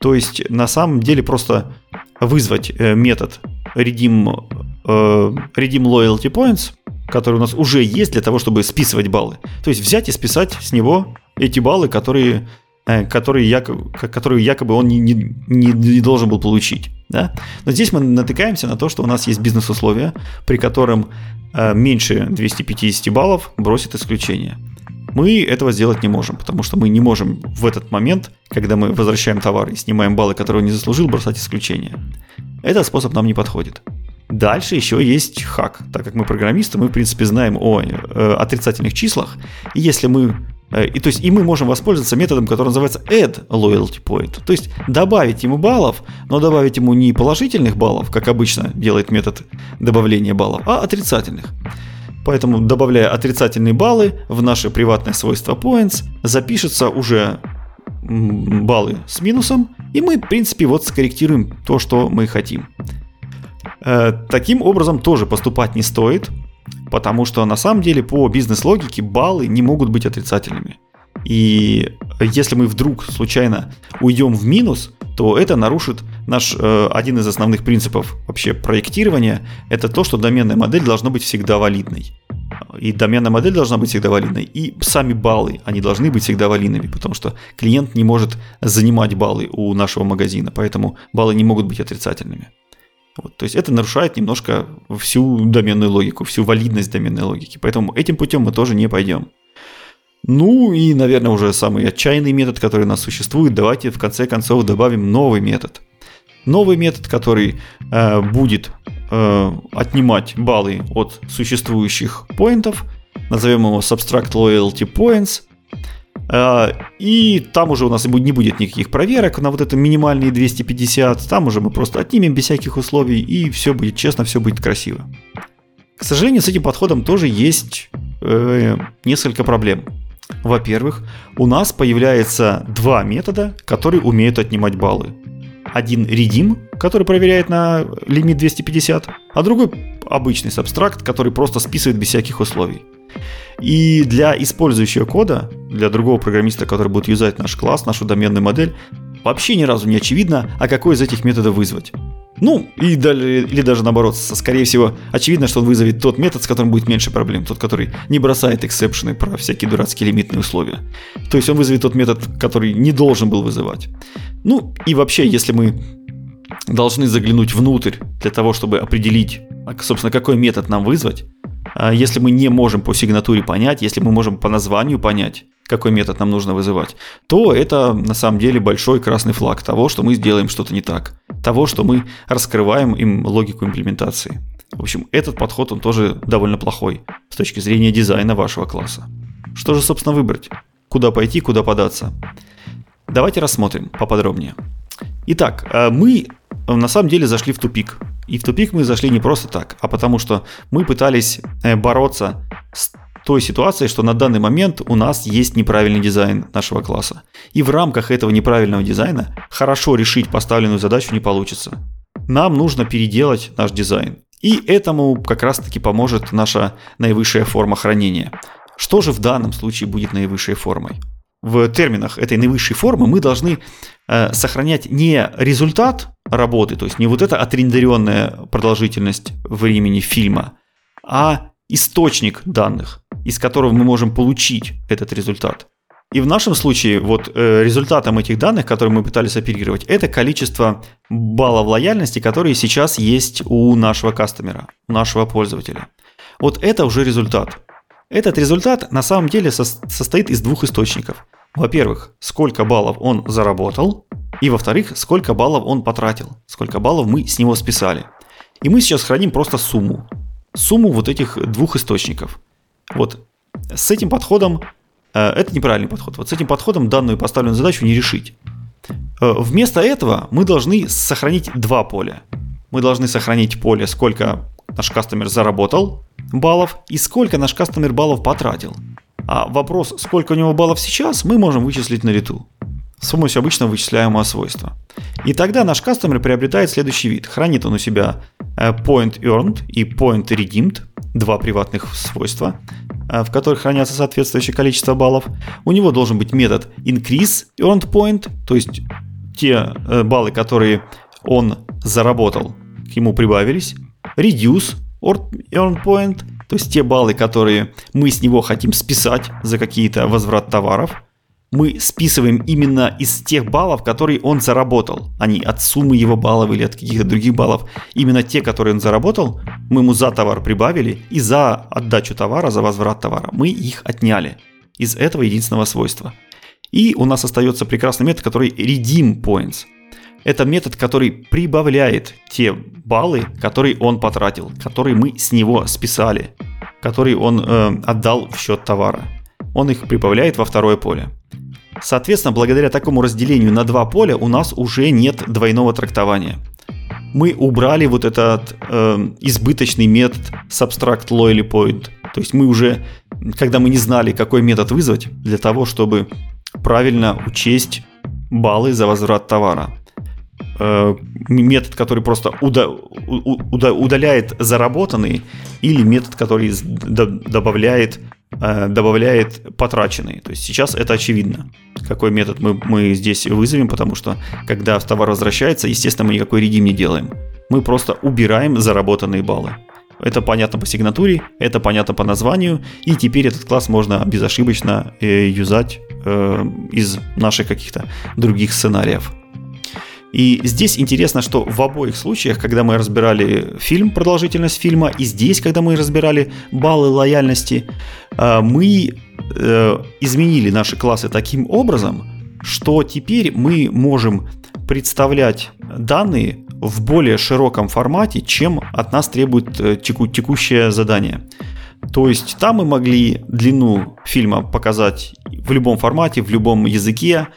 Speaker 1: То есть на самом деле просто вызвать э, метод redeem, э, redeem loyalty points, который у нас уже есть для того, чтобы списывать баллы. То есть взять и списать с него эти баллы, которые, э, которые, якобы, которые якобы он не, не, не должен был получить. Да? Но здесь мы натыкаемся на то, что у нас есть бизнес-условия, при котором меньше 250 баллов бросит исключение. Мы этого сделать не можем, потому что мы не можем в этот момент, когда мы возвращаем товар и снимаем баллы, которые он не заслужил, бросать исключения. Этот способ нам не подходит. Дальше еще есть хак. Так как мы программисты, мы, в принципе, знаем о э, отрицательных числах. И если мы Э, и, то есть, и мы можем воспользоваться методом, который называется add loyalty point. То есть добавить ему баллов, но добавить ему не положительных баллов, как обычно делает метод добавления баллов, а отрицательных. Поэтому, добавляя отрицательные баллы в наше приватное свойство points, запишется уже баллы с минусом, и мы, в принципе, вот скорректируем то, что мы хотим. Э, таким образом тоже поступать не стоит, потому что на самом деле по бизнес-логике баллы не могут быть отрицательными. И если мы вдруг случайно уйдем в минус, то это нарушит наш э, один из основных принципов вообще проектирования. Это то, что доменная модель должна быть всегда валидной. И доменная модель должна быть всегда валидной. И сами баллы, они должны быть всегда валидными, потому что клиент не может занимать баллы у нашего магазина, поэтому баллы не могут быть отрицательными. Вот, то есть это нарушает немножко всю доменную логику, всю валидность доменной логики. Поэтому этим путем мы тоже не пойдем. Ну и, наверное, уже самый отчаянный метод, который у нас существует. Давайте в конце концов добавим новый метод. Новый метод, который э, будет э, отнимать баллы от существующих поинтов. Назовем его Subtract Loyalty Points. А, и там уже у нас не будет никаких проверок на вот это минимальные 250. Там уже мы просто отнимем без всяких условий, и все будет честно, все будет красиво. К сожалению, с этим подходом тоже есть э, несколько проблем. Во-первых, у нас появляется два метода, которые умеют отнимать баллы. Один redeem, который проверяет на лимит 250, а другой обычный сабстракт, который просто списывает без всяких условий. И для использующего кода, для другого программиста, который будет юзать наш класс, нашу доменную модель, вообще ни разу не очевидно, а какой из этих методов вызвать. Ну, и далее, или даже наоборот, скорее всего, очевидно, что он вызовет тот метод, с которым будет меньше проблем, тот, который не бросает эксепшены про всякие дурацкие лимитные условия. То есть он вызовет тот метод, который не должен был вызывать. Ну, и вообще, если мы должны заглянуть внутрь для того, чтобы определить, а, собственно, какой метод нам вызвать, а если мы не можем по сигнатуре понять, если мы можем по названию понять, какой метод нам нужно вызывать, то это на самом деле большой красный флаг того, что мы сделаем что-то не так, того, что мы раскрываем им логику имплементации. В общем, этот подход, он тоже довольно плохой с точки зрения дизайна вашего класса. Что же, собственно, выбрать? Куда пойти, куда податься? Давайте рассмотрим поподробнее. Итак, э, мы на самом деле зашли в тупик. И в тупик мы зашли не просто так, а потому что мы пытались э, бороться с той ситуацией, что на данный момент у нас есть неправильный дизайн нашего класса. И в рамках этого неправильного дизайна хорошо решить поставленную задачу не получится. Нам нужно переделать наш дизайн. И этому как раз таки поможет наша наивысшая форма хранения. Что же в данном случае будет наивысшей формой? В терминах этой наивысшей формы мы должны э, сохранять не результат работы, то есть не вот эта отрендеренная продолжительность времени фильма, а источник данных, из которого мы можем получить этот результат. И в нашем случае вот э, результатом этих данных, которые мы пытались оперировать, это количество баллов лояльности, которые сейчас есть у нашего кастомера, у нашего пользователя. Вот это уже результат. Этот результат на самом деле со- состоит из двух источников. Во-первых, сколько баллов он заработал, и во-вторых, сколько баллов он потратил, сколько баллов мы с него списали. И мы сейчас храним просто сумму. Сумму вот этих двух источников. Вот с этим подходом, э, это неправильный подход, вот с этим подходом данную поставленную задачу не решить. Э, вместо этого мы должны сохранить два поля. Мы должны сохранить поле, сколько наш кастомер заработал баллов и сколько наш кастомер баллов потратил. А вопрос, сколько у него баллов сейчас, мы можем вычислить на лету с помощью обычного вычисляемого свойства. И тогда наш кастомер приобретает следующий вид. Хранит он у себя э, point earned и point redeemed, два приватных свойства, э, в которых хранятся соответствующее количество баллов. У него должен быть метод increase earned point, то есть те э, баллы, которые он заработал, к нему прибавились. Reduce earned point, то есть те баллы, которые мы с него хотим списать за какие-то возврат товаров – мы списываем именно из тех баллов, которые он заработал, а не от суммы его баллов или от каких-то других баллов. Именно те, которые он заработал, мы ему за товар прибавили, и за отдачу товара, за возврат товара мы их отняли из этого единственного свойства. И у нас остается прекрасный метод, который redeem points. Это метод, который прибавляет те баллы, которые он потратил, которые мы с него списали, которые он э, отдал в счет товара он их прибавляет во второе поле. Соответственно, благодаря такому разделению на два поля у нас уже нет двойного трактования. Мы убрали вот этот э, избыточный метод subtract loyalty point. То есть мы уже, когда мы не знали, какой метод вызвать для того, чтобы правильно учесть баллы за возврат товара. Э, метод, который просто уда, уда, удаляет заработанные, или метод, который добавляет, э, добавляет потраченные. То есть сейчас это очевидно, какой метод мы, мы здесь вызовем, потому что когда товар возвращается, естественно, мы никакой редим не делаем. Мы просто убираем заработанные баллы. Это понятно по сигнатуре, это понятно по названию, и теперь этот класс можно безошибочно э, юзать из наших каких-то других сценариев. И здесь интересно, что в обоих случаях, когда мы разбирали фильм, продолжительность фильма, и здесь, когда мы разбирали баллы лояльности, э, мы э, изменили наши классы таким образом, что теперь мы можем представлять данные в более широком формате, чем от нас требует э, теку, текущее задание. То есть там мы могли длину фильма показать в любом формате, в любом языке,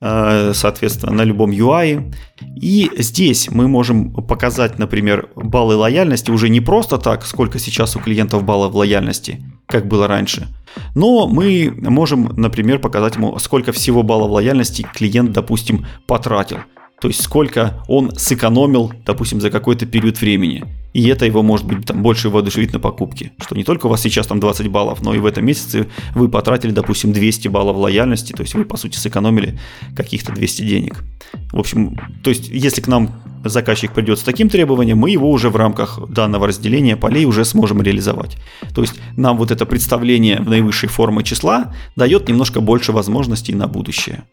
Speaker 1: соответственно, на любом UI. И здесь мы можем показать, например, баллы лояльности уже не просто так, сколько сейчас у клиентов баллов лояльности, как было раньше, но мы можем, например, показать ему, сколько всего баллов лояльности клиент, допустим, потратил. То есть сколько он сэкономил, допустим, за какой-то период времени. И это его может быть там больше воодушевить на покупки. Что не только у вас сейчас там 20 баллов, но и в этом месяце вы потратили, допустим, 200 баллов лояльности. То есть вы, по сути, сэкономили каких-то 200 денег. В общем, то есть если к нам заказчик придет с таким требованием, мы его уже в рамках данного разделения полей уже сможем реализовать. То есть нам вот это представление в наивысшей формы числа дает немножко больше возможностей на будущее.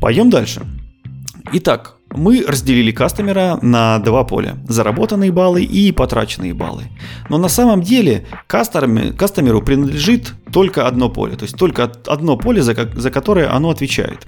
Speaker 1: Пойдем дальше. Итак, мы разделили кастомера на два поля. Заработанные баллы и потраченные баллы. Но на самом деле кастомеру принадлежит только одно поле. То есть только одно поле, за, которое оно отвечает.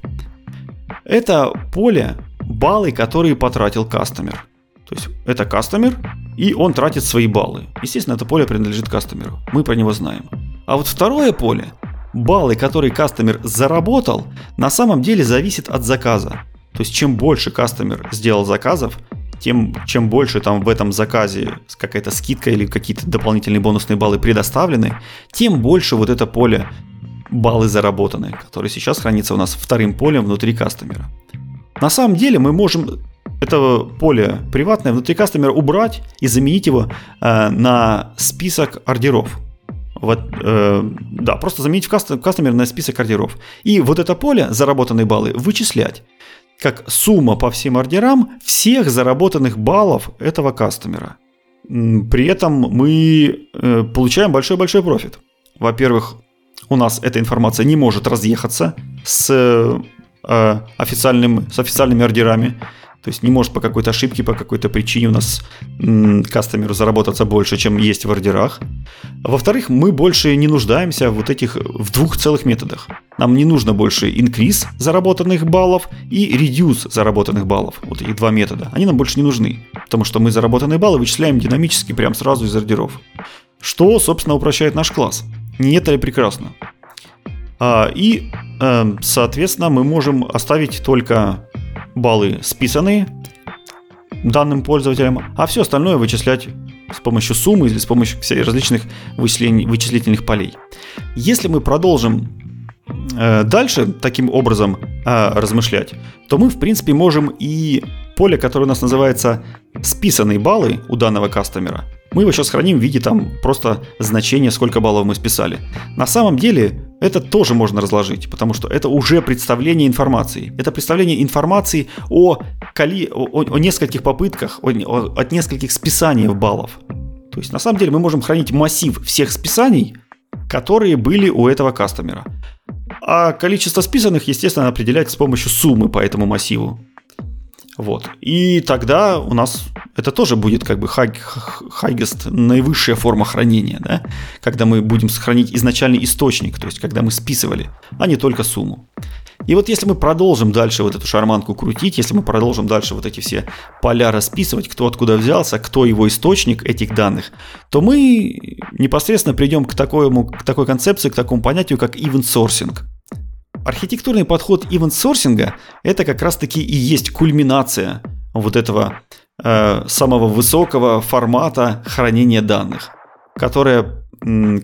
Speaker 1: Это поле баллы, которые потратил кастомер. То есть это кастомер, и он тратит свои баллы. Естественно, это поле принадлежит кастомеру. Мы про него знаем. А вот второе поле, баллы, которые кастомер заработал, на самом деле зависит от заказа. То есть чем больше кастомер сделал заказов, тем чем больше там в этом заказе какая-то скидка или какие-то дополнительные бонусные баллы предоставлены, тем больше вот это поле баллы заработаны, которые сейчас хранится у нас вторым полем внутри кастомера. На самом деле мы можем это поле приватное внутри кастомера убрать и заменить его э, на список ордеров. Вот, э, да, просто заменить в кастомер на список ордеров. И вот это поле, заработанные баллы, вычислять как сумма по всем ордерам всех заработанных баллов этого кастомера. При этом мы э, получаем большой-большой профит. Во-первых, у нас эта информация не может разъехаться с, э, официальным, с официальными ордерами. То есть не может по какой-то ошибке, по какой-то причине у нас кастомеру заработаться больше, чем есть в ордерах. Во-вторых, мы больше не нуждаемся в вот этих в двух целых методах. Нам не нужно больше increase заработанных баллов и reduce заработанных баллов. Вот эти два метода. Они нам больше не нужны, потому что мы заработанные баллы вычисляем динамически прямо сразу из ордеров. Что, собственно, упрощает наш класс. Не это ли прекрасно? А, и, э, соответственно, мы можем оставить только баллы списанные данным пользователям, а все остальное вычислять с помощью суммы или с помощью различных вычислительных полей. Если мы продолжим э, дальше таким образом э, размышлять, то мы в принципе можем и поле, которое у нас называется списанные баллы у данного кастомера, мы его сейчас храним в виде там просто значения, сколько баллов мы списали. На самом деле это тоже можно разложить, потому что это уже представление информации. Это представление информации о, коли, о, о нескольких попытках, о, о, от нескольких списаний баллов. То есть на самом деле мы можем хранить массив всех списаний, которые были у этого кастомера. А количество списанных, естественно, определяется с помощью суммы по этому массиву. Вот. И тогда у нас это тоже будет как бы хайгест, наивысшая форма хранения, да? когда мы будем сохранить изначальный источник, то есть когда мы списывали, а не только сумму. И вот если мы продолжим дальше вот эту шарманку крутить, если мы продолжим дальше вот эти все поля расписывать, кто откуда взялся, кто его источник этих данных, то мы непосредственно придем к, такому, к такой концепции, к такому понятию, как event sourcing. Архитектурный подход sourcing это как раз-таки и есть кульминация вот этого э, самого высокого формата хранения данных, которая,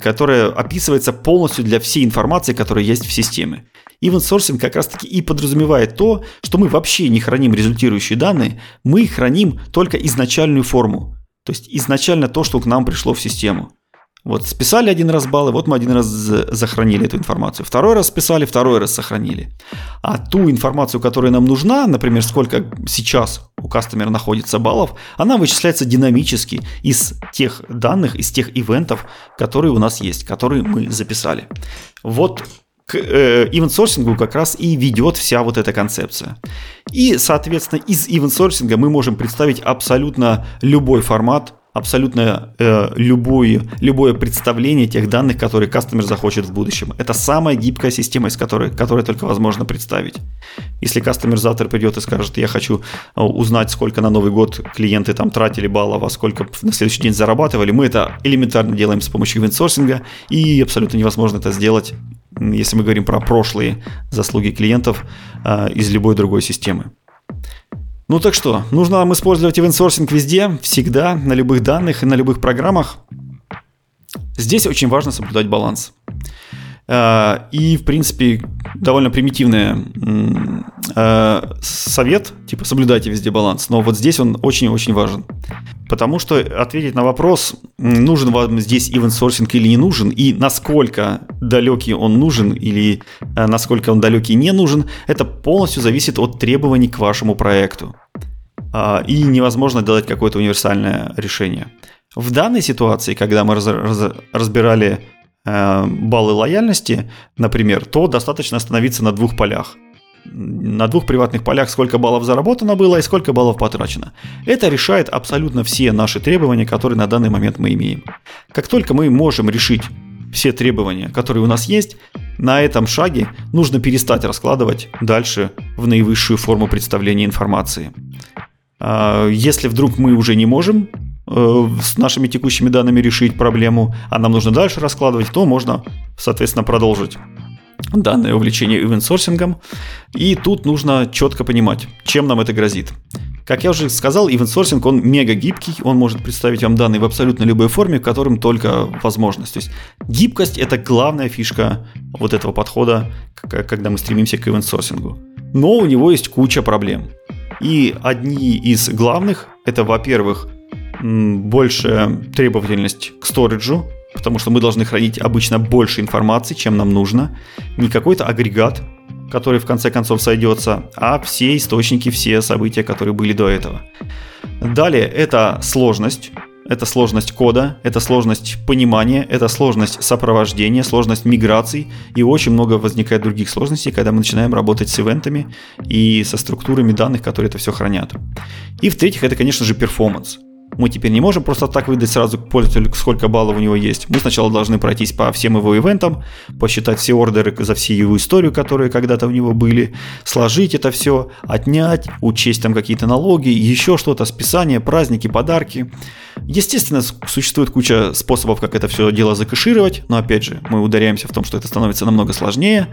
Speaker 1: которая описывается полностью для всей информации, которая есть в системе. Sourcing как раз-таки и подразумевает то, что мы вообще не храним результирующие данные, мы храним только изначальную форму, то есть изначально то, что к нам пришло в систему. Вот списали один раз баллы, вот мы один раз захоронили эту информацию. Второй раз списали, второй раз сохранили. А ту информацию, которая нам нужна, например, сколько сейчас у кастомера находится баллов, она вычисляется динамически из тех данных, из тех ивентов, которые у нас есть, которые мы записали. Вот к э, как раз и ведет вся вот эта концепция. И, соответственно, из ивент-сорсинга мы можем представить абсолютно любой формат, абсолютно э, любое, любое представление тех данных, которые кастомер захочет в будущем. Это самая гибкая система, из которой, которой только возможно представить. Если кастомер завтра придет и скажет, я хочу э, узнать, сколько на Новый год клиенты там тратили баллов, а сколько на следующий день зарабатывали, мы это элементарно делаем с помощью ивент-сорсинга, и абсолютно невозможно это сделать, если мы говорим про прошлые заслуги клиентов э, из любой другой системы. Ну так что, нужно нам использовать sourcing везде, всегда, на любых данных и на любых программах. Здесь очень важно соблюдать баланс. Э, и, в принципе, довольно примитивный э, совет, типа соблюдайте везде баланс, но вот здесь он очень-очень важен. Потому что ответить на вопрос, нужен вам здесь sourcing или не нужен, и насколько далекий он нужен или э, насколько он далекий не нужен, это полностью зависит от требований к вашему проекту. А, и невозможно дать какое-то универсальное решение. В данной ситуации, когда мы раз, раз, разбирали баллы лояльности, например, то достаточно остановиться на двух полях на двух приватных полях, сколько баллов заработано было и сколько баллов потрачено. Это решает абсолютно все наши требования, которые на данный момент мы имеем. Как только мы можем решить все требования, которые у нас есть, на этом шаге нужно перестать раскладывать дальше в наивысшую форму представления информации. А, если вдруг мы уже не можем э, с нашими текущими данными решить проблему, а нам нужно дальше раскладывать, то можно, соответственно, продолжить данное увлечение ивент-сорсингом. И тут нужно четко понимать, чем нам это грозит. Как я уже сказал, ивент-сорсинг, он мега гибкий, он может представить вам данные в абсолютно любой форме, в котором только возможность. То есть гибкость – это главная фишка вот этого подхода, когда мы стремимся к ивент-сорсингу. Но у него есть куча проблем. И одни из главных – это, во-первых, большая требовательность к сториджу, потому что мы должны хранить обычно больше информации, чем нам нужно. Не какой-то агрегат, который в конце концов сойдется, а все источники, все события, которые были до этого. Далее это сложность, это сложность кода, это сложность понимания, это сложность сопровождения, сложность миграций и очень много возникает других сложностей, когда мы начинаем работать с ивентами и со структурами данных, которые это все хранят. И в-третьих, это, конечно же, перформанс. Мы теперь не можем просто так выдать сразу пользователю, сколько баллов у него есть. Мы сначала должны пройтись по всем его ивентам, посчитать все ордеры за всю его историю, которые когда-то у него были, сложить это все, отнять, учесть там какие-то налоги, еще что-то, списание, праздники, подарки. Естественно, существует куча способов, как это все дело закэшировать, но опять же, мы ударяемся в том, что это становится намного сложнее,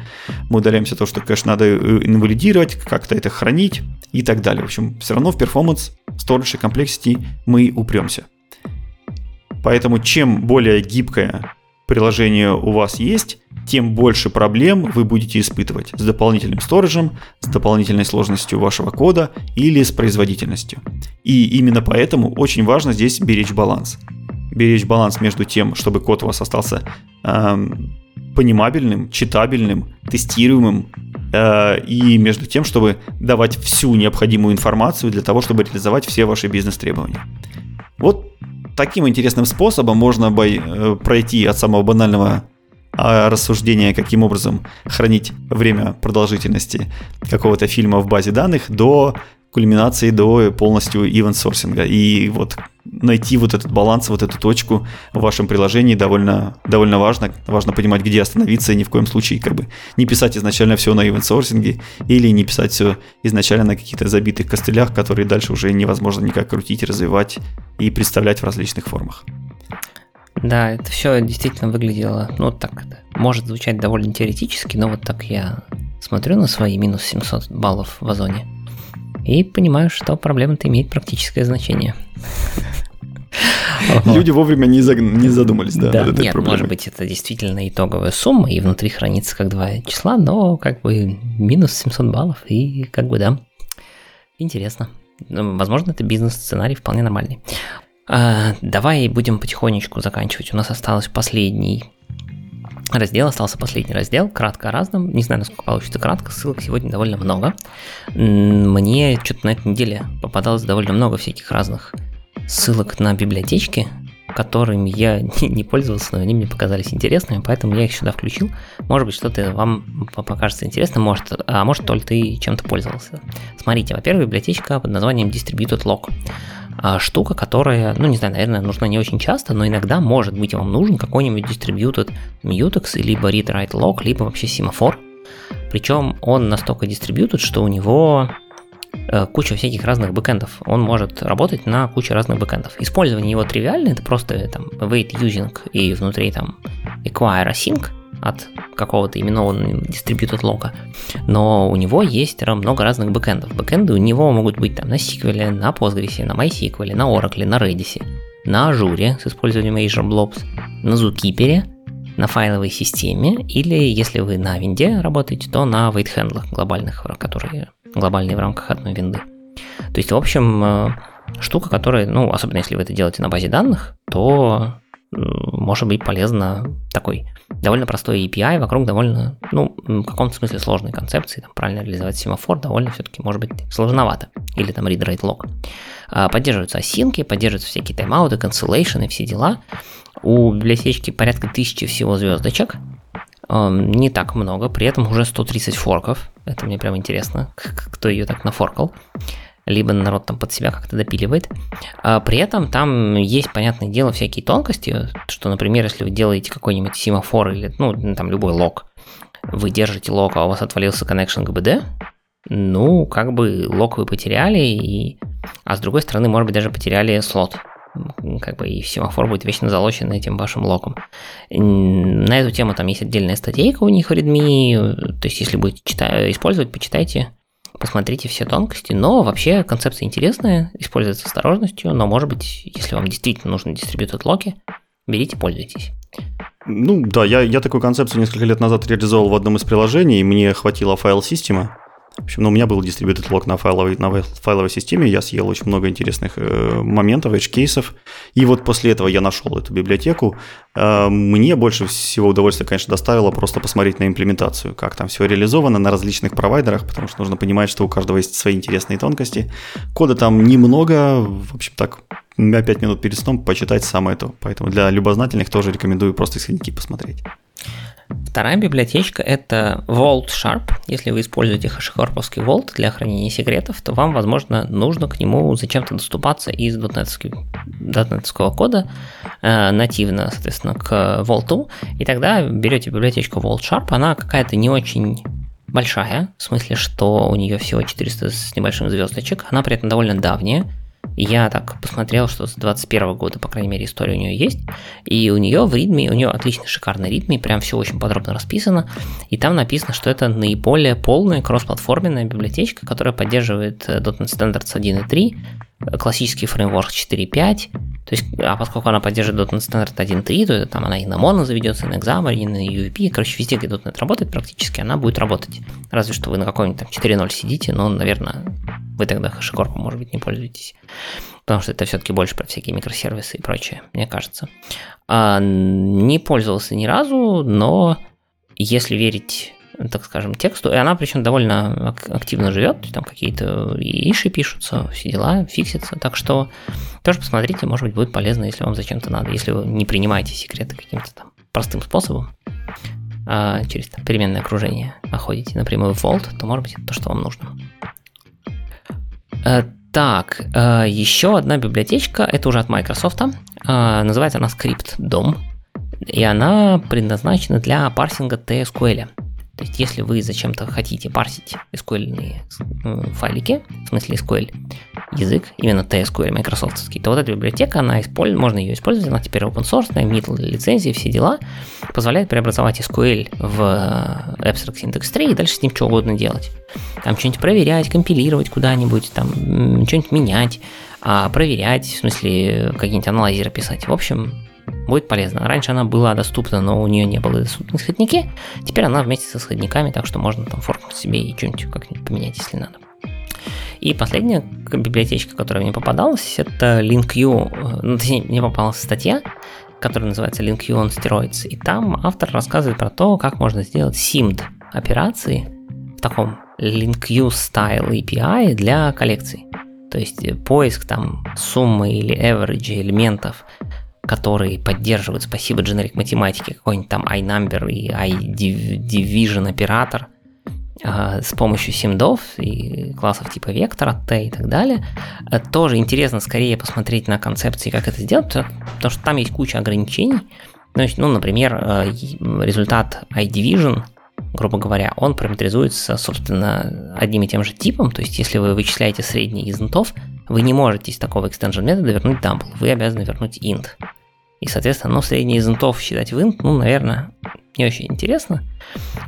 Speaker 1: мы ударяемся в то, что кэш надо э, инвалидировать, как-то это хранить и так далее. В общем, все равно в перформанс storage и complexity мы упремся. Поэтому чем более гибкое приложение у вас есть, тем больше проблем вы будете испытывать с дополнительным сториджем, с дополнительной сложностью вашего кода или с производительностью. И именно поэтому очень важно здесь беречь баланс. Беречь баланс между тем, чтобы код у вас остался эм, понимабельным, читабельным, тестируемым, э, и между тем, чтобы давать всю необходимую информацию для того, чтобы реализовать все ваши бизнес-требования. Вот таким интересным способом можно э, пройти от самого банального а, рассуждения, каким образом хранить время продолжительности какого-то фильма в базе данных, до кульминации до полностью ивент-сорсинга. И вот найти вот этот баланс, вот эту точку в вашем приложении довольно, довольно важно. Важно понимать, где остановиться, и ни в коем случае как бы не писать изначально все на ивент-сорсинге или не писать все изначально на каких-то забитых костылях, которые дальше уже невозможно никак крутить, развивать и представлять в различных формах.
Speaker 2: Да, это все действительно выглядело, ну так, может звучать довольно теоретически, но вот так я смотрю на свои минус 700 баллов в Озоне и понимаю, что проблема-то имеет практическое значение.
Speaker 1: Люди вовремя не, за, не задумались, да,
Speaker 2: да нет, проблемой. может быть, это действительно итоговая сумма, и внутри хранится как два числа, но как бы минус 700 баллов, и как бы да, интересно. Ну, возможно, это бизнес-сценарий вполне нормальный. А, давай будем потихонечку заканчивать. У нас осталось последний раздел, остался последний раздел, кратко о разном. Не знаю, насколько получится кратко, ссылок сегодня довольно много. Мне что-то на этой неделе попадалось довольно много всяких разных ссылок на библиотечки, которыми я не пользовался, но они мне показались интересными, поэтому я их сюда включил. Может быть, что-то вам покажется интересным, может, а может, только ты чем-то пользовался. Смотрите, во-первых, библиотечка под названием Distributed Log. А, штука, которая, ну не знаю, наверное, нужна не очень часто, но иногда может быть вам нужен какой-нибудь distributed mutex, либо read-write log, либо вообще семафор. Причем он настолько distributed, что у него э, куча всяких разных бэкэндов. Он может работать на куче разных бэкэндов. Использование его тривиально, это просто там wait using и внутри там acquire async – от какого-то именованного distributed лога, но у него есть много разных бэкэндов. Бэкэнды у него могут быть там на SQL, на Postgres, на MySQL, на Oracle, на Redis, на Azure с использованием Azure Blobs, на Zookeeper, на файловой системе, или если вы на винде работаете, то на wait глобальных, которые глобальные в рамках одной винды. То есть, в общем, э, штука, которая, ну, особенно если вы это делаете на базе данных, то может быть полезно такой довольно простой API вокруг довольно, ну, в каком-то смысле сложной концепции, там, правильно реализовать семафор довольно все-таки может быть сложновато, или там read-write log. А, поддерживаются осинки, поддерживаются всякие тайм-ауты, и все дела. У библиотечки порядка тысячи всего звездочек, не так много, при этом уже 130 форков, это мне прям интересно, кто ее так нафоркал либо народ там под себя как-то допиливает. А при этом там есть, понятное дело, всякие тонкости, что, например, если вы делаете какой-нибудь семафор или, ну, там, любой лог, вы держите лог, а у вас отвалился connection GBD, ну, как бы лог вы потеряли, и... а с другой стороны, может быть, даже потеряли слот, как бы и семафор будет вечно залочен этим вашим локом. На эту тему там есть отдельная статейка у них в Redmi, то есть если будете читать, использовать, почитайте, посмотрите все тонкости, но вообще концепция интересная, используется с осторожностью, но может быть, если вам действительно нужны дистрибьютор локи, берите, пользуйтесь.
Speaker 1: Ну да, я, я такую концепцию несколько лет назад реализовал в одном из приложений, мне хватило файл-системы, в общем, ну, у меня был distributed лог на файловой, на файловой системе, я съел очень много интересных э, моментов, edge-кейсов, и вот после этого я нашел эту библиотеку. Э, мне больше всего удовольствия, конечно, доставило просто посмотреть на имплементацию, как там все реализовано на различных провайдерах, потому что нужно понимать, что у каждого есть свои интересные тонкости. Кода там немного, в общем, так, на 5 минут перед сном почитать сам это, поэтому для любознательных тоже рекомендую просто исходники посмотреть.
Speaker 2: Вторая библиотечка – это Vault Sharp. Если вы используете хэшкорповский Vault для хранения секретов, то вам, возможно, нужно к нему зачем-то доступаться из дотнетского кода э, нативно, соответственно, к Vault. И тогда берете библиотечку Vault Sharp, она какая-то не очень большая, в смысле, что у нее всего 400 с небольшим звездочек, она при этом довольно давняя, я так посмотрел, что с 21 года, по крайней мере, история у нее есть. И у нее в ритме, у нее отличный шикарный ритме, прям все очень подробно расписано. И там написано, что это наиболее полная кроссплатформенная библиотечка, которая поддерживает .NET Standards 1.3, классический фреймворк 4.5, то есть, а поскольку она поддерживает .NET Standard 1.3, то это, там она и на Mono заведется, и на Xamarin, и на UVP, короче, везде, где .NET работает практически, она будет работать. Разве что вы на каком-нибудь там 4.0 сидите, но, наверное, вы тогда хэшикорпом, может быть, не пользуетесь. Потому что это все-таки больше про всякие микросервисы и прочее, мне кажется. А, не пользовался ни разу, но если верить так скажем, тексту, и она причем довольно активно живет, там какие-то иши пишутся, все дела фиксятся, так что тоже посмотрите, может быть, будет полезно, если вам зачем-то надо, если вы не принимаете секреты каким-то там простым способом, а через там, переменное окружение находите напрямую в Vault, то может быть это то, что вам нужно. Так, еще одна библиотечка, это уже от Microsoft, называется она Script и она предназначена для парсинга TSQL. То есть, если вы зачем-то хотите парсить SQL файлики, в смысле SQL язык, именно TSQL майкрософтовский, то вот эта библиотека, она использ... можно ее использовать, она теперь open source, MIT лицензии, все дела, позволяет преобразовать SQL в э, Abstract Syntax 3 и дальше с ним что угодно делать. Там что-нибудь проверять, компилировать куда-нибудь, там что-нибудь менять, а проверять, в смысле какие-нибудь анализеры писать. В общем, будет полезно. Раньше она была доступна, но у нее не было доступны исходники. Теперь она вместе со исходниками, так что можно там форкнуть себе и что-нибудь как-нибудь поменять, если надо. И последняя библиотечка, которая мне попадалась, это LinkU. Ну, точнее, мне попалась статья, которая называется LinkU on Steroids. И там автор рассказывает про то, как можно сделать SIMD операции в таком LinkU Style API для коллекций. То есть поиск там суммы или average элементов которые поддерживают, спасибо Generic математике, какой-нибудь там iNumber и iDivision оператор э, с помощью симдов и классов типа вектора, t и так далее. Э, тоже интересно скорее посмотреть на концепции, как это сделать, потому что там есть куча ограничений. Есть, ну, например, э, результат iDivision, грубо говоря, он параметризуется, собственно, одним и тем же типом. То есть, если вы вычисляете средний из интов, вы не можете из такого extension метода вернуть double, вы обязаны вернуть int. И, соответственно, ну, средний из интов считать в int, ну, наверное, не очень интересно.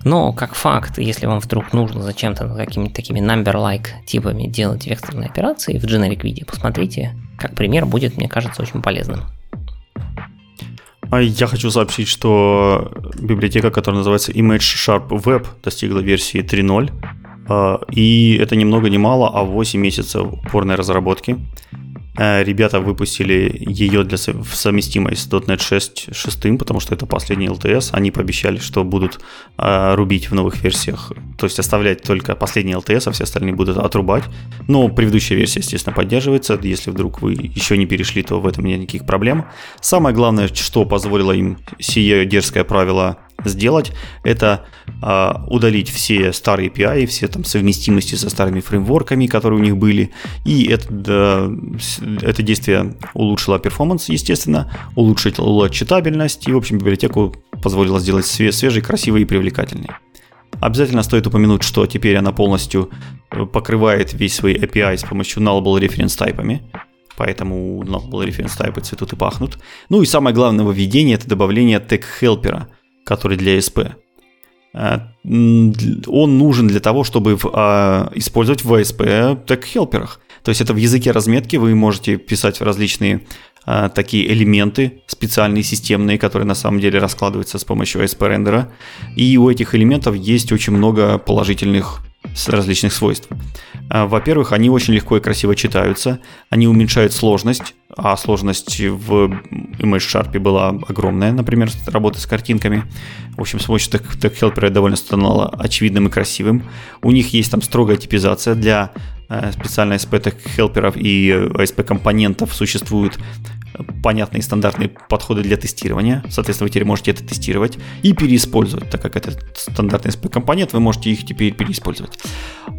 Speaker 2: Но как факт, если вам вдруг нужно зачем-то какими-то такими number-like типами делать векторные операции в generic виде, посмотрите, как пример будет, мне кажется, очень полезным.
Speaker 1: А я хочу сообщить, что библиотека, которая называется Image Sharp Web, достигла версии 3.0. А, и это ни много ни мало, а 8 месяцев упорной разработки. Э, ребята выпустили ее для совместимой с .NET 6, 6, потому что это последний LTS. Они пообещали, что будут э, рубить в новых версиях, то есть оставлять только последний LTS, а все остальные будут отрубать. Но предыдущая версия, естественно, поддерживается. Если вдруг вы еще не перешли, то в этом нет никаких проблем. Самое главное, что позволило им сие дерзкое правило сделать, это э, удалить все старые API, все там совместимости со старыми фреймворками, которые у них были, и это, да, это действие улучшило перформанс, естественно, улучшило читабельность, и, в общем, библиотеку позволило сделать свежей, красивой и привлекательной. Обязательно стоит упомянуть, что теперь она полностью э, покрывает весь свой API с помощью nullable reference тайпами, поэтому nullable reference тайпы цветут и пахнут. Ну и самое главное нововведение – это добавление тег-хелпера – который для SP. Э, он нужен для того, чтобы а, использовать в ASP тег-хелперах. То есть это в языке разметки вы можете писать различные а, такие элементы специальные, системные, которые на самом деле раскладываются с помощью ASP рендера. И у этих элементов есть очень много положительных различных свойств. А, во-первых, они очень легко и красиво читаются, они уменьшают сложность, а сложность в Image Sharp была огромная, например, работа с картинками. В общем, с помощью Tech Helper довольно стало очевидным и красивым. У них есть там строгая типизация для э, специально ASP Helper и ASP компонентов существуют понятные стандартные подходы для тестирования. Соответственно, вы теперь можете это тестировать и переиспользовать, так как это стандартный SP-компонент, вы можете их теперь переиспользовать.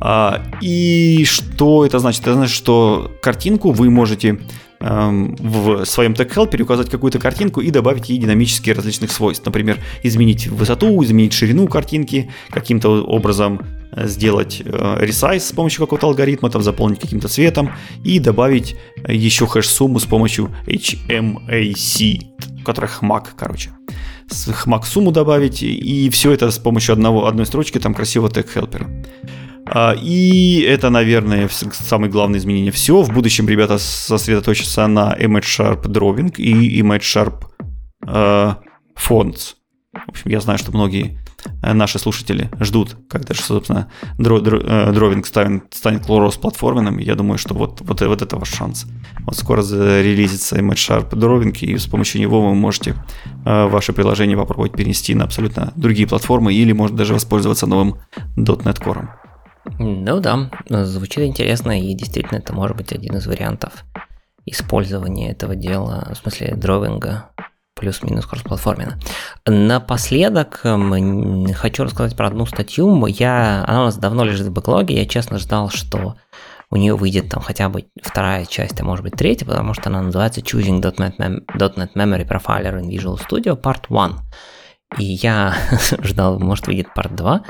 Speaker 1: А, и что это значит? Это значит, что картинку вы можете в своем тег-хелпере указать какую-то картинку и добавить ей динамические различных свойств. Например, изменить высоту, изменить ширину картинки, каким-то образом сделать э, ресайз с помощью какого-то алгоритма, там заполнить каким-то цветом и добавить еще хэш-сумму с помощью HMAC, которая HMAC, короче. HMAC сумму добавить, и все это с помощью одного, одной строчки, там красиво тег хелпера. И это, наверное, самое главное изменение. Все. В будущем ребята сосредоточатся на Image Sharp Drawing и Image Sharp э, Fonts. В общем, я знаю, что многие Э, наши слушатели ждут, когда же, собственно, дровинг станет, станет кросс-платформенным. Я думаю, что вот, вот, вот это ваш шанс. Вот скоро релизится Image Sharp Drawing, и с помощью него вы можете э, ваше приложение попробовать перенести на абсолютно другие платформы или, может, даже воспользоваться новым .NET Core.
Speaker 2: Ну да, звучит интересно, и действительно это может быть один из вариантов использования этого дела, в смысле дровинга плюс-минус кроссплатформенно. Напоследок хочу рассказать про одну статью. Я, она у нас давно лежит в бэклоге. Я честно ждал, что у нее выйдет там хотя бы вторая часть, а может быть третья, потому что она называется Choosing.NET, Mem- .NET Memory Profiler in Visual Studio Part 1. И я ждал, может, выйдет part 2.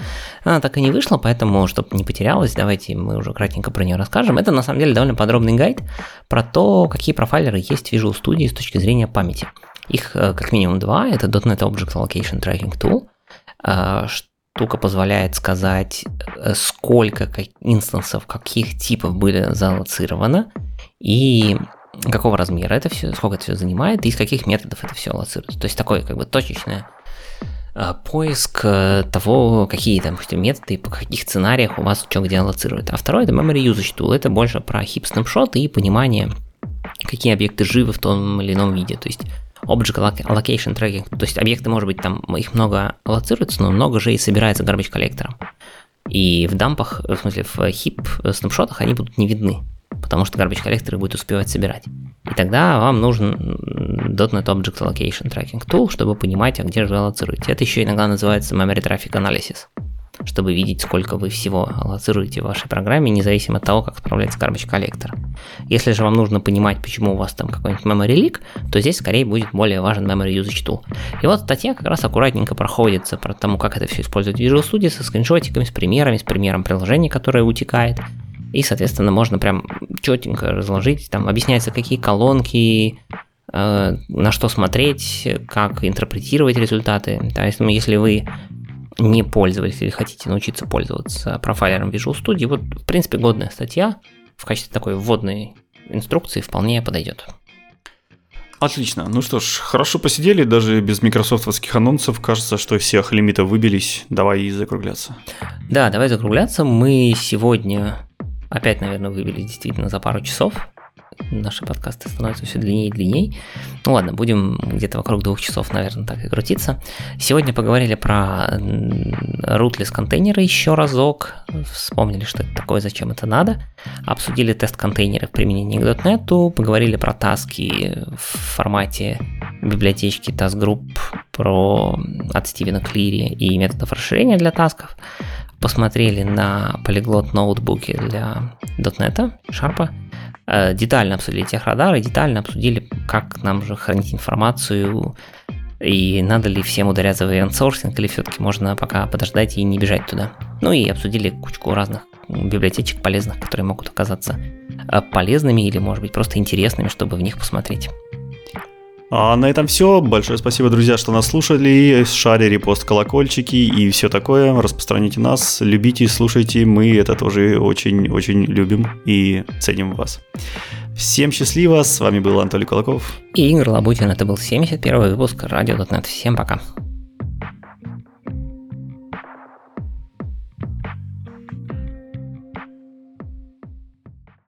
Speaker 2: Она так и не вышла, поэтому, чтобы не потерялась, давайте мы уже кратенько про нее расскажем. Это, на самом деле, довольно подробный гайд про то, какие профайлеры есть в Visual Studio с точки зрения памяти. Их э, как минимум два. Это .NET Object Allocation Tracking Tool. Э, штука позволяет сказать, э, сколько инстансов каких типов были залоцировано и какого размера это все, сколько это все занимает и из каких методов это все аллоцируется. То есть такое как бы точечное поиск э, того, какие там методы, по каких сценариях у вас что где аллоцирует. А второй это Memory Usage Tool, это больше про heap snapshot и понимание, какие объекты живы в том или ином виде. То есть Object Allocation Tracking, то есть объекты, может быть, там их много аллоцируется, но много же и собирается garbage коллектором. И в дампах, в смысле в heap снапшотах они будут не видны потому что garbage коллекторы будет успевать собирать. И тогда вам нужен .NET Object Allocation Tracking Tool, чтобы понимать, а где же вы аллоцируете. Это еще иногда называется Memory Traffic Analysis, чтобы видеть, сколько вы всего аллоцируете в вашей программе, независимо от того, как справляется garbage коллектор. Если же вам нужно понимать, почему у вас там какой-нибудь memory leak, то здесь скорее будет более важен memory usage tool. И вот статья как раз аккуратненько проходится про тому, как это все использовать в Visual Studio со скриншотиками, с примерами, с примером приложения, которое утекает, и, соответственно, можно прям четенько разложить, там объясняется, какие колонки, э, на что смотреть, как интерпретировать результаты. То есть, ну, если вы не пользовались или хотите научиться пользоваться профайлером Visual Studio, вот, в принципе, годная статья в качестве такой вводной инструкции вполне подойдет.
Speaker 1: Отлично. Ну что ж, хорошо посидели, даже без микрософтовских анонсов. Кажется, что всех лимитов выбились. Давай закругляться.
Speaker 2: Да, давай закругляться. Мы сегодня опять, наверное, вывели действительно за пару часов. Наши подкасты становятся все длиннее и длиннее. Ну ладно, будем где-то вокруг двух часов, наверное, так и крутиться. Сегодня поговорили про rootless контейнеры еще разок. Вспомнили, что это такое, зачем это надо. Обсудили тест контейнеров в применении к .NET. Поговорили про таски в формате библиотечки task group про от Стивена Клири и методов расширения для тасков посмотрели на полиглот ноутбуки для .NET, Sharp, э, детально обсудили техрадары, детально обсудили, как нам же хранить информацию, и надо ли всем ударяться в event или все-таки можно пока подождать и не бежать туда. Ну и обсудили кучку разных библиотечек полезных, которые могут оказаться э, полезными или, может быть, просто интересными, чтобы в них посмотреть.
Speaker 1: А на этом все. Большое спасибо, друзья, что нас слушали. Шаре, репост, колокольчики и все такое. Распространите нас, любите, слушайте. Мы это тоже очень-очень любим и ценим вас. Всем счастливо. С вами был Анатолий Колоков.
Speaker 2: И Игорь Лабутин. Это был 71 выпуск Радио.нет. Всем пока.